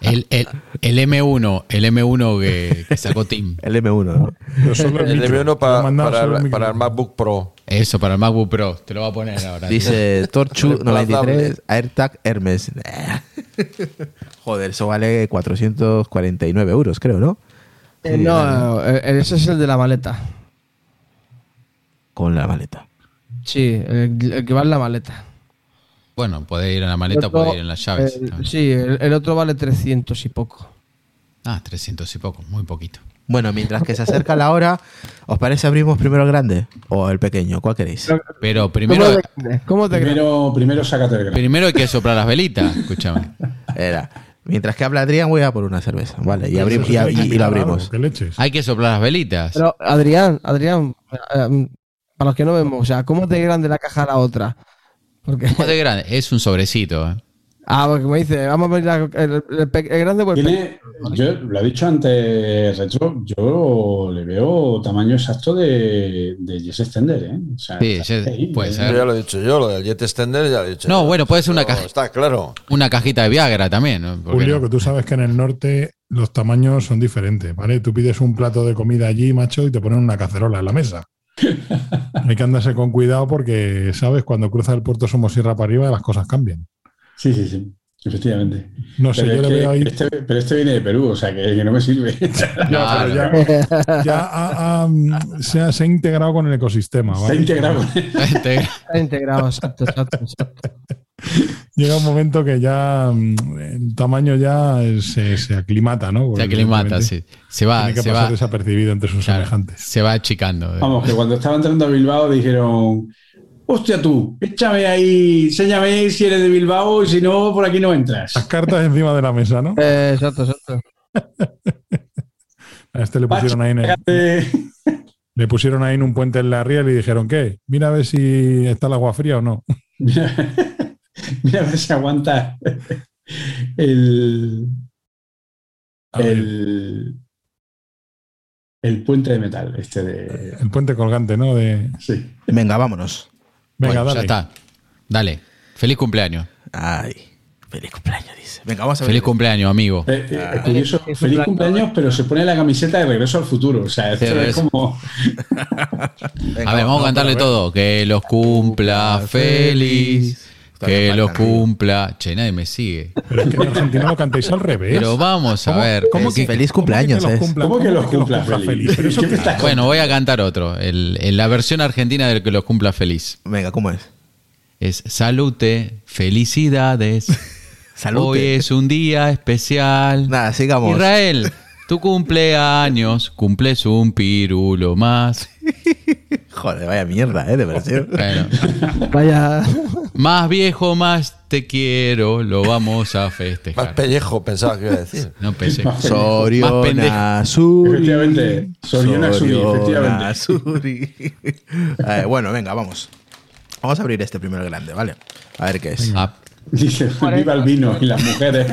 El, el, el M1, el M1 que, que sacó Tim. El M1, ¿no? El micro. M1 Lo he para, para, el para MacBook Pro. Eso, para el MacBook Pro. Te lo voy a poner ahora. Dice Torchu Reemplazable. 93, AirTag Hermes. Joder, eso vale 449 euros, creo, ¿no? Eh, no, eh, ese es el de la maleta. Con la maleta. Sí, el, el que va en la maleta. Bueno, puede ir en la maleta, otro, puede ir en las llaves. el- también. sí, el, el otro vale 300 y poco. Ah, 300 y poco, muy poquito. Bueno, mientras que se acerca la hora, ¿os parece abrimos primero el grande o el pequeño? ¿Cuál queréis? Pero primero, ¿Cómo te crees? ¿Cómo te? Primero, primero sácate el grano. primero hay que soplar las velitas, escúchame. Era. Mientras que habla Adrián, voy a por una cerveza. Vale, y, abrim- Eso y, abrimos. Hay que soplar las velitas. Pero, Adrián, Adrián, eh, para los que no vemos, o sea, ¿cómo de grande la caja a la otra? Porque, ¿Cómo de grande? Es un sobrecito. ¿eh? ah, porque me dice, vamos a ver el, el el grande o el pequeño. Tiene, yo lo he dicho antes, Retro, yo le veo tamaño exacto de, de Jess Extender, ¿eh? O sea, Sí, ahí, puede ¿eh? ser. Ya lo he dicho yo, lo del Jet Extender ya lo he dicho. No, yo. bueno, puede ser una caja- Está claro. Una cajita de Viagra también. ¿no? ¿Por qué Julio, no? que tú sabes que en el norte los tamaños son diferentes, ¿vale? Tú pides un plato de comida allí, macho, y te ponen una cacerola en la mesa. Hay que andarse con cuidado porque, ¿sabes? Cuando cruza el puerto Somosierra para arriba, las cosas cambian. Sí, sí, sí, efectivamente. No sé, Pero, yo le veo ahí. este, pero este viene de Perú, o sea, que, que no me sirve. Ya, pero ya, ya ha- ha, mm, se, ha, se ha integrado con el ecosistema. ¿vale? integrado. Este- Está integrado, exacto, exacto, exacto. Llega un momento que ya mm, el tamaño ya se, se aclimata, ¿no? Se Porque aclimata, evidentemente sí. Se va, Tiene que se pasar va, desapercibido entre sus claro, semejantes. se va achicando. Vamos, que cuando estaba entrando a Bilbao dijeron, hostia tú, échame ahí, enséñame si eres de Bilbao y si no, por aquí no entras. Las cartas encima de la mesa, ¿no? Eh, exacto, exacto. A este le pusieron ahí en, el- le pusieron ahí en un puente en la riel y dijeron, ¿qué? Mira a ver si está el agua fría o no. Mira, mira a ver si aguanta el, el, el puente de metal, este de... el puente colgante, ¿no? De, Sí. Venga, vámonos. Venga, Bueno, dale. Ya está. Dale. Feliz cumpleaños. Ay, feliz cumpleaños, dice. Venga, vamos a ver. Feliz cumpleaños, amigo. Eh, eh, Ah. curioso, Feliz cumpleaños. cumpleaños, pero se pone la camiseta de regreso al futuro. O sea, esto es como... Venga, A ver, vamos no, a cantarle todo. Que los cumpla feliz. Que los faltan. cumpla. Che, nadie me sigue. Pero es que en Argentina lo cantáis al revés. Pero vamos a ¿Cómo- ver. cómo que- que- Feliz cómo que cumpleaños, los es. cumpla- ¿Cómo que los cumpla feliz? Bueno, voy a cantar otro. El, el- la versión argentina del que los cumpla feliz. Venga, ¿cómo es? Es salute, felicidades. Salud. Hoy es un día especial. Nada, sigamos. Israel, tu cumpleaños, cumples un pirulo más. Joder, vaya mierda, ¿eh? De versión. Bueno, Vaya. más viejo, más te quiero, lo vamos a Más festejar. pellejo pensaba que iba a decir. No pensé. Más pendejo. Soriona Suri. Efectivamente, Soriona Suri, efectivamente. Suri. Eh, bueno, venga, vamos. Vamos a abrir este primero grande, ¿vale? A ver qué es. Ah, Dice, viva el vino y las mujeres.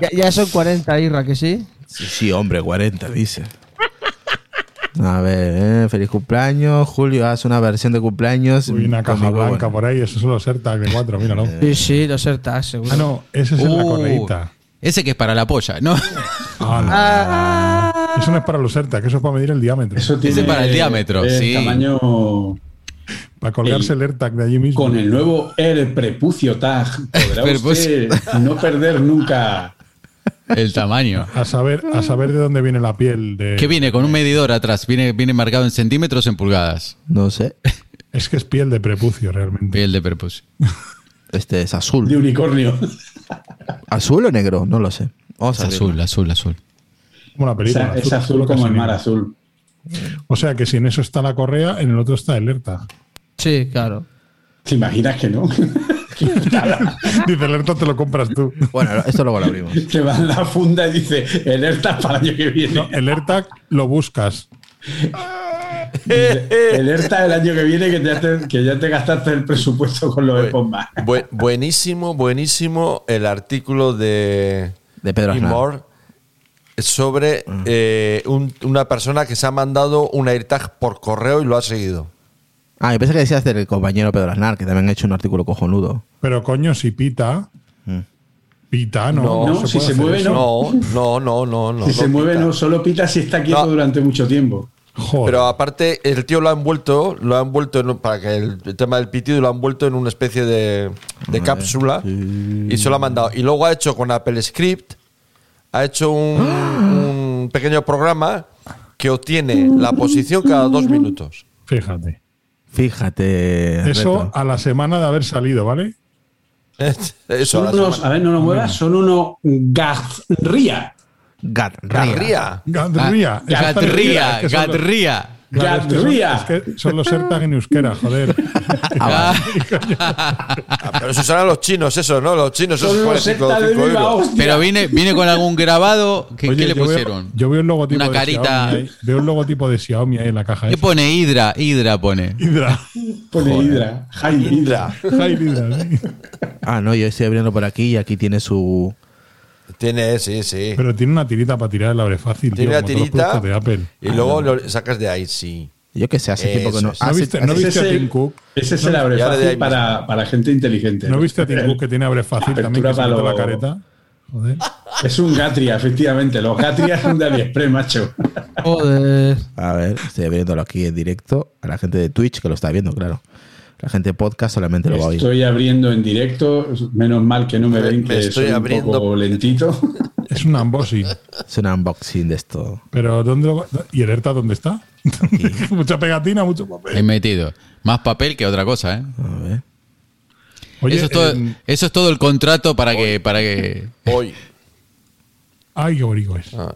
Ya, ya son 40, Irra, que sí. Sí, sí, hombre, 40, dice. A ver, eh, feliz cumpleaños. Julio, haz una versión de cumpleaños. Uy, una caja conmigo, blanca bueno. por ahí, esos son los AirTag de cuatro, míralo. Sí, sí, los AirTags, seguro. Ah, no, ese es en la uh, correíta. ese que es para la polla, ¿no? Ah, no. Eso no es para los AirTag, eso es para medir el diámetro. Eso tiene para el diámetro, sí. tamaño para colgarse el, el- AirTag de allí mismo. con el nuevo Air Prepucio Tag. Podrá usted no perder nunca. El tamaño. A saber, a saber de dónde viene la piel de. ¿Qué viene? Con un medidor atrás. ¿Viene, viene marcado en centímetros o en pulgadas? No sé. Es que es piel de prepucio realmente. Piel de prepucio. Este es azul. De unicornio. ¿Azul o negro? No lo sé. Vamos Es a azul, azul, azul. Como la O película. sea, es azul como el mar azul. O sea que si en eso está la correa, en el otro está el ERTA. Sí, claro. ¿Te imaginas que no? Dice, el ERTA te lo compras tú. Bueno, esto luego lo abrimos. Te va en la funda y dice, el ERTA para el año que viene. No, el ERTA lo buscas. El ERTA el año que viene que ya te, que ya te gastaste el presupuesto con los de más. Bu- buenísimo, buenísimo el artículo de, De Pedro Aznar. Sobre eh, un- una persona que se ha mandado un AirTag por correo y lo ha seguido. Ah, yo pensé que decías del compañero Pedro Aznar, que también ha hecho un artículo cojonudo. Pero coño, si pita. Mm. Pita, no. No, no, si se mueve, eso. No, no, no, no, no. si se mueve, pita. no, solo pita si está quieto No. durante mucho tiempo. Joder. Pero aparte, el tío lo ha envuelto, lo ha envuelto en para que el, el tema del pitido lo ha envuelto en una especie de, de cápsula y se lo ha mandado. Y luego ha hecho con Apple Script, ha hecho un, un pequeño programa que obtiene la posición cada dos minutos. Fíjate. Fíjate. Eso Reto. a la semana de haber salido, ¿vale? Eso, Son a la unos, a ver, no lo muevas, son unos Garría. Garría. Garría. Gadría. Esa está Claro, es que son- Gadría. Es que son los AirTag en euskera, joder. Ah, Ah, pero eso serán los chinos, eso, ¿no? Los chinos esos Son viva euros. Pero viene, viene con algún grabado. ¿Qué, Oye, qué le yo veo- pusieron? yo veo el logotipo Una de carita. Xiaomi ahí. Veo el logotipo de Xiaomi ahí en la caja. ¿Qué esa. pone Hydra? Hydra pone. Hydra. Pone Hydra. Hydra. Hydra, sí. Ah, no, yo estoy abriendo por aquí y aquí tiene su. Tiene, sí, sí. Pero tiene una tirita para tirar el abre fácil. Tiene tío, una tirita de Apple. y luego lo sacas de ahí, sí. Yo que sé, hace tiempo que no. Hace-. ¿No viste, hace- ¿no Ese viste a el- Tim Cook? Ese es el abre fácil para, para gente inteligente. ¿No viste a Tim Cook que tiene abre fácil también que Apertura se la careta? Joder. Es un Gatria, efectivamente. Los Gatria son de AliExpress, macho. Joder. A ver, estoy abriéndolo aquí en directo a la gente de Twitch que lo está viendo, claro. La gente de podcast solamente lo va a oír. Estoy abriendo en directo. Menos mal que no me Me- ven, me que estoy soy un abriendo. poco lentito. Es un unboxing. Es un unboxing de esto. Pero ¿dónde lo ¿Y el ERTA dónde está? Mucha pegatina, mucho He papel. metido. Más papel que otra cosa, ¿eh? A ver. Oye, eso, es todo, eso es todo el contrato para que, para que. Hoy. Ay, qué bonito es. Ah,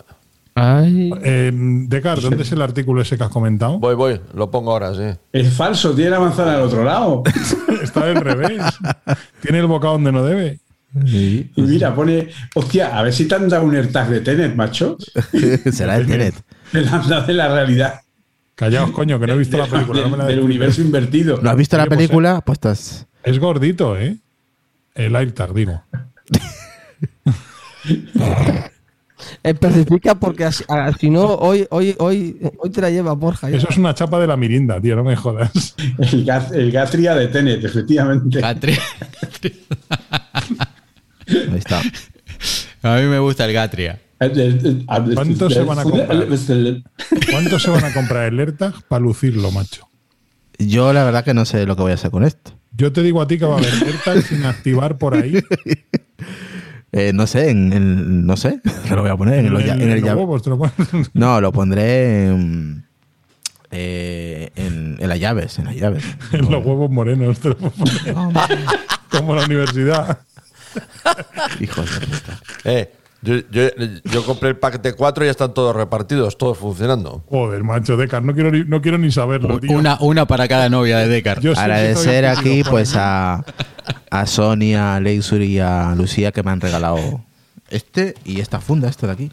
Ay. Eh, Decar, ¿dónde es el artículo ese que has comentado? voy, voy. Lo pongo ahora, sí. Es falso, tiene la manzana al otro lado. Está del revés. Tiene el bocado donde no debe. Y mira, pone, hostia, a ver si te han dado un AirTag de Tenet, macho. Será el Tenet. Me la han dado de la realidad. Callaos, coño, que no he visto la película. no me la del universo invertido. ¿No has visto la Oye, pues, película? Pues estás. Es gordito, ¿eh? El AirTag, digo. Especifica porque así- si no, hoy, hoy, hoy, hoy te la lleva Borja. ya. Eso es una chapa de la mirinda, tío, no me jodas. El, Gat- el Gatria de Tenet, efectivamente. Gatri- Ahí está. A mí me gusta el Gatria. ¿Cuántos se van a comprar? ¿Cuántos se van a comprar el AirTag para lucirlo, macho? Yo la verdad que no sé lo que voy a hacer con esto. Yo te digo a ti que va a haber AirTag sin activar por ahí. Eh, no sé, en, en- no sé. Lo voy a poner en el, olla- en el los llave- huevos, te lo pones. No, lo pondré en, eh, en, en las llaves, en las llaves. en los huevos morenos. Te lo puedo poner. Como la universidad. Hijos de puta. Eh, yo, yo, yo compré el pack de cuatro y ya están todos repartidos, todos funcionando. Joder, macho, Decar, no quiero ni, no quiero ni saberlo, tío. Una, una para cada novia de Decar. Yo Agradecer aquí pues a, a Sonia, a Leixur y a Lucía que me han regalado este y esta funda, esto de aquí.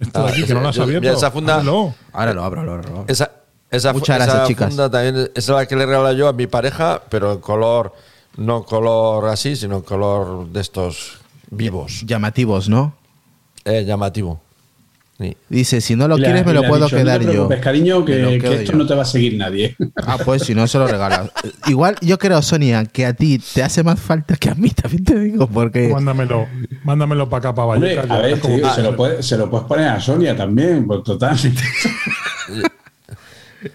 Esto de aquí, que no lo has abierto. esa funda- Ábrelo. Ahora lo abro, lo abro. lo abro. Esa, Muchas esa gracias, chicas. funda también esa es la que le regalo yo a mi pareja, pero en color, no color así, sino en color de estos vivos, Llamativos, ¿no? eh, llamativo. Sí. Dice, si no lo le- quieres me lo puedo dicho, quedar no te yo. cariño, que, que esto yo. no te va a seguir nadie. Ah, pues si no se lo regalas. Igual yo creo, Sonia, que a ti te hace más falta que a mí, también te digo, porque... Mándamelo, mándamelo para acá, para Hombre, Vallecas. a ver, tío, se, lo puede- se lo puedes poner a Sonia también, pues total.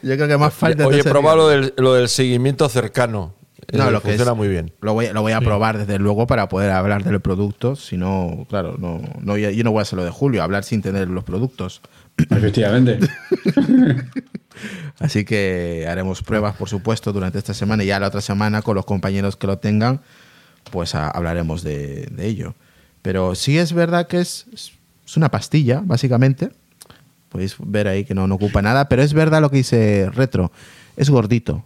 Yo creo que más falta... Oye, probá lo del, lo del seguimiento cercano. No, Eh, lo que funciona es- muy bien. Lo voy, lo voy a probar desde luego para poder hablar del producto. Si no, claro, no, no, yo no voy a hacer lo de Julio, hablar sin tener los productos. Efectivamente. Así que haremos pruebas, por supuesto, durante esta semana y ya la otra semana con los compañeros que lo tengan, pues hablaremos de, ello. Pero sí es verdad que es, es, una pastilla, básicamente. Podéis ver ahí que no, no ocupa nada, pero es verdad lo que dice Retro. Es gordito.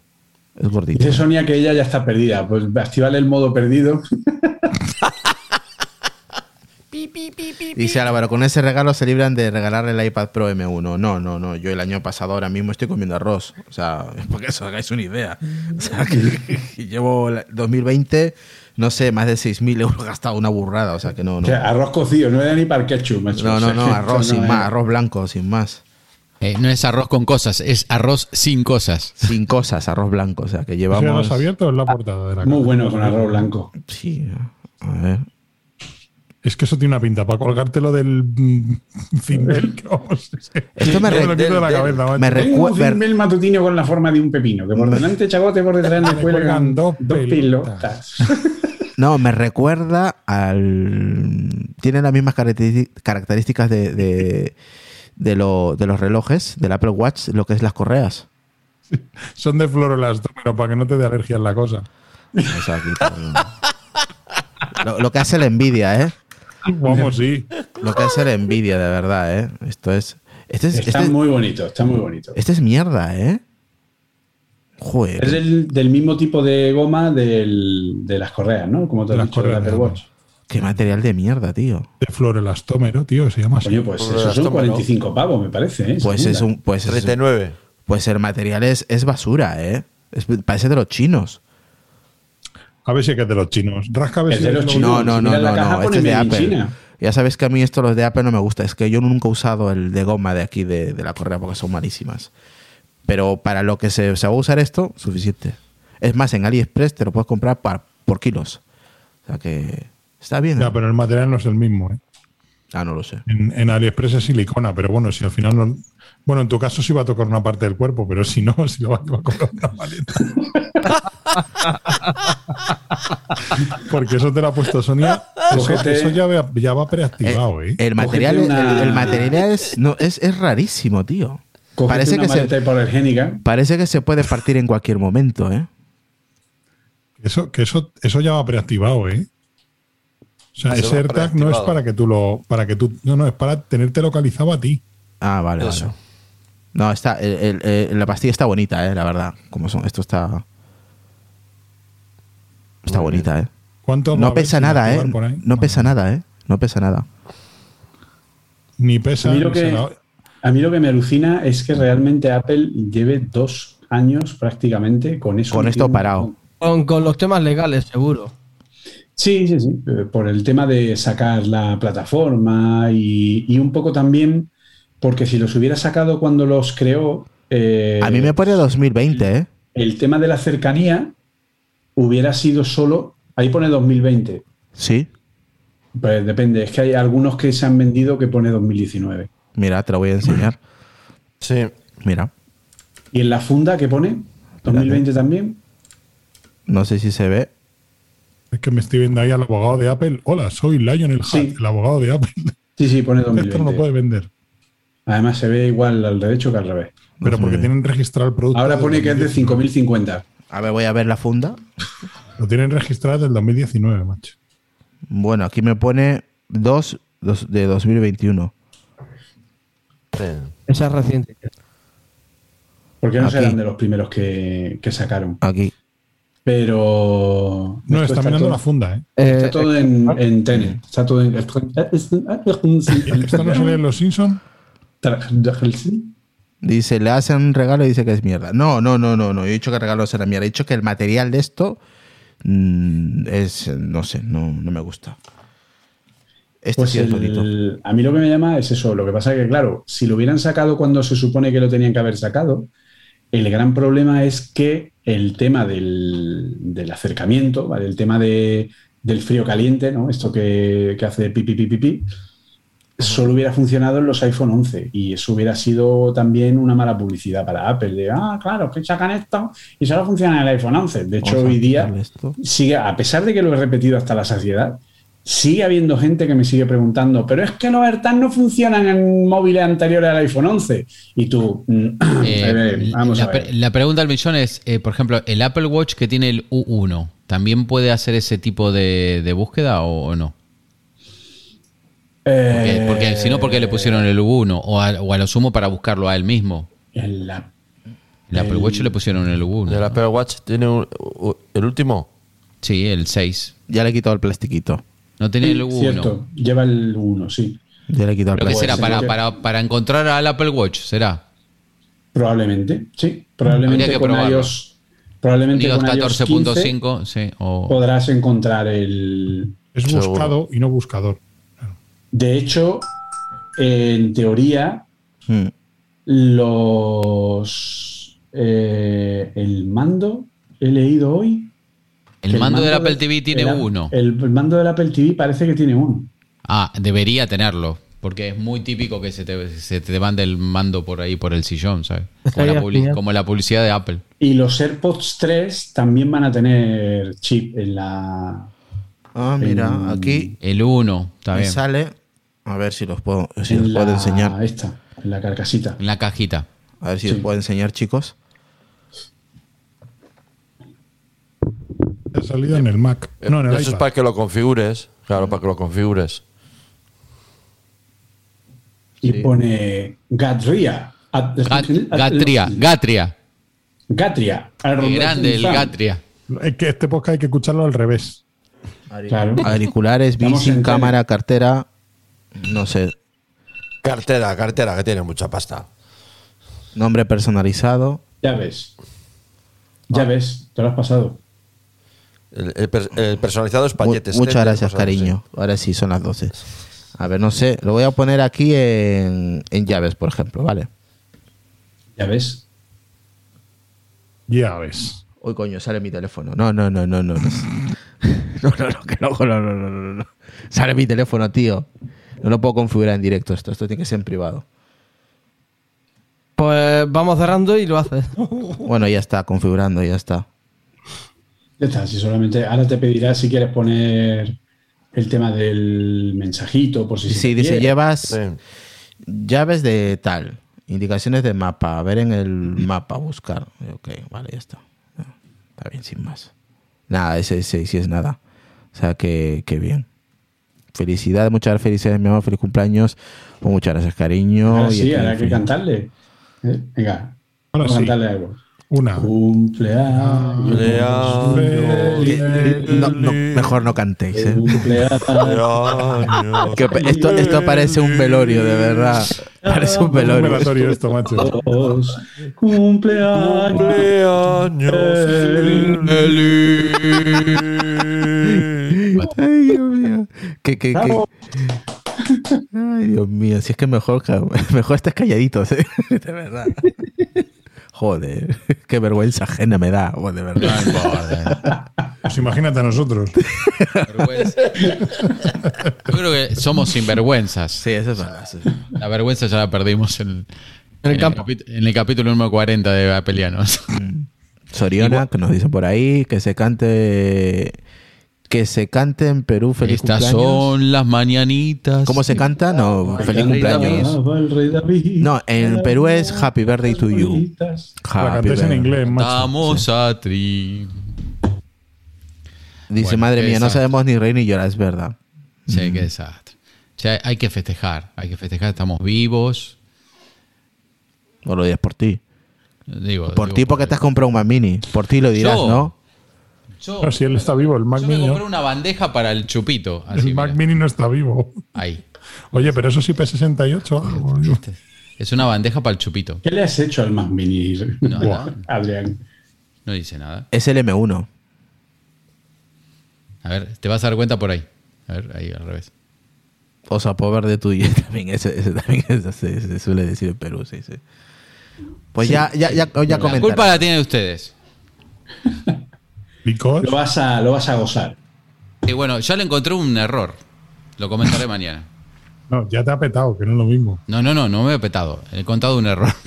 Es gordito. Dice Sonia que ella ya está perdida. Pues activarle el modo perdido. Dice Álvaro, con ese regalo se libran de regalarle el iPad Pro M1. No, no, no. Yo el año pasado ahora mismo estoy comiendo arroz. O sea, porque eso hagáis una idea. O sea, que, llevo 2020, no sé, más de 6.000 euros gastado una burrada. O sea, que no. no. arroz cocido, no era ni para ketchup, No, no, no, arroz sin más, arroz blanco, sin más. Eh, no es arroz con cosas, es arroz sin cosas. Sin cosas, arroz blanco. O sea, que llevamos. ¿Arroz abierto en la portada de la Muy bueno con arroz blanco. Sí, a ver. Es que eso tiene una pinta para colgártelo del cimbel. Esto me, recuerda. me recuerda. Un matutino con la forma de un pepino, que por delante chagote, por detrás le cuelgan dos, dos pilotas. No, me recuerda al. Tiene las mismas características de, de, de, los relojes del Apple Watch, lo que es las correas. Son de fluoroelastómero para que no te dé alergia en la cosa. lo, lo, que hace la envidia, ¿eh? Vamos, sí. Lo que es la envidia, de verdad, ¿eh? Esto es. Este es está este muy bonito, está muy bonito. Este es mierda, ¿eh? Joder. Es del, mismo tipo de goma del, de las correas, ¿no? Como te has dicho, Apple Watch. Qué material de mierda, tío. De fluorelastómero, tío, se llama así. Oye, pues eso son 45 pavos, me parece, ¿eh? Pues es un. Pues 39. pues el material es, es basura, ¿eh? parece de los chinos. A ver si es que es de los chinos. Rasca a ver si de los chinos. No, no, no, no, no. Este es de Apple. Ya sabes que a mí esto los de Apple no me gusta. Es que yo nunca he usado el de goma de aquí de, la correa porque son malísimas. Pero para lo que se, va a usar esto, suficiente. Es más, en AliExpress te lo puedes comprar por kilos. O sea que está bien. Ya, pero el material no es el mismo, ¿eh? Ah, no lo sé. En, en, AliExpress es silicona, pero bueno, si al final no. Bueno, en tu caso sí va a tocar una parte del cuerpo, pero si no, si lo va, a comprar una maleta. Porque eso te lo ha puesto Sonia. Eso, ya, va, preactivado, ¿eh? El, material, el, material es, no, es, es rarísimo, tío. parece que se, parece que se puede partir en cualquier momento, ¿eh? Eso, que eso, eso ya va preactivado, ¿eh? O sea, ese AirTag no es para que tú lo. para que tú. No, no, es para tenerte localizado a ti. Ah, vale, eso. No, está. la pastilla está bonita, eh, la verdad. Como son. Esto está. Está bonita, ¿eh? ¿Cuánto no pesa nada, ¿eh? No pesa nada, ¿eh? No pesa nada. Ni pesa. A mí, lo que, a mí lo que me alucina es que realmente Apple lleve dos años prácticamente con eso. Con esto parado. Con, los temas legales, seguro. Sí, sí, sí. Eh, por el tema de sacar la plataforma y, un poco también porque si los hubiera sacado cuando los creó. Eh, a mí me pone 2020, ¿eh? El tema de la cercanía hubiera sido solo, ahí pone 2020. Sí. Pues depende, es que hay algunos que se han vendido que pone 2019. Mira, te lo voy a enseñar. Sí. Mira. ¿Y en la funda qué pone? ¿2020 también? No sé si se ve. Es que me estoy viendo ahí al abogado de Apple. Hola, soy Lionel sí. el abogado de Apple. Sí, sí, pone 2020. Esto no lo puede vender. Además se ve igual al derecho que al revés. Pero porque tienen registrado el producto. Ahora pone que es de 5050. A ver, voy a ver la funda. Lo tienen registrado desde el 2019, macho. Bueno, aquí me pone 2 de 2021. Esa es reciente. Porque no serán de los primeros que, sacaron. Aquí. Pero. No, está, mirando la funda, ¿eh? Está todo en, en Tenet. Está todo en. ¿Esto no sale en Los Simpsons? Dice, le hacen un regalo y dice que es mierda. No, no, no, no, no. Yo he dicho que el regalo será mierda. He dicho que el material de esto mm, es, no sé, no, no me gusta. Este pues sí es bonito. A mí lo que me llama es eso. Lo que pasa es que, claro, si lo hubieran sacado cuando se supone que lo tenían que haber sacado, el gran problema es que el tema del, del acercamiento, ¿vale? el tema de, del frío caliente, ¿no? Esto que, que hace pipi, pipi, pipi, solo hubiera funcionado en los iPhone 11 y eso hubiera sido también una mala publicidad para Apple de, ah, claro, que sacan esto y solo funciona en el iPhone 11. De hecho, hoy día sigue, a pesar de que lo he repetido hasta la saciedad, sigue habiendo gente que me sigue preguntando, pero es que los AirTags no funcionan en móviles anteriores al iPhone 11. Y tú, mm, eh, vamos la, a ver. La pregunta al millón es, eh, por ejemplo, el Apple Watch que tiene el U1, ¿también puede hacer ese tipo de, búsqueda o, no? Porque, si no, ¿por qué le pusieron el U1? O a, lo sumo para buscarlo a él mismo. El, Apple Watch le pusieron el U1. ¿El Apple Watch tiene el último? Sí, el 6. Ya le he quitado el plastiquito. No tenía el 1. Cierto, lleva el 1, sí. Ya le he quitado el plastiquito. será? Para, para, para, encontrar al Apple Watch, ¿será? Probablemente, sí. Probablemente con iOS, probablemente con 14.5 sí, podrás encontrar el... Es buscado y no buscador. De hecho, en teoría, hmm. los... Eh, el mando, he leído hoy, el mando, del Apple TV tiene uno. El, mando del Apple TV parece que tiene uno. Ah, debería tenerlo. Porque es muy típico que se te, se te mande el mando por ahí, por el sillón, ¿sabes? Como la, publicidad de Apple. Y los AirPods 3 también van a tener chip en la. Ah, mira, aquí. El 1, está bien. sale. A ver si los puedo, si los puedo enseñar. Esta, en la carcasita. En la cajita. A ver si los puedo enseñar, chicos. Ha salido en el Mac. No, en el Eso es para que lo configures. Claro, para que lo configures. Y pone Gatria. Gatria, Gatria. Gatria. grande el Gatria. Es que este podcast hay que escucharlo al revés. Claro. Auriculares, bici, cámara, cartera. No sé. Cartera, cartera, que tiene mucha pasta. Nombre personalizado. Ya ves. Ya ves, te lo has pasado. El, personalizado es paquetes. Muchas gracias, cariño. Ahora sí, son las 12. A ver, no sé. Lo voy a poner aquí en, llaves, por ejemplo, ¿vale? ¿Llaves? Llaves. Uy, coño, sale mi teléfono. No, no, no, no, no. No, no, no, que no, no, no, no, no. Sale mi teléfono, tío. No lo puedo configurar en directo esto. Esto tiene que ser en privado. Pues vamos cerrando y lo haces. Bueno, ya está, configurando, ya está. Ya está, si solamente ahora te pedirá si quieres poner el tema del mensajito, por si Sí, dice, llevas llaves de tal, indicaciones de mapa, a ver en el mapa, buscar. Ok, vale, ya está. Está bien, sin más. Nada, ese, sí es nada. O sea, que, bien. Felicidades, muchas felicidades, mi amor, feliz cumpleaños. Pues muchas gracias, cariño. sí, ahora que cantarle. Eh, venga, vamos a cantarle algo. Una. Cumpleaños. No, no, mejor no cantéis. ¿eh? esto, esto parece un velorio, de verdad. Parece un velorio. Un velorio esto, macho. Cumpleaños. Ay, Dios mío. ¿Qué, qué, qué? Ay, Dios mío. Si es que mejor, mejor estás calladito, ¿eh? de verdad. Joder, qué vergüenza ajena me da, de verdad. Pues imagínate a nosotros. Yo creo que somos sinvergüenzas. Sí, eso es verdad. La vergüenza ya la perdimos en, el, en el, capítulo número 40 de Apelianos. Mm. Soriona, que nos dice por ahí, que se cante que se cante en Perú feliz Estas son las mañanitas. ¿Cómo se canta? No, feliz cumpleaños. No, en Perú es Happy Birthday to you. Happy en inglés, Vamos a tri. Dice, madre mía, no sabemos ni reír ni llorar, es verdad. Sí, qué desastre. O sea, hay que festejar, hay que festejar, estamos vivos. No lo digas por ti. Digo, por ti porque te has comprado un Mac Mini. Por ti lo dirás, ¿no? Yo, si él está vivo, el Mac Mini. me compré una bandeja para el chupito. el Mac Mini no está vivo. Ahí. Oye, pero eso sí P68 Es una bandeja para el chupito. ¿Qué le has hecho al Mac Mini, Adrián? No dice nada. Es el M1. A ver, te vas a dar cuenta por ahí. A ver, ahí al revés. O sea, ver de tuyo también, ese, también se, suele decir en Perú, sí, sí. Pues ya, ya, ya, ya La culpa la tienen ustedes. Lo vas a, lo vas a gozar. Y bueno, ya le encontré un error. Lo comentaré mañana. No, ya te ha petado, que no es lo mismo. No, no, no, no me he petado. He contado un error.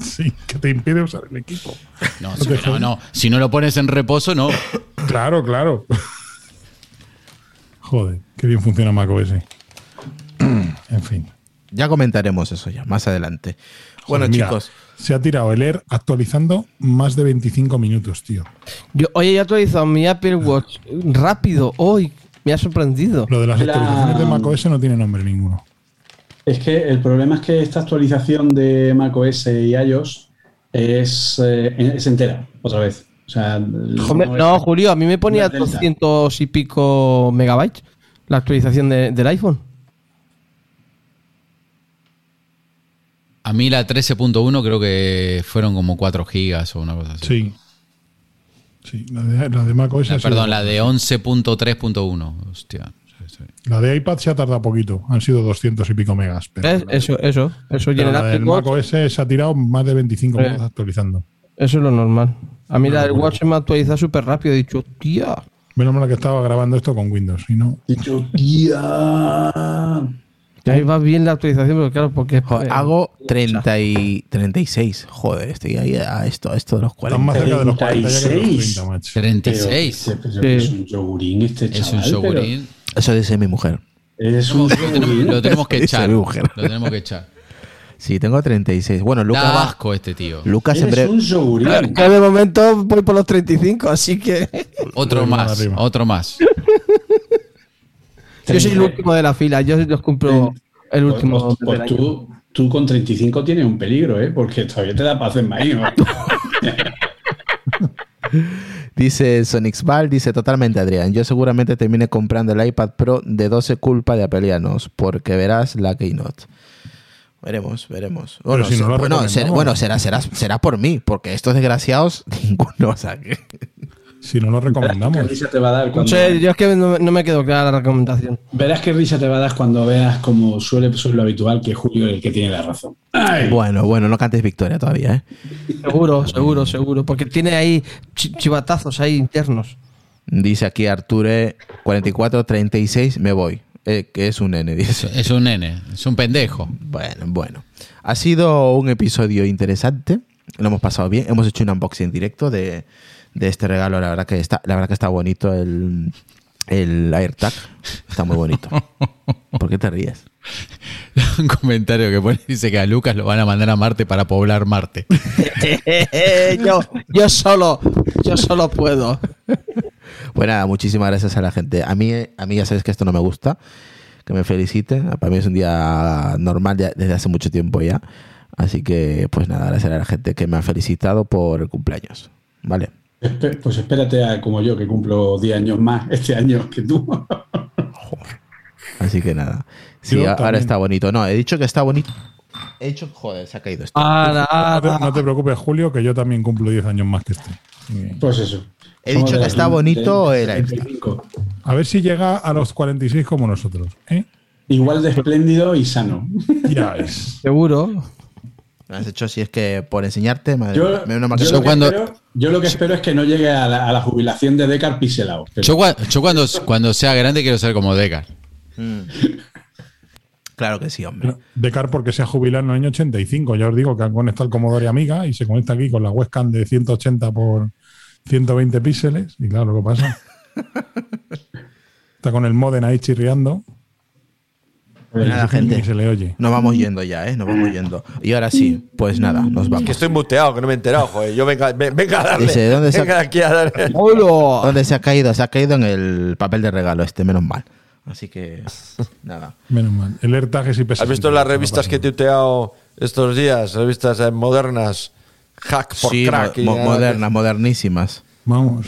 Sí, que te impide usar el equipo. No, no, no. Si no lo pones en reposo, no. Claro, claro. Joder, qué bien funciona macOS. en fin. Ya comentaremos eso ya, más adelante. Bueno, mira, chicos. Se ha tirado el Air actualizando más de 25 minutos, tío. Yo, oye, ya he actualizado mi Apple Watch rápido hoy. Me ha sorprendido. Lo de las La- actualizaciones de macOS no tiene nombre ninguno. Es que el problema es que esta actualización de macOS y iOS es, eh, es entera, otra vez. O sea, Joder, no es- no, Julio, a mí me ponía Una delta. 200 y pico megabytes la actualización de- del iPhone. A mí la 13.1 creo que fueron como 4 gigas o una cosa así. Sí. Sí, la de, la de macOS. La- sido- perdón, la de 11.3.1. Hostia. sí, sí. la de iPad se ha tardado poquito. Han sido 200 y pico megas. Pero, ¿Ves? Eso, eso. Eso, pero el la del Watch, macOS se ha tirado más de 25 Eh. megas actualizando. eso es lo normal. A mí la del Watch se me ha actualizado súper rápido. He dicho, tía. Menos mal que estaba grabando esto con Windows. Si no, Dicho, tía. Y ahí va bien la actualización, pero claro, porque. Joder, hago 30 y 36. Joder, estoy ahí a esto, a esto de los están más 40. cerca de los 40 ya que de los 36. 30, macho. 36. Pero, pero es un yogurín este Es chaval. un yogurín. Eso dice mi mujer. pero Es un Lo tenemos, lo tenemos que echar. mi Lo tenemos que echar. Sí, tengo 36. Bueno, Lucas Da asco este tío. Lucas en breve. un yogurín. Que de momento voy por los 35, así que. Otro más. arriba. Otro más. Yo soy el último de la fila. Yo los cumplo el Pues, último. pues- pues año. tú, tú con 35 tienes un peligro, ¿eh? Porque todavía te da paz en maíz. Dice Sonixval, dice totalmente Adrián. Yo seguramente termine comprando el iPad Pro de 12 culpa de apelianos, porque verás la Keynote. Veremos, veremos. Bueno, si no se- lo bueno, bueno, será, será, será por mí, porque estos desgraciados, ninguno. O sea, que- Si no lo ¿Qué recomendamos. risa te va a dar No cuando, sé, yo es que no, no me quedó clara la recomendación. Verás qué risa te va a dar cuando veas, como suele ser lo habitual, que Julio es el que tiene la razón. Ay, Bueno, bueno, no cantes victoria todavía, ¿eh? Seguro, seguro, seguro. Porque tiene ahí chi- chivatazos ahí internos. Dice aquí Arture 4436, me voy. Eh, que es un N, dice. Es un nene. Es un pendejo. Bueno, bueno. Ha sido un episodio interesante. Lo hemos pasado bien. Hemos hecho un unboxing directo de, de este regalo. La verdad que está, la verdad que está bonito el, el AirTag. Está muy bonito. ¿Por qué te ríes? Un comentario que pone dice que a Lucas lo van a mandar a Marte para poblar Marte. yo, yo solo, yo solo puedo. Pues nada, muchísimas gracias a la gente. A mí, a mí ya sabes que esto no me gusta. Que me felicite. Para mí es un día normal ya- desde hace mucho tiempo ya. Así que, pues nada, gracias a la gente que me ha felicitado por el cumpleaños. Vale. Espe- pues espérate a, como yo, que cumplo 10 años más este año que tú. Así que nada. Sí, Yo ahora también. está bonito. No, he dicho que está bonito. He dicho, joder, se ha caído esto. Ahora, No te, ahora. no te preocupes, Julio, que yo también cumplo 10 años más que este. Pues eso. He dicho que está bonito. 35. A ver si llega a los 46 como nosotros. ¿eh? Igual de espléndido y sano. Ya es. Seguro. Me has hecho si es que por enseñarte, madre Yo, mía, yo lo cuando- yo lo que espero es que no llegue a la, a la jubilación de Decar piselado. Pero- Yo, cua- yo cuando, cuando sea grande quiero ser como Decar. Claro que sí, hombre. Decar porque se ha jubilado en el año 85. Ya os digo que han conectado el Commodore Amiga y se conecta aquí con la webcam de 180 por 120 píxeles. Y claro, lo que pasa. Está con el modem ahí chirriando Pues nada, gente. se le oye. Nos vamos yendo ya, ¿eh? Nos vamos yendo. Y ahora sí, pues nada, nos vamos. Que estoy muteado, que no me he enterado, joder. Yo venga, ve- venga a darle. Dice, ¿dónde se ha- aquí a darle. ¿Dónde se ha caído? Se ha caído en el papel de regalo este, menos mal. Así que, nada. Menos mal. El AirTag es IP60. ¿Has visto las revistas que he tuiteado estos días? Revistas eh, modernas. Hack por Sí, crack. mo- modernas, modernísimas. Vamos.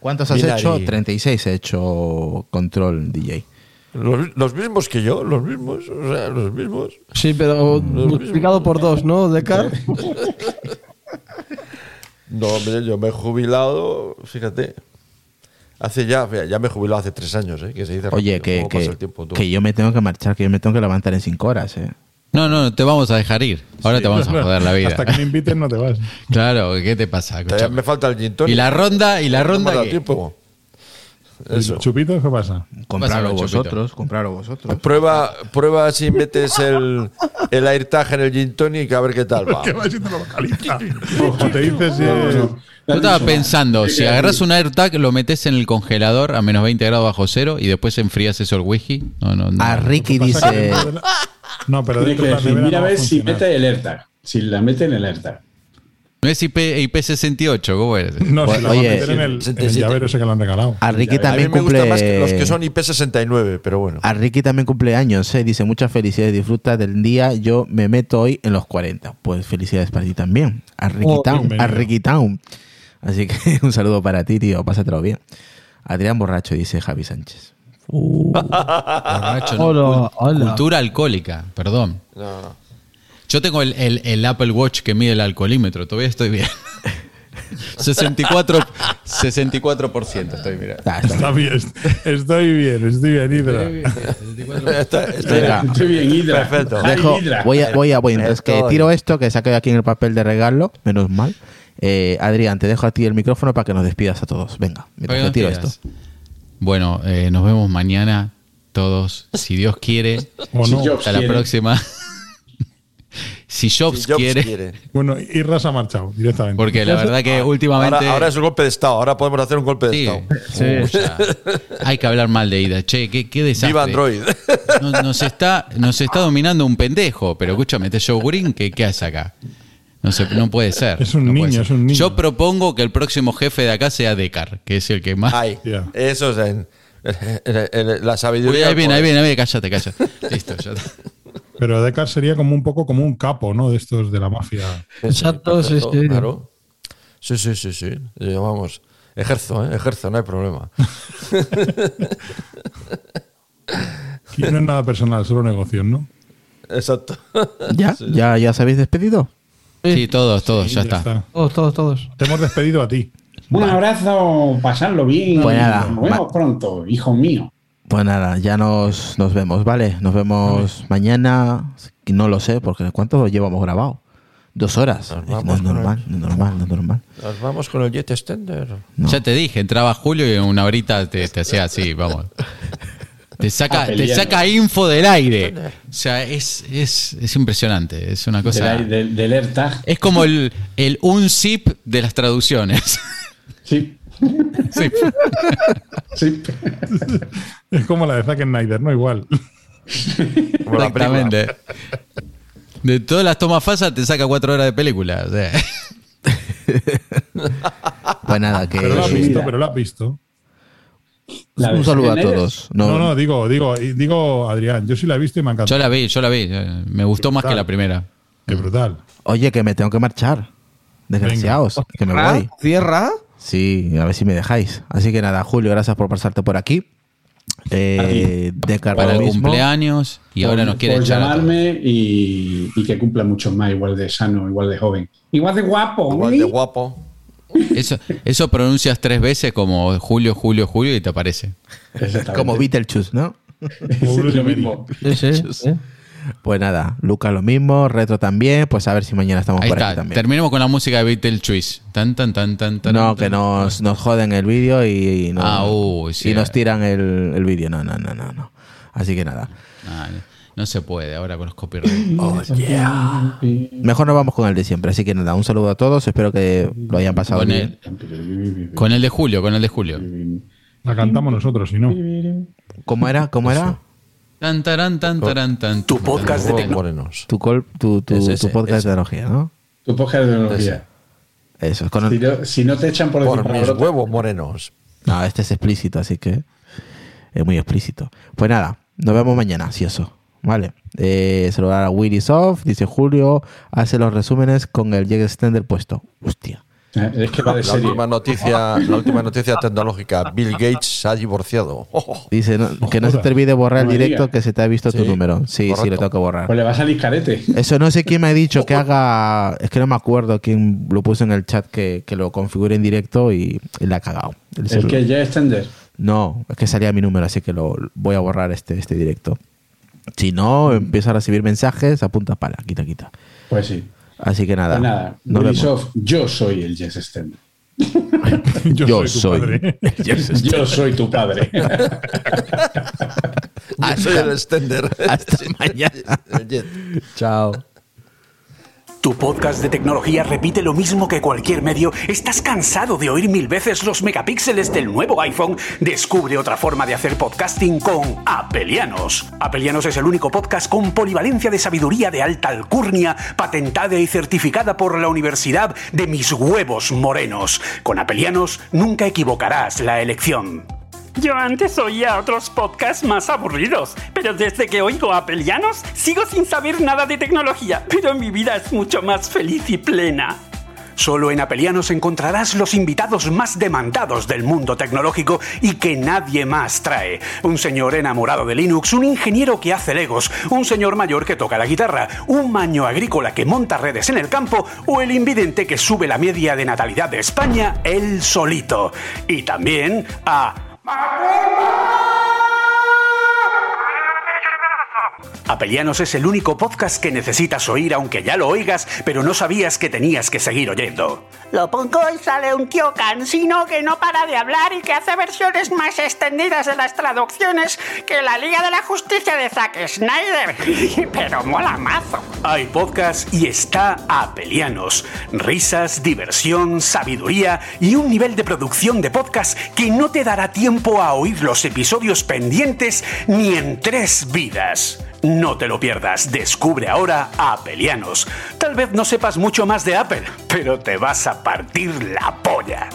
¿Cuántos has Bien hecho? ahí. 36 he hecho Control DJ. Los, los mismos que yo, los mismos. O sea, los mismos. Sí, pero multiplicado por dos, ¿no, Decar? No, hombre, yo me he jubilado, fíjate. Hace ya, ya me he jubilado hace tres años, ¿eh? Que se dice Oye, rápido, que, que, el tiempo, tú. que yo me tengo que marchar, que yo me tengo que levantar en 5 horas, ¿eh? No, no, te vamos a dejar ir. Ahora te vamos a joder la vida. Hasta que me inviten no te vas. Claro, ¿qué te pasa? Me falta el gin tonic. Y la ronda, y la No me ha ronda. dado ¿qué? tiempo. Eso. ¿Chupitos qué pasa? Comprarlo vosotros, comprarlo vosotros. Prueba, prueba si metes el, el AirTag en el gin tonic a ver qué tal va. Te dices Yo estaba pensando, si agarras un AirTag, lo metes en el congelador a menos 20 grados bajo cero y después enfrías eso el wiki. No, no, no. A Ricky dice. No, pero dentro de la mira a ver si mete el AirTag. Si la mete en el AirTag. No es IP, IP68, ¿cómo es? No, se la va a Oye, meter en el, en el 77. llavero ese que le han regalado. A Ricky A mí también me gustan más que los que cumple. son IP69, pero bueno. A Ricky también cumple años, ¿eh? dice muchas felicidades, disfruta del día, yo me meto hoy en los 40. Pues felicidades para ti también, a Ricky Oh, Town, a. Ricky Town. Así que un saludo para ti, tío, pásatelo bien. Adrián Borracho, dice Javi Sánchez. Borracho, no. Hola. Cultura alcohólica, perdón. No, no. Yo tengo el, el- el Apple Watch que mide el alcoholímetro, todavía estoy bien. 64, 64% estoy mirando. Ah, está Está bien, estoy bien, estoy bien, Hidra. Estoy bien, Hydra. Perfecto. Dejo- voy a, voy a, voy, mientras que tiro esto, que se ha quedado aquí en el papel de regalo, menos mal. Eh, Adrián, te dejo a ti el micrófono para que nos despidas a todos. Venga, mientras Buenos tiro esto. Bueno, eh, nos vemos mañana todos, si Dios quiere. O Si Hasta la próxima. si Jobs, Si Jobs quiere, quiere. Bueno, Irra se ha marchado directamente. porque la verdad que últimamente Ahora, ahora es un golpe de Estado. Ahora podemos hacer un golpe de Sí, Estado. ya. hay que hablar mal de Ida. Che, qué, qué desastre. Viva Android. Nos, nos está, nos está dominando un pendejo, pero escúchame, este Joe Green, ¿qué, qué hace acá? No, se, no puede ser. Es un no niño, es un niño. Yo propongo que el próximo jefe de acá sea Decar, que es el que más. Ay, Ya. eso es en, en- en la Uy, sabiduría. ahí viene, ahí viene, ahí viene, cállate, cállate. Listo, ya está. Pero Deckard sería como un poco como un capo, ¿no? De estos de la mafia. Exacto, sí, sí. Claro. Sí, sí, sí, sí. Yo, vamos, ejerzo, ¿eh? ejerzo, no hay problema. Aquí no es nada personal, solo negocio, ¿no? Exacto. ¿Ya? ¿Ya, ya os habéis despedido? Sí, todos, todos, Sí, ya, está. Todos, todos, todos. Te hemos despedido a ti. Un abrazo, pasarlo bien. Pues nada, Nos vemos pronto, hijo mío. Pues nada, ya nos, nos vemos, ¿vale? Nos vemos mañana. No lo sé, porque ¿cuánto llevamos grabado? Dos horas. Nos No vamos es con normal, no es normal, no es normal. Nos vamos con el Jet Extender. No. Ya te dije, entraba Julio y en una horita te, te hacía así, vamos. Te saca, A te pelear. saca info del aire. O sea, es, es, es impresionante. Es una cosa. del, del AirTag. Es como el, el un zip de las traducciones. Sí. Sí. Sí. Es como la de Zack Snyder, ¿no? Igual. Como. Exactamente. De todas las tomas falsas te saca cuatro horas de película. o sea. Pues nada, que Pero lo has visto, pero lo has visto. Un saludo a todos. No, No, no, digo, digo, digo, Adrián, yo sí la he visto y me ha Yo la vi, yo la vi. Me gustó más que la primera. Qué brutal. Oye, que me tengo que marchar. Desgraciados, que me ¿Cierra? voy. ¿Cierra? Sí, a ver si me dejáis. Así que nada, Julio, gracias por pasarte por aquí. Eh, de Para el cumpleaños y ahora nos quiere por echar llamarme y, y que cumpla muchos más, igual de sano, igual de joven. Igual de guapo. Igual ¿eh? de guapo. Eso, eso pronuncias tres veces como Julio, Julio, Julio y te aparece. Como Beetlejuice, ¿no? Es lo mismo. Sí, sí. Pues nada, Lucas lo mismo, Retro también. Pues a ver si mañana estamos Ahí por aquí también. Terminemos con la música de Beetlejuice. Tan, tan, tan, tan, tan. No, tan, que tan. nos, nos joden el vídeo y, y nos, Ah, uy, sí. y nos tiran el, el vídeo. No, no, no, no, no. Así que nada. Ah, no se puede ahora con los copyrights. Mejor nos vamos con el de siempre. Así que nada, un saludo a todos. Espero que lo hayan pasado Con bien. el, con el de Julio, con el de Julio. La cantamos nosotros, si no. ¿Cómo era? ¿Cómo era? Tan, taran, tan, taran, tan, Tu tan, podcast de morenos. Tu, col- tu, tu, Ese, tu podcast ese. de tecnología, ¿no? Tu podcast de tecnología. Eso, es con Si no, si no te echan por Por mis huevos morenos. No, este es explícito, así que es muy explícito. Pues nada, nos vemos mañana, si eso. Vale. Eh, saludar a Willy Soft, dice Julio, hace los resúmenes con el Jack Extender puesto. Hostia. Eh, es que va de La serie. última noticia, la última noticia tecnológica. Bill Gates se ha divorciado. Dice no, que no se te olvide borrar el directo que se te ha visto tu número. Sí, sí, lo tengo que borrar. Pues le va a salir carete. Eso no sé quién me ha dicho que haga. Es que no me acuerdo quién lo puso en el chat que, que lo configure en directo y, y la ha cagado. El que ya extender. No, es que salía mi número, así que lo voy a borrar este, este directo. Si no, empiezo a recibir mensajes, apunta pala, quita, quita. Pues sí. Así que nada. Pues nada. Ubisoft, yo soy el Jess Extender. Yo, Yo soy tu soy. padre. Yo soy tu padre. Yo soy el extender. Hasta mañana. Chao. ¿Tu podcast de tecnología repite lo mismo que cualquier medio? ¿Estás cansado de oír mil veces los megapíxeles del nuevo iPhone? Descubre otra forma de hacer podcasting con Apelianos. Apelianos es el único podcast con polivalencia de sabiduría de alta alcurnia, patentada y certificada por la Universidad de Mis Huevos Morenos. Con Apelianos nunca equivocarás la elección. Yo antes oía otros podcasts más aburridos, pero desde que oigo a Pelianos sigo sin saber nada de tecnología, pero mi vida es mucho más feliz y plena. Solo en Apelianos encontrarás los invitados más demandados del mundo tecnológico y que nadie más trae. Un señor enamorado de Linux, un ingeniero que hace legos, un señor mayor que toca la guitarra, un maño agrícola que monta redes en el campo o el invidente que sube la media de natalidad de España él solito. Y también a Our neighbor! Apelianos es el único podcast que necesitas oír aunque ya lo oigas, pero no sabías que tenías que seguir oyendo. Lo pongo y sale un tío cansino que no para de hablar y que hace versiones más extendidas de las traducciones que la Liga de la Justicia de Zack Snyder. pero mola mazo. Hay podcast y está Apelianos. Risas, diversión, sabiduría y un nivel de producción de podcast que no te dará tiempo a oír los episodios pendientes ni en tres vidas. No te lo pierdas, descubre ahora Apelianos. Tal vez no sepas mucho más de Apple, pero te vas a partir la polla.